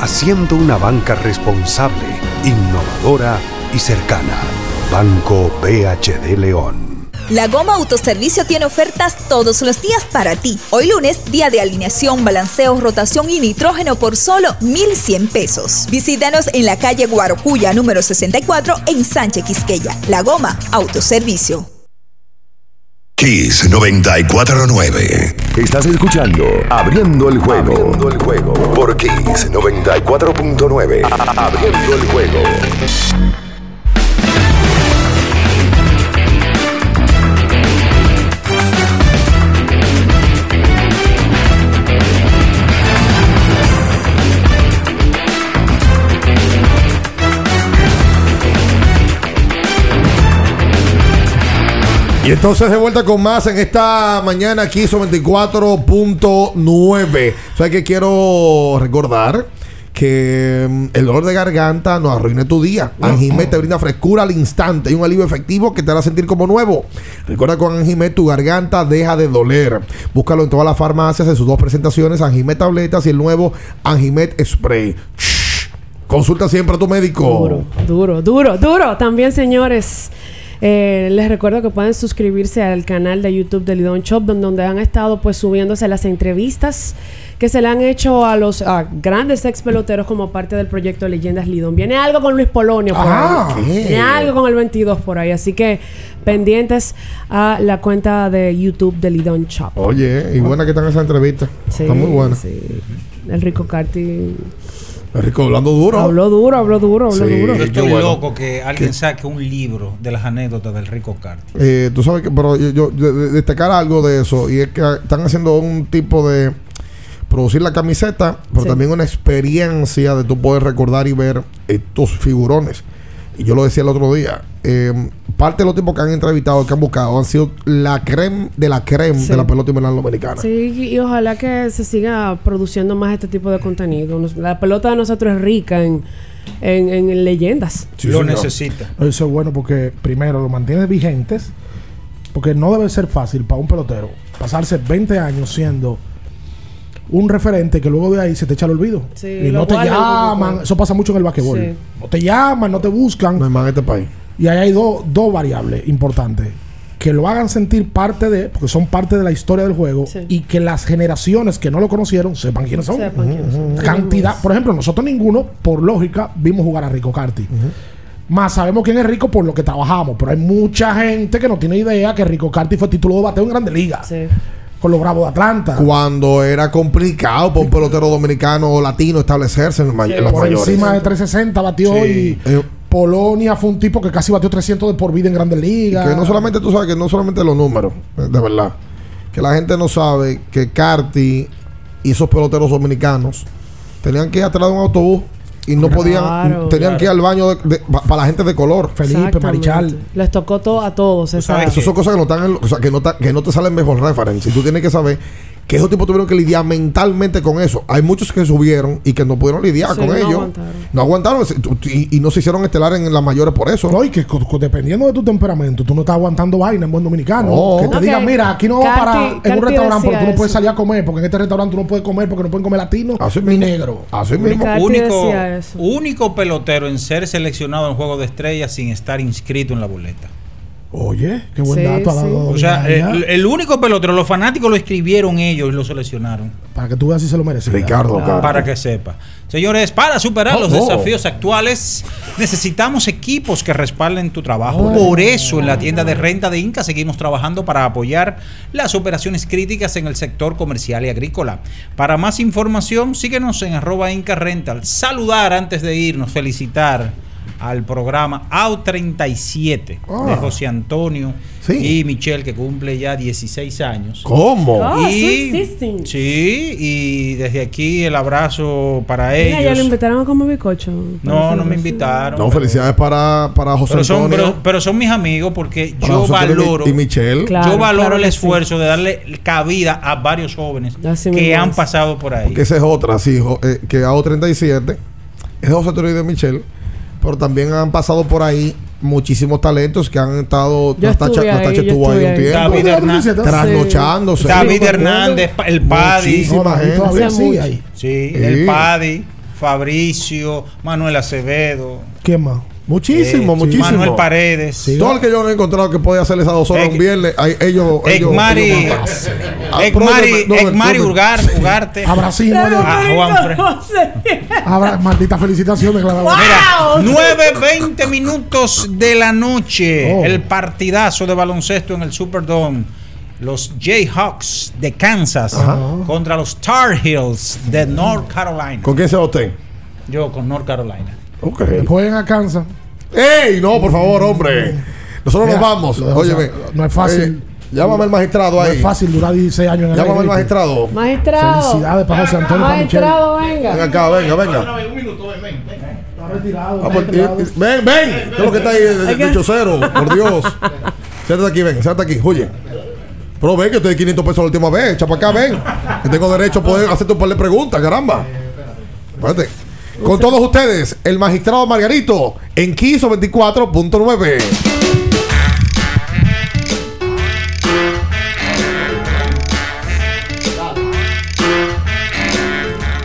haciendo una banca responsable, innovadora y cercana. Banco BHD León. La Goma Autoservicio tiene ofertas todos los días para ti. Hoy lunes, día de alineación, balanceo, rotación y nitrógeno por solo 1,100 pesos. Visítanos en la calle Guarocuya, número 64, en Sánchez Quisqueya. La Goma Autoservicio. Kiss 949. Estás escuchando Abriendo el juego. Abriendo el juego por Kiss 94.9. A- Abriendo el juego. Y entonces de vuelta con más en esta mañana aquí son 24.9. O sea que quiero recordar que mm, el dolor de garganta no arruine tu día. Anjimet te brinda frescura al instante y un alivio efectivo que te hará sentir como nuevo. Recuerda con Anjimet tu garganta deja de doler. Búscalo en todas las farmacias en sus dos presentaciones, Anjimet tabletas y el nuevo Anjimet spray. Shh. Consulta siempre a tu médico. Duro, duro, duro, duro. También, señores, eh, les recuerdo que pueden suscribirse al canal de YouTube de Lidón Shop, donde, donde han estado pues subiéndose las entrevistas que se le han hecho a los a grandes ex peloteros como parte del proyecto Leyendas Lidón. Viene algo con Luis Polonio por Ah, ahí. ¿qué? Viene algo con el 22 por ahí. Así que pendientes a la cuenta de YouTube de Lidón Shop. Oye, y buena que están esas entrevistas. Está muy buena. sí. El Rico Carti Rico hablando duro. habló duro, habló duro, habló Sí. duro. Yo estoy bueno. loco que alguien saque un libro de las anécdotas del Rico Carti. Eh, tú sabes que, pero yo, yo- de- de- destacar algo de eso, y es que están haciendo un tipo de producir la camiseta, pero Sí. también una experiencia de tú poder recordar y ver estos figurones. Y yo lo decía el otro día, eh, parte de los tipos que han entrevistado, que han buscado, han sido la creme de la creme Sí. de la pelota invernal dominicana. Sí, y ojalá que se siga produciendo más este tipo de contenido. Nos- La pelota de nosotros es rica en, en, en leyendas. Lo necesita. Eso es bueno porque, primero, lo mantiene vigentes. Porque no debe ser fácil para un pelotero pasarse 20 años siendo un referente que luego de ahí se te echa el olvido. Sí, y no te llaman. Eso pasa mucho en el basquetbol. Sí. No te llaman, no te buscan. No hay más en este país. Y ahí hay dos dos variables importantes. Que lo hagan sentir parte de, porque son parte de la historia del juego, Sí. y que las generaciones que no lo conocieron sepan quiénes son. Sepan quiénes son. Cantidad, por ejemplo, nosotros ninguno, por lógica, vimos jugar a Rico Carti. Más sabemos quién es Rico por lo que trabajamos, pero hay mucha gente que no tiene idea que Rico Carti fue título de bateo en Grandes Ligas Sí. con los Bravos de Atlanta. Cuando era complicado para un pelotero dominicano o latino establecerse en, may- en las por mayores. encima de 360 batió Sí. y Eh, Polonia fue un tipo que casi batió 300 de por vida en Grandes Ligas. Que no solamente tú sabes que no solamente los números, de verdad. Que la gente no sabe que Carti y esos peloteros dominicanos tenían que ir atrás de un autobús y no podían, Claro. tenían que ir al baño de- de- pa- para la gente de color. Felipe. Marichal. Les tocó todo a todos. Esas son cosas que no están en- o sea, que no, ta- que no te salen mejor reference. Y tú tienes que saber que esos tipos tuvieron que lidiar mentalmente con eso. Hay muchos que subieron y que no pudieron lidiar Sí, con no ellos. aguantaron. No aguantaron y, y no se hicieron estelar en las mayores por eso. No, y que dependiendo de tu temperamento, tú no estás aguantando vaina en buen dominicano. No. Que te Ok. digan, mira, aquí no va Carti- para en un restaurante, pero tú no puedes eso. salir a comer, porque en este restaurante tú no puedes comer porque no pueden comer latino Así ni mismo. negro. Así mismo. Carti único, único pelotero en ser seleccionado en Juego de Estrellas sin estar inscrito en la boleta. Oye, qué buen Sí, dato ha sí. dado. O sea, el, el único pelotero, los fanáticos lo escribieron ellos y lo seleccionaron. para que tú veas si se lo merece. Ricardo, Carti. Para que sepa. Señores, para superar Oh, los oh. desafíos actuales, necesitamos equipos que respalden tu trabajo. Oh. Por eso, en la tienda de renta de Inca seguimos trabajando para apoyar las operaciones críticas en el sector comercial y agrícola. Para más información, síguenos en arroba Inca Rental. Saludar antes de irnos, felicitar al programa AU37 de Ah. José Antonio Sí. y Michelle, que cumple ya 16 años. ¿Cómo? Y- Sixteen. Sí, y desde aquí el abrazo para Mira, ya ellos. lo invitaron a comer bizcocho. No, no me invitaron. No, felicidades para, para José Pero son, Antonio. pero, pero son mis amigos porque para yo José Antonio y- valoro, Y Michelle. Claro, yo valoro claro el esfuerzo de darle cabida a varios jóvenes Así que han pasado por ahí. Porque esa es otra, sí, eh, que AO37 es José Antonio y de Michelle, pero también han pasado por ahí muchísimos talentos que han estado. Yo Natacha, estuve ahí, yo estuvo ahí estuve un ahí. tiempo. David Hernández. Trasnochándose. David Sí, Hernández, el Paddy. Hace sigue mucho. ahí. Sí, Sí. el Paddy, Fabricio, Manuel Acevedo. ¿Quién más? Muchísimo, Eh, muchísimo. Manuel Paredes. Todo el que yo no he encontrado que puede hacer esas dos horas un viernes, ahí- ellos. ellos montan. Ah, no, brother. Urgar, Ugarte. No, yo- Ah, Juanfre. Abra, maldita felicitaciones. que la- Mira, 9.20 minutos de la noche. Oh. El partidazo de baloncesto en el Superdome. Los Jayhawks de Kansas contra los Tar Heels de North Carolina. ¿Con quién se va usted? Yo con North Carolina. Ok. Jueguen a Kansas. ¡Ey! No, por favor, hombre. Nosotros Mira, nos vamos. lo Óyeme. no es fácil. eh, llámame al magistrado No ahí. es fácil durar 16 años en el Llámame al magistrado. Magistrado. Felicidades para José Antonio. Magistrado, venga. Ven acá, venga, venga. Está retirado. Ah, está pues, retirado. eh, ven, ven. ¿Qué es lo que está ahí de, de, de chocero? Por Dios. Siéntate aquí, ven, siéntate aquí. Oye. Pero ven que te di 500 pesos la última vez. Echa para acá, ven. Que tengo derecho a poder hacerte un par de preguntas, caramba. Espérate. Con todos ustedes, el magistrado Margarito en Quiso 24.9.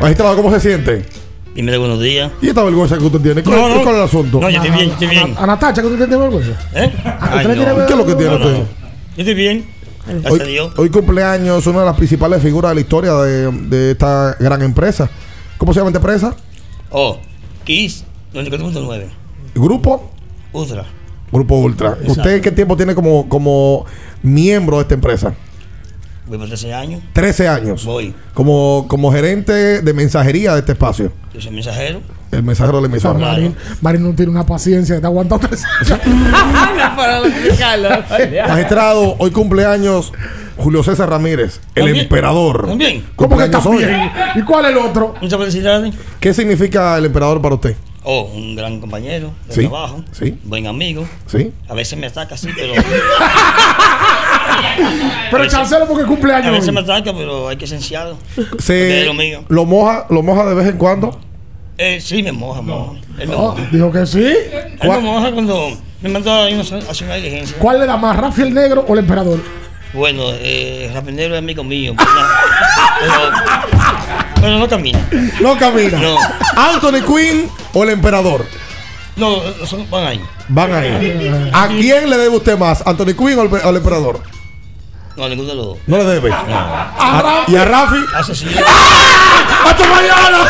Magistrado, ¿cómo se siente? Dime de buenos días. ¿Y esta vergüenza que usted tiene? ¿Cuál, No, no. cuál es el asunto? No, yo estoy bien, yo estoy bien. A Natacha, ¿qué usted tiene vergüenza? ¿Eh? ¿A Ay, usted le tiene no. ¿Qué es lo que tiene No, no, usted? no. Yo estoy bien. Gracias Hoy, a Dios. hoy cumpleaños una de las principales figuras de la historia de, de esta gran empresa. ¿Cómo se llama esta empresa? Oh, Kiss 94.9. Grupo Ultra. Grupo Ultra. Exacto. ¿Usted qué tiempo tiene como, como miembro de esta empresa? Voy por 13 años. 13 años. Voy. Como, como gerente de mensajería de este espacio. Yo soy mensajero. El mensajero de la emisora. Marín, Marín no tiene una paciencia que te aguanta tres años. Magistrado, hoy cumpleaños Julio César Ramírez, el ¿También? emperador. ¿También? ¿Cómo que hoy. también? ¿Y cuál es el otro? Muchas felicidades. ¿Qué significa el emperador para usted? Oh, un gran compañero de Sí, trabajo. sí. Buen amigo. Sí. A veces me ataca así, pero. Pero chancelo porque A cumpleaños. veces hoy. me ataca, pero hay que esenciado. Se, Es lo mío. lo moja, lo moja de vez en cuando. Eh, sí, me moja, moja. Él me Oh, moja. dijo que sí. Él me moja cuando me manda a ir a hacer una diligencia. ¿Cuál le da más, Rafi el Negro o el Emperador? Bueno, eh, Rapinero es amigo mío. Pero, pero, pero no camina. No camina. No. Anthony Quinn o el emperador. No, son, van ahí. Van ahí. ¿A quién le debe usted más? ¿Anthony Quinn o el, o el emperador? No, ninguno de los dos. No le debe. A- ¿Y a Rafi? Asesino. ¡Hasta mañana!